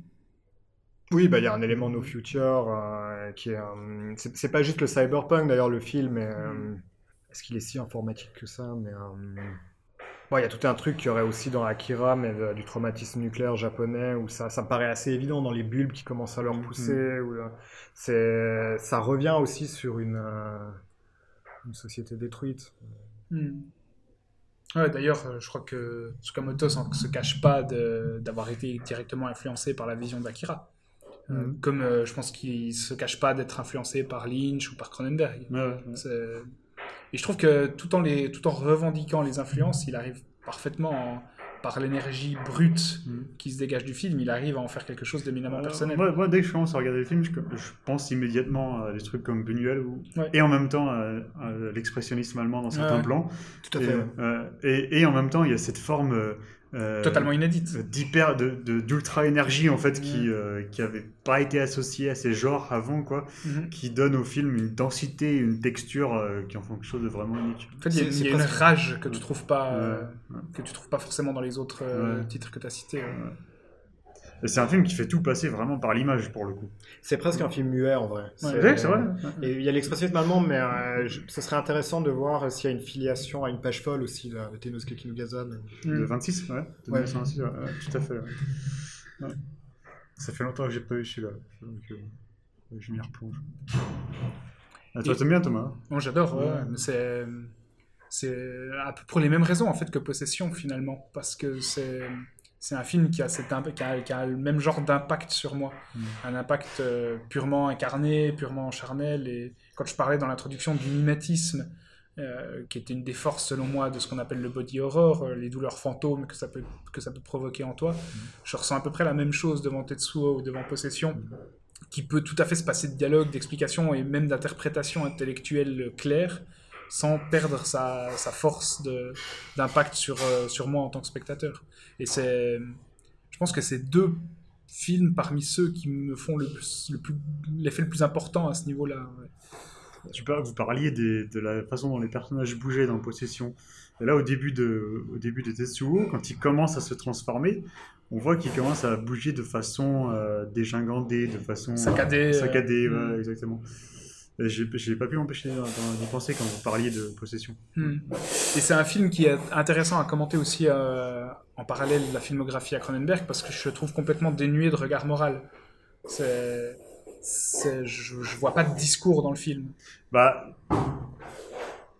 [SPEAKER 2] Oui, bah il y a un élément No Future euh, qui est. euh, c'est pas juste le cyberpunk d'ailleurs, le film. est, euh, Est-ce qu'il est si informatique que ça Mais. euh, Bon, il y a tout un truc qu'il y aurait aussi dans Akira, mais de- du traumatisme nucléaire japonais, où ça, ça me paraît assez évident dans les bulbes qui commencent à leur pousser. où, euh, ça revient aussi sur une, euh, une société détruite.
[SPEAKER 1] Hmm. Ouais, d'ailleurs, euh, je crois que Tsukamoto ne se cache pas d'avoir été directement influencé par la vision d'Akira. Euh,
[SPEAKER 2] Mhm.
[SPEAKER 1] Comme euh, je pense qu'il se cache pas d'être influencé par Lynch ou par Cronenberg. Et je trouve que tout en, les, tout en revendiquant les influences, il arrive parfaitement, en- par l'énergie brute
[SPEAKER 4] Mhm.
[SPEAKER 1] qui se dégage du film, il arrive à en faire quelque chose d'éminemment personnel.
[SPEAKER 4] Moi, moi, dès que je commence à regarder le film, je, je pense immédiatement à des trucs comme Buñuel ou-
[SPEAKER 1] Ouais.
[SPEAKER 4] et en même temps à, à l'expressionnisme allemand dans certains
[SPEAKER 1] Ouais.
[SPEAKER 4] plans.
[SPEAKER 2] Tout à
[SPEAKER 4] Et,
[SPEAKER 2] fait. ouais.
[SPEAKER 4] euh, et, et en même temps, il y a cette forme euh,
[SPEAKER 1] Totalement inédite.
[SPEAKER 4] d'hyper, de, de- d'ultra énergie en fait qui
[SPEAKER 1] Mhm.
[SPEAKER 4] euh, qui avait pas été associée à ces genres avant quoi,
[SPEAKER 1] Mhm.
[SPEAKER 4] qui donne au film une densité, une texture euh, qui en font quelque chose de vraiment unique.
[SPEAKER 1] En fait, il y a, y une rage que tu trouves pas,
[SPEAKER 4] Ouais,
[SPEAKER 1] euh,
[SPEAKER 4] ouais.
[SPEAKER 1] que tu trouves pas forcément dans les autres euh,
[SPEAKER 4] Ouais.
[SPEAKER 1] titres que tu as cités. Ouais.
[SPEAKER 4] Et c'est un film qui fait tout passer vraiment par l'image pour le coup.
[SPEAKER 2] C'est presque un film muet en vrai.
[SPEAKER 1] Ouais,
[SPEAKER 4] c'est vrai.
[SPEAKER 2] Et il y a l'expressionnisme allemand, mais euh, je- ce serait intéressant de voir s'il y a une filiation à une page folle aussi de, de Tenosuke Kinugasa. mais-
[SPEAKER 4] De
[SPEAKER 1] Mm.
[SPEAKER 4] 26, ouais. De
[SPEAKER 2] Ouais.
[SPEAKER 4] 1926, ouais, ouais, tout à fait. ouais. Ouais. Ça fait longtemps que j'ai pas vu celui-là. Donc, euh, je m'y replonge. Ah, toi,
[SPEAKER 1] Et-
[SPEAKER 4] t'aimes bien, Thomas
[SPEAKER 1] Moi, j'adore, ouais,
[SPEAKER 4] Ouais.
[SPEAKER 1] mais c'est c'est pour les mêmes raisons en fait que Possession finalement, parce que c'est c'est un film qui a, cet qui a, qui a le même genre d'impact sur moi,
[SPEAKER 4] Mm.
[SPEAKER 1] un impact euh, purement incarné, purement charnel. Et quand je parlais dans l'introduction du mimétisme, euh, qui était une des forces selon moi de ce qu'on appelle le body horror, euh, les douleurs fantômes que ça peut que ça peut provoquer en toi, je ressens à peu près la même chose devant Tetsuo ou devant Possession qui peut tout à fait se passer de dialogue, d'explication et même d'interprétation intellectuelle claire, sans perdre sa, sa force d'impact sur, euh, sur moi en tant que spectateur. Et c'est, je pense que c'est deux films parmi ceux qui me font le plus, le plus, l'effet le plus important à ce niveau-là. ouais.
[SPEAKER 4] tu par- Vous parliez des- de la façon dont les personnages bougeaient dans Possession. Et là, au début de, au début de Tetsuo, quand il commence à se transformer, on voit qu'il commence à bouger de façon euh, dégingandée, de façon
[SPEAKER 1] Saccadée,
[SPEAKER 4] euh, saccadée,
[SPEAKER 1] euh,
[SPEAKER 4] ouais, exactement. J'ai pas pu m'empêcher d'y penser quand vous parliez de Possession.
[SPEAKER 1] Hmm. Et c'est un film qui est intéressant à commenter aussi euh, en parallèle de la filmographie à Cronenberg parce que je le trouve complètement dénué de regard moral. C'est- je, je vois pas de discours dans le film.
[SPEAKER 4] Bah.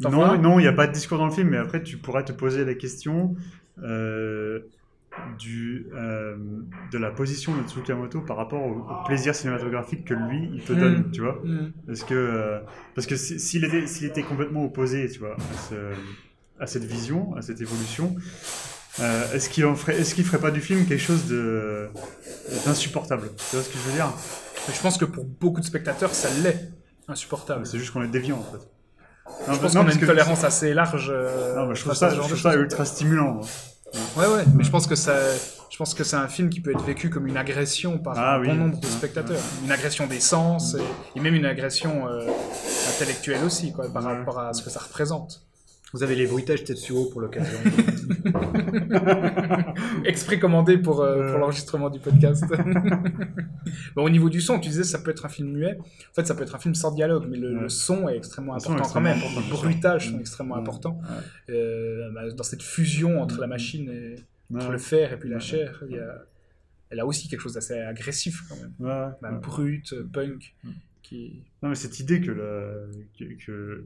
[SPEAKER 4] Non, il n'y a pas de discours dans le film, mais après, tu pourrais te poser la question euh, du, euh, de la position de Tsukamoto par rapport au, au plaisir cinématographique que lui, il te
[SPEAKER 1] Mm.
[SPEAKER 4] donne, tu vois.
[SPEAKER 1] Mm.
[SPEAKER 4] Parce que, euh, parce que si- s'il était, s'il était complètement opposé, tu vois, à, ce- à cette vision, à cette évolution, euh, est-ce qu'il en ferait, est-ce qu'il ferait pas du film quelque chose de d'insupportable? Tu vois ce que je veux dire?
[SPEAKER 1] Mais je pense que pour beaucoup de spectateurs, ça l'est insupportable.
[SPEAKER 4] C'est juste qu'on est déviant en fait. Non,
[SPEAKER 1] Je pense qu'on a une tolérance assez large.
[SPEAKER 4] Non, mais je trouve ça, je trouve ça ultra stimulant. moi.
[SPEAKER 1] Ouais, ouais, mais je pense que ça, je pense que c'est un film qui peut être vécu comme une agression par
[SPEAKER 4] Ah
[SPEAKER 1] un
[SPEAKER 4] oui.
[SPEAKER 1] bon nombre de spectateurs, une agression des sens et, et même une agression euh, intellectuelle aussi, quoi, par rapport à ce que ça représente.
[SPEAKER 2] Vous avez les bruitages Tetsuo pour l'occasion.
[SPEAKER 1] Exprès commandé pour, euh, pour l'enregistrement du podcast. bon, au niveau du son, tu disais ça peut être un film muet. En fait, ça peut être un film sans dialogue, mais le,
[SPEAKER 4] Ouais.
[SPEAKER 1] le son est extrêmement
[SPEAKER 4] Le
[SPEAKER 1] important quand même. Les bruitages sont extrêmement
[SPEAKER 4] Ouais.
[SPEAKER 1] importants.
[SPEAKER 4] Ouais.
[SPEAKER 1] Euh, bah, dans cette fusion entre la
[SPEAKER 4] Mm.
[SPEAKER 1] machine et entre le fer et puis la chair, il y a, elle a aussi quelque chose d'assez agressif quand même. Bah, brut, euh, punk, qui...
[SPEAKER 4] Non, mais cette idée que la, que, que,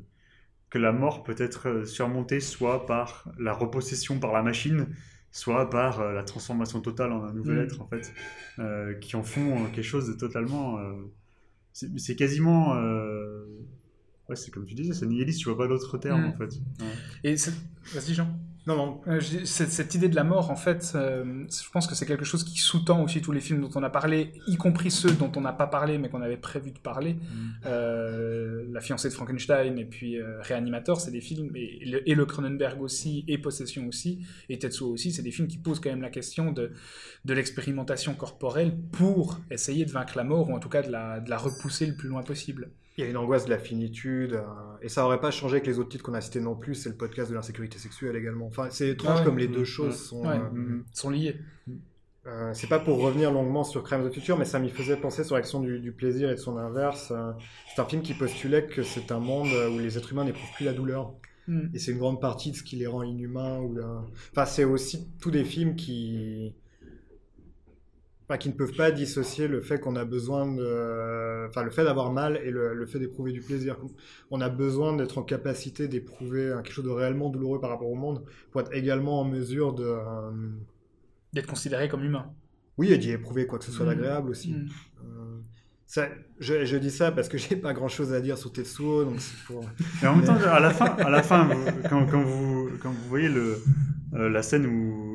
[SPEAKER 4] que la mort peut être euh, surmontée soit par la repossession par la machine, soit par euh, la transformation totale en un nouvel
[SPEAKER 1] Mm.
[SPEAKER 4] être, en fait, euh, qui en font quelque chose de totalement. c'est quasiment. ouais, c'est comme tu disais, c'est nihiliste, tu vois pas d'autre terme,
[SPEAKER 1] Mm.
[SPEAKER 4] en fait. Ouais.
[SPEAKER 1] Et Vas-y Jean.
[SPEAKER 2] Non, non.
[SPEAKER 1] Euh, je cette, cette idée de la mort, en fait, euh, je pense que c'est quelque chose qui sous-tend aussi tous les films dont on a parlé, y compris ceux dont on n'a pas parlé mais qu'on avait prévu de parler. Euh, la fiancée de Frankenstein et puis euh, Réanimateur, c'est des films, et, le, et le Cronenberg aussi, et Possession aussi, et Tetsuo aussi, c'est des films qui posent quand même la question de, de l'expérimentation corporelle pour essayer de vaincre la mort, ou en tout cas de la, de la repousser le plus loin possible.
[SPEAKER 2] Il y a une angoisse de la finitude, euh, et ça aurait pas changé avec les autres titres qu'on a cités non plus, c'est le podcast de l'insécurité sexuelle également. Enfin, c'est étrange
[SPEAKER 1] Ah ouais.
[SPEAKER 2] comme les deux
[SPEAKER 4] Ouais.
[SPEAKER 2] choses sont...
[SPEAKER 1] Ouais.
[SPEAKER 2] euh.
[SPEAKER 1] Ils sont liés.
[SPEAKER 2] Euh, c'est pas pour revenir longuement sur Crimes of the Future, mais ça m'y faisait penser sur l'action du, du plaisir et de son inverse. Euh, c'est un film qui postulait que c'est un monde où les êtres humains n'éprouvent plus la douleur.
[SPEAKER 1] Mm.
[SPEAKER 2] Et c'est une grande partie de ce qui les rend inhumains. Ou la- Enfin, c'est aussi tous des films qui... Enfin, qui ne peuvent pas dissocier le fait qu'on a besoin de... Enfin, le fait d'avoir mal et le, le fait d'éprouver du plaisir. On a besoin d'être en capacité d'éprouver quelque chose de réellement douloureux par rapport au monde pour être également en mesure de... euh,
[SPEAKER 1] D'être considéré comme humain.
[SPEAKER 2] Oui, et d'y éprouver quoi que ce soit
[SPEAKER 1] Mm.
[SPEAKER 2] d'agréable aussi.
[SPEAKER 1] Mm.
[SPEAKER 2] Euh, ça, je, je dis ça parce que j'ai pas grand chose à dire sur Tetsuo, donc c'est pour.
[SPEAKER 4] Et en même temps, à la fin, à la fin vous- quand, quand vous, quand vous voyez le, euh, la scène où,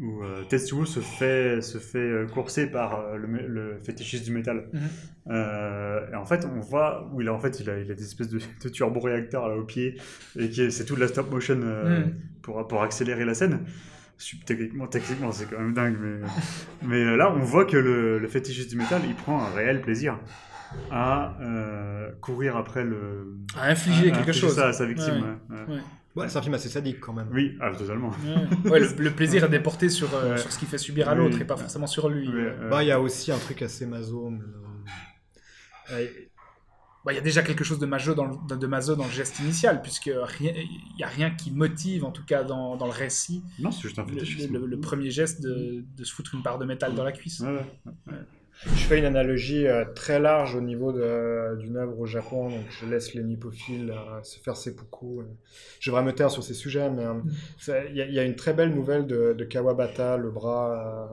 [SPEAKER 4] où, euh, Tetsuo se fait, se fait euh, courser par euh, le, le fétichiste du métal,
[SPEAKER 1] Mhm.
[SPEAKER 4] euh, et en fait, on voit où il a, en fait, il a, il a des espèces de, de turbo-réacteurs là au pied, et qui, c'est tout de la stop motion euh,
[SPEAKER 1] Mhm.
[SPEAKER 4] pour, pour accélérer la scène. Techniquement, techniquement c'est quand même dingue, mais, mais là, on voit que le, le fétichiste du métal, il prend un réel plaisir à euh, courir après le,
[SPEAKER 1] À infliger
[SPEAKER 4] à- à
[SPEAKER 1] quelque
[SPEAKER 4] infliger
[SPEAKER 1] chose.
[SPEAKER 4] ça à sa victime.
[SPEAKER 1] Ouais.
[SPEAKER 4] ouais, ouais.
[SPEAKER 1] Ouais.
[SPEAKER 2] C'est un film assez sadique quand même.
[SPEAKER 4] Oui, ah, totalement.
[SPEAKER 1] Ouais, le, le plaisir est déporté sur, euh,
[SPEAKER 4] Ouais.
[SPEAKER 1] sur ce qu'il fait subir à
[SPEAKER 4] Oui.
[SPEAKER 1] l'autre et pas forcément sur lui. Euh.
[SPEAKER 2] Bah, il y a aussi un truc assez maso. euh,
[SPEAKER 1] bah, Il y a déjà quelque chose de maso dans le, de, de maso dans le geste initial, puisque il n'y a rien qui motive, en tout cas dans, dans le récit,
[SPEAKER 4] Non, c'est juste un
[SPEAKER 1] le, le- le premier geste de, de se foutre une barre de métal dans la cuisse.
[SPEAKER 4] Ouais, ouais.
[SPEAKER 2] Je fais une analogie euh, très large au niveau d'une œuvre au Japon, donc je laisse les nippophiles euh, se faire seppuku. euh. Je devrais me taire sur ces sujets, mais ça- il y, a- il y a une très belle nouvelle de, de Kawabata, le bras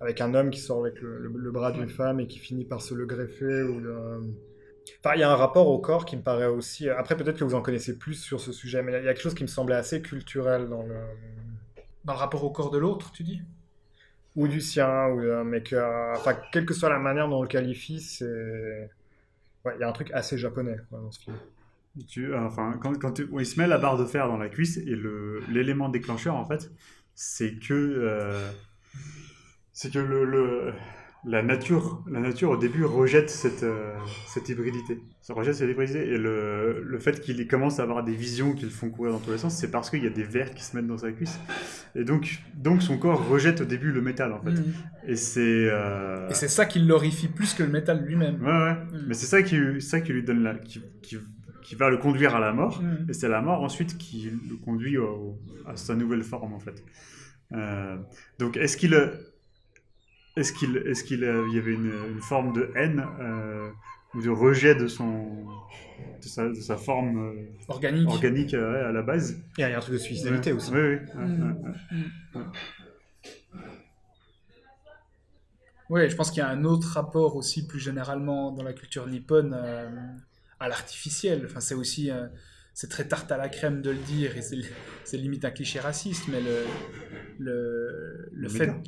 [SPEAKER 2] avec un homme qui sort avec le, le- le bras d'une femme et qui finit par se le greffer. Ou le- Enfin, il y a un rapport au corps qui me paraît aussi. Après, peut-être que vous en connaissez plus sur ce sujet, mais il y a quelque chose qui me semblait assez culturel dans le
[SPEAKER 1] Dans le rapport au corps de l'autre, tu dis?
[SPEAKER 2] Ou du sien, ou, mais que, euh, enfin, quelle que soit la manière dont on le qualifie, c'est, ouais, il y a un truc assez japonais dans ce film.
[SPEAKER 4] Tu, euh, enfin, quand, quand il se met la barre de fer dans la cuisse et l'élément déclencheur, en fait, c'est que, euh, c'est que le- la, nature, la nature, au début, rejette cette, euh, cette hybridité. Ça rejette cette hybridité. Et le, le fait qu'il commence à avoir des visions qui le font courir dans tous les sens, c'est parce qu'il y a des vers qui se mettent dans sa cuisse. Et donc, donc son corps rejette au début le métal, en fait.
[SPEAKER 1] Mhm.
[SPEAKER 4] Et c'est... euh,
[SPEAKER 1] Et c'est ça qui l'horrifie plus que le métal lui-même.
[SPEAKER 4] Ouais, ouais.
[SPEAKER 1] Mm.
[SPEAKER 4] Mais c'est ça qui, ça qui lui donne la... Qui, qui, qui va le conduire à la mort.
[SPEAKER 1] Mhm.
[SPEAKER 4] Et c'est la mort ensuite qui le conduit au- à sa nouvelle forme en fait. Euh, donc est-ce qu'il est-ce qu'il est-ce qu'il euh, y avait une, une forme de haine euh, ou de rejet de son de sa, de sa forme euh,
[SPEAKER 1] Organique.
[SPEAKER 4] euh, à la base?
[SPEAKER 2] Il y a un truc de suicidalité
[SPEAKER 4] Ouais.
[SPEAKER 2] aussi.
[SPEAKER 4] Oui, oui. ouais, ouais, ouais.
[SPEAKER 1] Mhm. Ouais, je pense qu'il y a un autre rapport aussi plus généralement dans la culture nippone euh, à l'artificiel. Enfin, c'est aussi euh, c'est très tarte à la crème de le dire et c'est limite un cliché raciste, mais le le, le
[SPEAKER 4] Le
[SPEAKER 1] fait
[SPEAKER 4] méca.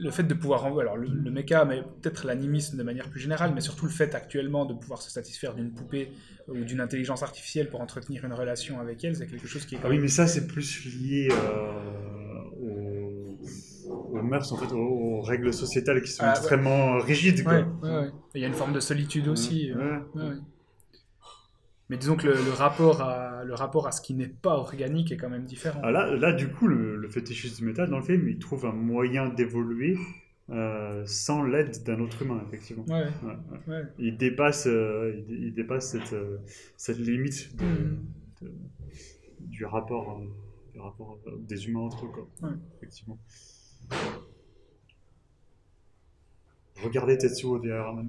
[SPEAKER 1] le fait de pouvoir envoyer alors le, le méca, mais peut-être l'animisme de manière plus générale, mais surtout le fait actuellement de pouvoir se satisfaire d'une poupée ou d'une intelligence artificielle pour entretenir une relation avec elle, c'est quelque chose qui est quand
[SPEAKER 4] Ah oui, mais ça, c'est plus lié euh, aux, aux mœurs, en fait, aux, aux règles sociétales qui sont
[SPEAKER 1] Ah, ouais.
[SPEAKER 4] extrêmement rigides.
[SPEAKER 1] Ouais, ouais. Il y a une forme de solitude aussi. euh. Mais disons que le, le rapport à, le rapport à ce qui n'est pas organique est quand même différent.
[SPEAKER 4] Ah, là, là, du coup, le, le fétichiste du métal, dans le film, il trouve un moyen d'évoluer euh, sans l'aide d'un autre humain, effectivement.
[SPEAKER 1] Ouais,
[SPEAKER 4] Ouais, ouais.
[SPEAKER 1] ouais.
[SPEAKER 4] Il dépasse, euh, il, il dépasse cette, euh, cette limite de- de- du rapport, du rapport des humains entre eux, quoi. Effectivement. Regardez Tetsuo The Iron Man.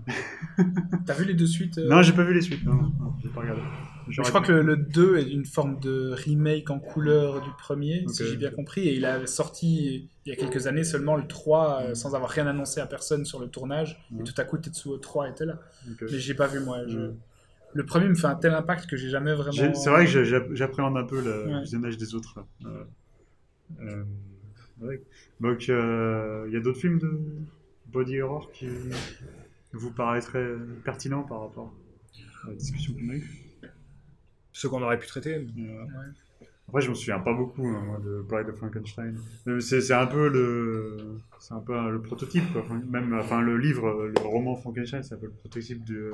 [SPEAKER 1] T'as vu les deux suites euh
[SPEAKER 4] Non, j'ai pas vu les suites. Non, non, non, j'ai pas regardé.
[SPEAKER 1] Je crois que le, le 2 est une forme de remake en couleur du premier, si j'ai bien compris. Et il a sorti il y a quelques années seulement le 3
[SPEAKER 4] Mm.
[SPEAKER 1] euh, sans avoir rien annoncé à personne sur le tournage. Et
[SPEAKER 4] Ouais.
[SPEAKER 1] tout à coup, Tetsuo 3 était là.
[SPEAKER 4] Ok.
[SPEAKER 1] Mais j'ai pas vu moi. je-
[SPEAKER 4] Ouais.
[SPEAKER 1] Le premier me fait un tel impact que j'ai jamais vraiment.
[SPEAKER 4] C'est vrai que j'appréhende un peu le
[SPEAKER 1] Ouais.
[SPEAKER 4] visionnage des autres. là. Euh, ouais. Donc, il y a d'autres films de body horror qui vous paraîtraient pertinents par rapport à la discussion qu'on a eue
[SPEAKER 2] Ce qu'on aurait pu traiter.
[SPEAKER 4] Euh, Après, je me souviens pas beaucoup hein, moi, de Bride of Frankenstein. Mais C'est un peu le, c'est un peu le prototype. Quoi. Enfin, même, enfin, le livre, le roman Frankenstein, c'est un peu le prototype de,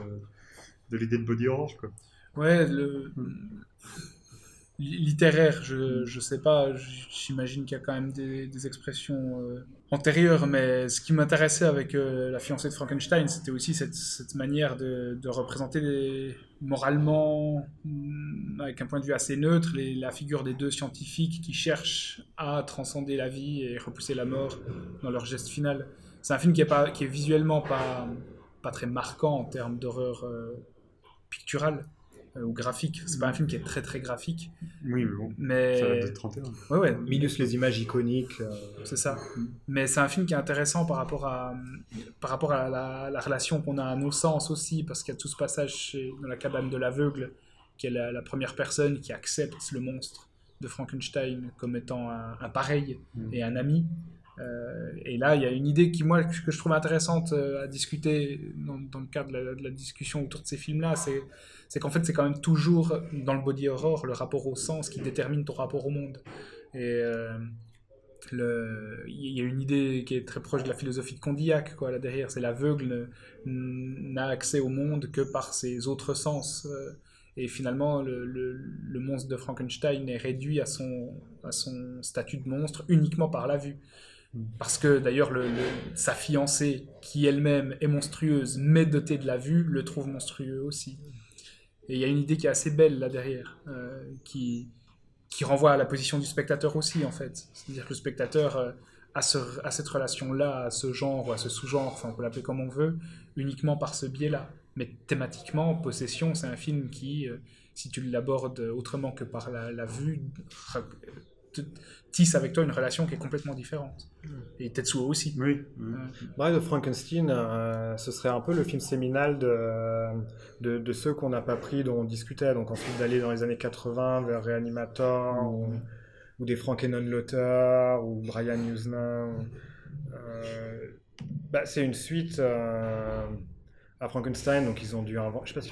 [SPEAKER 4] de l'idée de body horror. Quoi.
[SPEAKER 1] Ouais, le... li- littéraire, je, je sais pas, j'imagine qu'il y a quand même des, des expressions euh, antérieures, mais ce qui m'intéressait avec euh, la fiancée de Frankenstein, c'était aussi cette, cette manière de, de représenter des- moralement, mm, avec un point de vue assez neutre, les- la figure des deux scientifiques qui cherchent à transcender la vie et repousser la mort dans leur geste final. C'est un film qui est, pas, qui est visuellement pas, pas très marquant en termes d'horreur euh, picturale ou graphique. C'est pas un film qui est très très graphique,
[SPEAKER 4] Oui, mais bon, ça
[SPEAKER 1] mais
[SPEAKER 4] date de 31.
[SPEAKER 1] ouais ouais,
[SPEAKER 2] Minus les images iconiques. euh,
[SPEAKER 1] c'est ça. Mais c'est un film qui est intéressant par rapport à par rapport à la, la relation qu'on a à nos sens aussi, parce qu'il y a tout ce passage chez- dans la cabane de l'aveugle, qui est la, la première personne qui accepte le monstre de Frankenstein comme étant un, un pareil
[SPEAKER 4] Mm.
[SPEAKER 1] et un ami. Euh, et là, il y a une idée qui, moi, que je trouve intéressante euh, à discuter dans, dans le cadre de la, de la discussion autour de ces films-là, c'est, c'est qu'en fait, c'est quand même toujours dans le body horror le rapport au sens qui détermine ton rapport au monde. Et euh, il y a une idée qui est très proche de la philosophie de Condillac, quoi, là derrière, c'est l'aveugle n'a accès au monde que par ses autres sens. euh, et finalement, le, monstre de Frankenstein est réduit à son, statut de monstre uniquement par la vue. Parce que d'ailleurs, le- le- sa fiancée, qui elle-même est monstrueuse, mais dotée de la vue, le trouve monstrueux aussi. Et il y a une idée qui est assez belle là derrière, euh, qui, qui renvoie à la position du spectateur aussi, en fait. C'est-à-dire que le spectateur euh, a, ce- a cette relation-là, à ce genre, ou à ce sous-genre, enfin on peut l'appeler comme on veut, uniquement par ce biais-là. Mais thématiquement, Possession, c'est un film qui, euh, si tu l'abordes autrement que par la, vue, tisse avec toi une relation qui est complètement différente. Et Tetsuo aussi.
[SPEAKER 4] Oui. oui.
[SPEAKER 2] Bride of Frankenstein, euh, ce serait un peu le film séminal de, de, de ceux qu'on n'a pas pris, dont on discutait. Donc ensuite d'aller dans les années 80 vers Reanimator, ou, ou des Frankenheimer ou Brian Usna. Euh, bah, c'est une suite euh, à Frankenstein, donc ils ont dû inventer. Je sais pas si.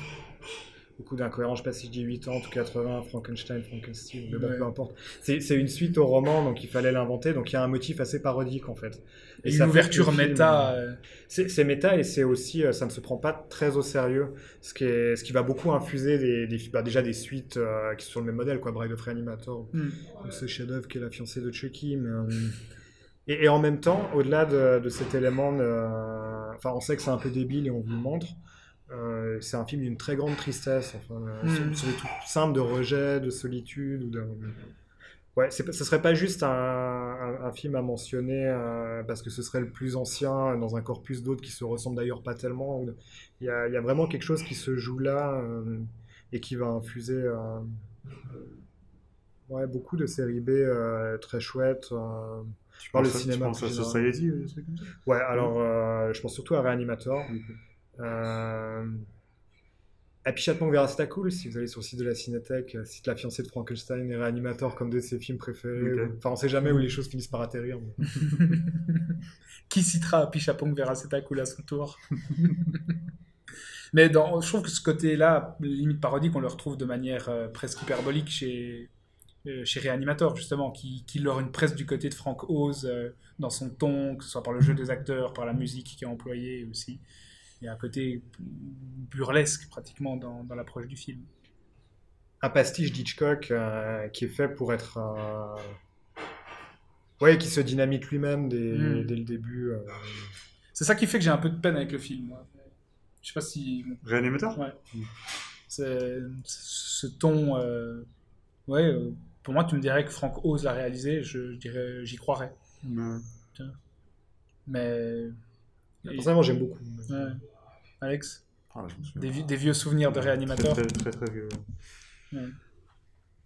[SPEAKER 2] Beaucoup d'incohérences, je sais pas si je dis 80 ou 80, Frankenstein, Frankenstein, mais bon, peu importe. C'est c'est une suite au roman, donc il fallait l'inventer, donc il y a un motif assez parodique en fait.
[SPEAKER 1] Et une ouverture méta.
[SPEAKER 2] euh, c'est c'est méta et c'est aussi, euh, ça ne se prend pas très au sérieux, ce qui, est, ce qui va beaucoup infuser des, des- bah, déjà des suites euh, qui sont sur le même modèle, quoi, Bride of Reanimator,
[SPEAKER 1] hmm.
[SPEAKER 2] ou ce chef-d'œuvre qui est la fiancée de Chucky. Mais, euh, et, et en même temps, au-delà de, de cet élément, enfin, on sait que c'est un peu débile et on vous le montre. Euh, c'est un film d'une très grande tristesse, enfin, euh,
[SPEAKER 1] Mm.
[SPEAKER 2] sur, sur des trucs simples de rejet, de solitude ou de. Ouais, ce serait pas juste un, un- un film à mentionner euh, parce que ce serait le plus ancien dans un corpus d'autres qui se ressemblent d'ailleurs pas tellement. Il y a, il y a vraiment quelque chose qui se joue là euh, et qui va infuser euh, ouais, beaucoup de séries B euh, très chouettes. euh.
[SPEAKER 4] Tu
[SPEAKER 2] Par le cinéma
[SPEAKER 4] Tu penses à. Society, des trucs comme ça?
[SPEAKER 2] Ouais, alors euh, je pense surtout à Reanimator. Euh... Chapman verra c'est cool si vous allez sur le site de la Cinétech, euh, cite la fiancée de Frankenstein et Reanimator comme deux de ses films préférés. Enfin, on sait jamais où les choses finissent par atterrir. mais-
[SPEAKER 1] Qui citera Pichapong vers Cool à son tour Mais dans, je trouve que ce côté-là, limite parodique, on le retrouve de manière euh, presque hyperbolique chez, euh, chez Reanimator, justement, qui, qui leur une presse du côté de Frank Oz euh, dans son ton, que ce soit par le jeu des acteurs, par la musique qui est employée aussi. Il y a un côté burlesque pratiquement dans, dans l'approche du film.
[SPEAKER 2] Un pastiche d'Hitchcock euh, qui est fait pour être. euh, Ouais, qui se dynamite lui-même dès,
[SPEAKER 1] Mm.
[SPEAKER 2] dès le début. euh.
[SPEAKER 1] C'est ça qui fait que j'ai un peu de peine avec le film. moi. Je sais pas si
[SPEAKER 4] Réanimateur?
[SPEAKER 1] Ouais. C'est ce ton. euh, Ouais, euh, pour moi, tu me dirais que Frank Oz l'a réalisé, je, je dirais, j'y croirais.
[SPEAKER 4] Ouais.
[SPEAKER 1] Mais.
[SPEAKER 2] Personnellement, j'aime beaucoup.
[SPEAKER 1] Ouais. Alex,
[SPEAKER 4] Ah,
[SPEAKER 1] des, vi- des vieux souvenirs de
[SPEAKER 4] Très,
[SPEAKER 1] réanimateur.
[SPEAKER 4] très, très, très vieux.
[SPEAKER 1] Moi,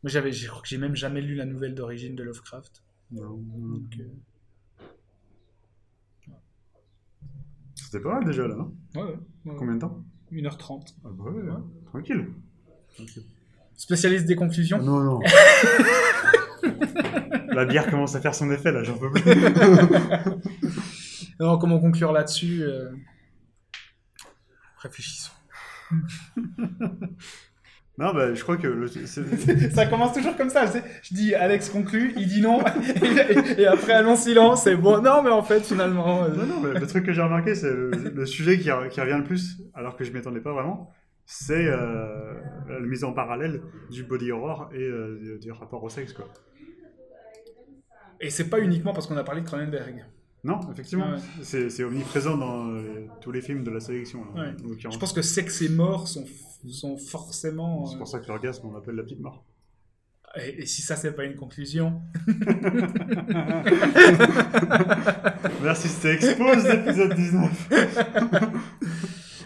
[SPEAKER 1] j'avais, je crois que j'ai même jamais lu la nouvelle d'origine de Lovecraft.
[SPEAKER 4] Non.
[SPEAKER 1] Donc, euh,
[SPEAKER 4] C'était pas mal déjà là, non?
[SPEAKER 1] Ouais, ouais, ouais.
[SPEAKER 4] Combien de temps?
[SPEAKER 1] 1h30.
[SPEAKER 4] Ah bah ouais, tranquille. Tranquille.
[SPEAKER 1] Spécialiste des conclusions
[SPEAKER 4] Non, non. La bière commence à faire son effet là, j'en peux plus.
[SPEAKER 1] Alors, comment conclure là-dessus euh, Réfléchissons.
[SPEAKER 4] Non, bah je crois que le...
[SPEAKER 1] Ça commence toujours comme ça. Je, sais. Je dis Alex conclut, il dit non, et, et après un long silence, c'est bon. Non, mais en fait, finalement. euh,
[SPEAKER 4] Non, non, mais le truc que j'ai remarqué, c'est le, le sujet qui, re- qui revient le plus, alors que je m'y attendais pas vraiment, c'est euh, la mise en parallèle du body horror et euh, du, du rapport au sexe, quoi.
[SPEAKER 1] Et c'est pas uniquement parce qu'on a parlé de Cronenberg.
[SPEAKER 4] Non, effectivement,
[SPEAKER 1] Ouais.
[SPEAKER 4] c'est omniprésent dans euh, tous les films de la sélection. là,
[SPEAKER 1] Ouais. Je pense que sexe et mort sont, sont forcément.
[SPEAKER 4] C'est pour ça que l'orgasme, on l'appelle la petite mort.
[SPEAKER 1] Et, et si ça, c'est pas une conclusion
[SPEAKER 4] Merci, c'était Expose d'épisode 19.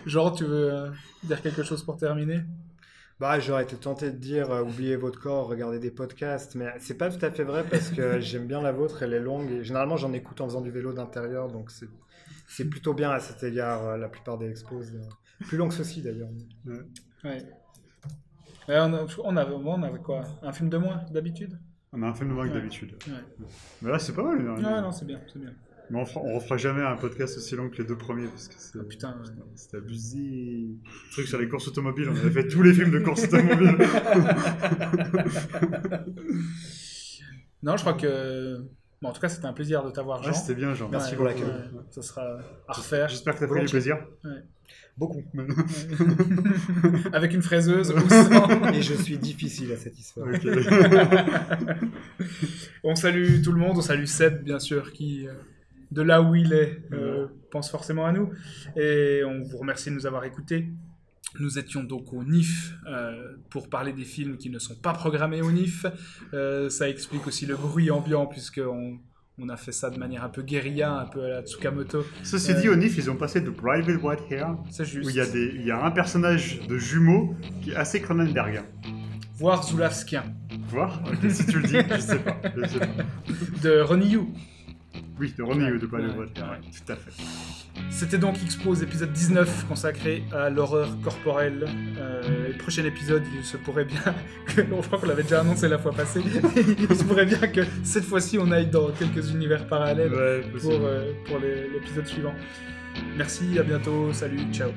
[SPEAKER 1] Genre, tu veux euh, dire quelque chose pour terminer?
[SPEAKER 2] Bah, j'aurais été tenté de dire euh, oubliez votre corps, regardez des podcasts, mais c'est pas tout à fait vrai parce que j'aime bien la vôtre, elle est longue et généralement j'en écoute en faisant du vélo d'intérieur, donc c'est c'est plutôt bien à cet égard euh, la plupart des expos. euh, Plus long que ceci d'ailleurs.
[SPEAKER 1] Ouais. Ouais, on, a, on, avait, on avait quoi Un film de moins d'habitude?
[SPEAKER 4] On a un film de moins que d'habitude.
[SPEAKER 1] Ouais.
[SPEAKER 4] Mais là, c'est pas mal.
[SPEAKER 1] Ouais,
[SPEAKER 4] là.
[SPEAKER 1] non, c'est bien, c'est bien.
[SPEAKER 4] Mais on, fera- on refera jamais un podcast aussi long que les deux premiers, parce que c'est
[SPEAKER 1] Ah, putain, ouais.
[SPEAKER 4] c'est abusé. Le truc sur les courses automobiles, on avait fait tous les films de courses automobiles.
[SPEAKER 1] Non, je crois que. Bon, en tout cas, c'était un plaisir de t'avoir, Jean.
[SPEAKER 4] Ouais, c'était bien, genre.
[SPEAKER 2] Merci
[SPEAKER 1] Ouais,
[SPEAKER 2] pour l'accueil.
[SPEAKER 1] Ça sera à refaire.
[SPEAKER 4] J'espère que t'as pris du plaisir.
[SPEAKER 2] Beaucoup.
[SPEAKER 1] Avec une fraiseuse ou sans.
[SPEAKER 2] Et je suis difficile à satisfaire.
[SPEAKER 4] Ok.
[SPEAKER 1] On salue tout le monde, on salue Seb, bien sûr, qui, euh, de là où il est, euh, pense forcément à nous. Et on vous remercie de nous avoir écoutés. Nous étions donc au NIF euh, pour parler des films qui ne sont pas programmés au NIF. Euh, ça explique aussi le bruit ambiant, puisqu'on on a fait ça de manière un peu guérilla, un peu à la Tsukamoto.
[SPEAKER 4] Ceci dit, au NIF, ils ont passé de Private White Hair,
[SPEAKER 1] C'est juste.
[SPEAKER 4] où il y, a des- il y a un personnage de jumeau qui est assez Cronenberg.
[SPEAKER 1] Voir Zulawskien,
[SPEAKER 4] Voir Si tu le dis, je sais pas. Je sais pas.
[SPEAKER 1] de Ronnie Yu.
[SPEAKER 4] Oui, de Ronnie
[SPEAKER 1] Ouais,
[SPEAKER 4] de Private
[SPEAKER 1] ouais,
[SPEAKER 4] tout à fait.
[SPEAKER 1] C'était donc Expose épisode 19 consacré à l'horreur corporelle. Euh, le prochain épisode, il se pourrait bien que, je crois qu'on l'avait déjà annoncé la fois passée, il se pourrait bien que cette fois-ci on aille dans quelques univers parallèles
[SPEAKER 4] Ouais,
[SPEAKER 1] pour, euh, pour l'épisode suivant. Merci, à bientôt, salut, ciao.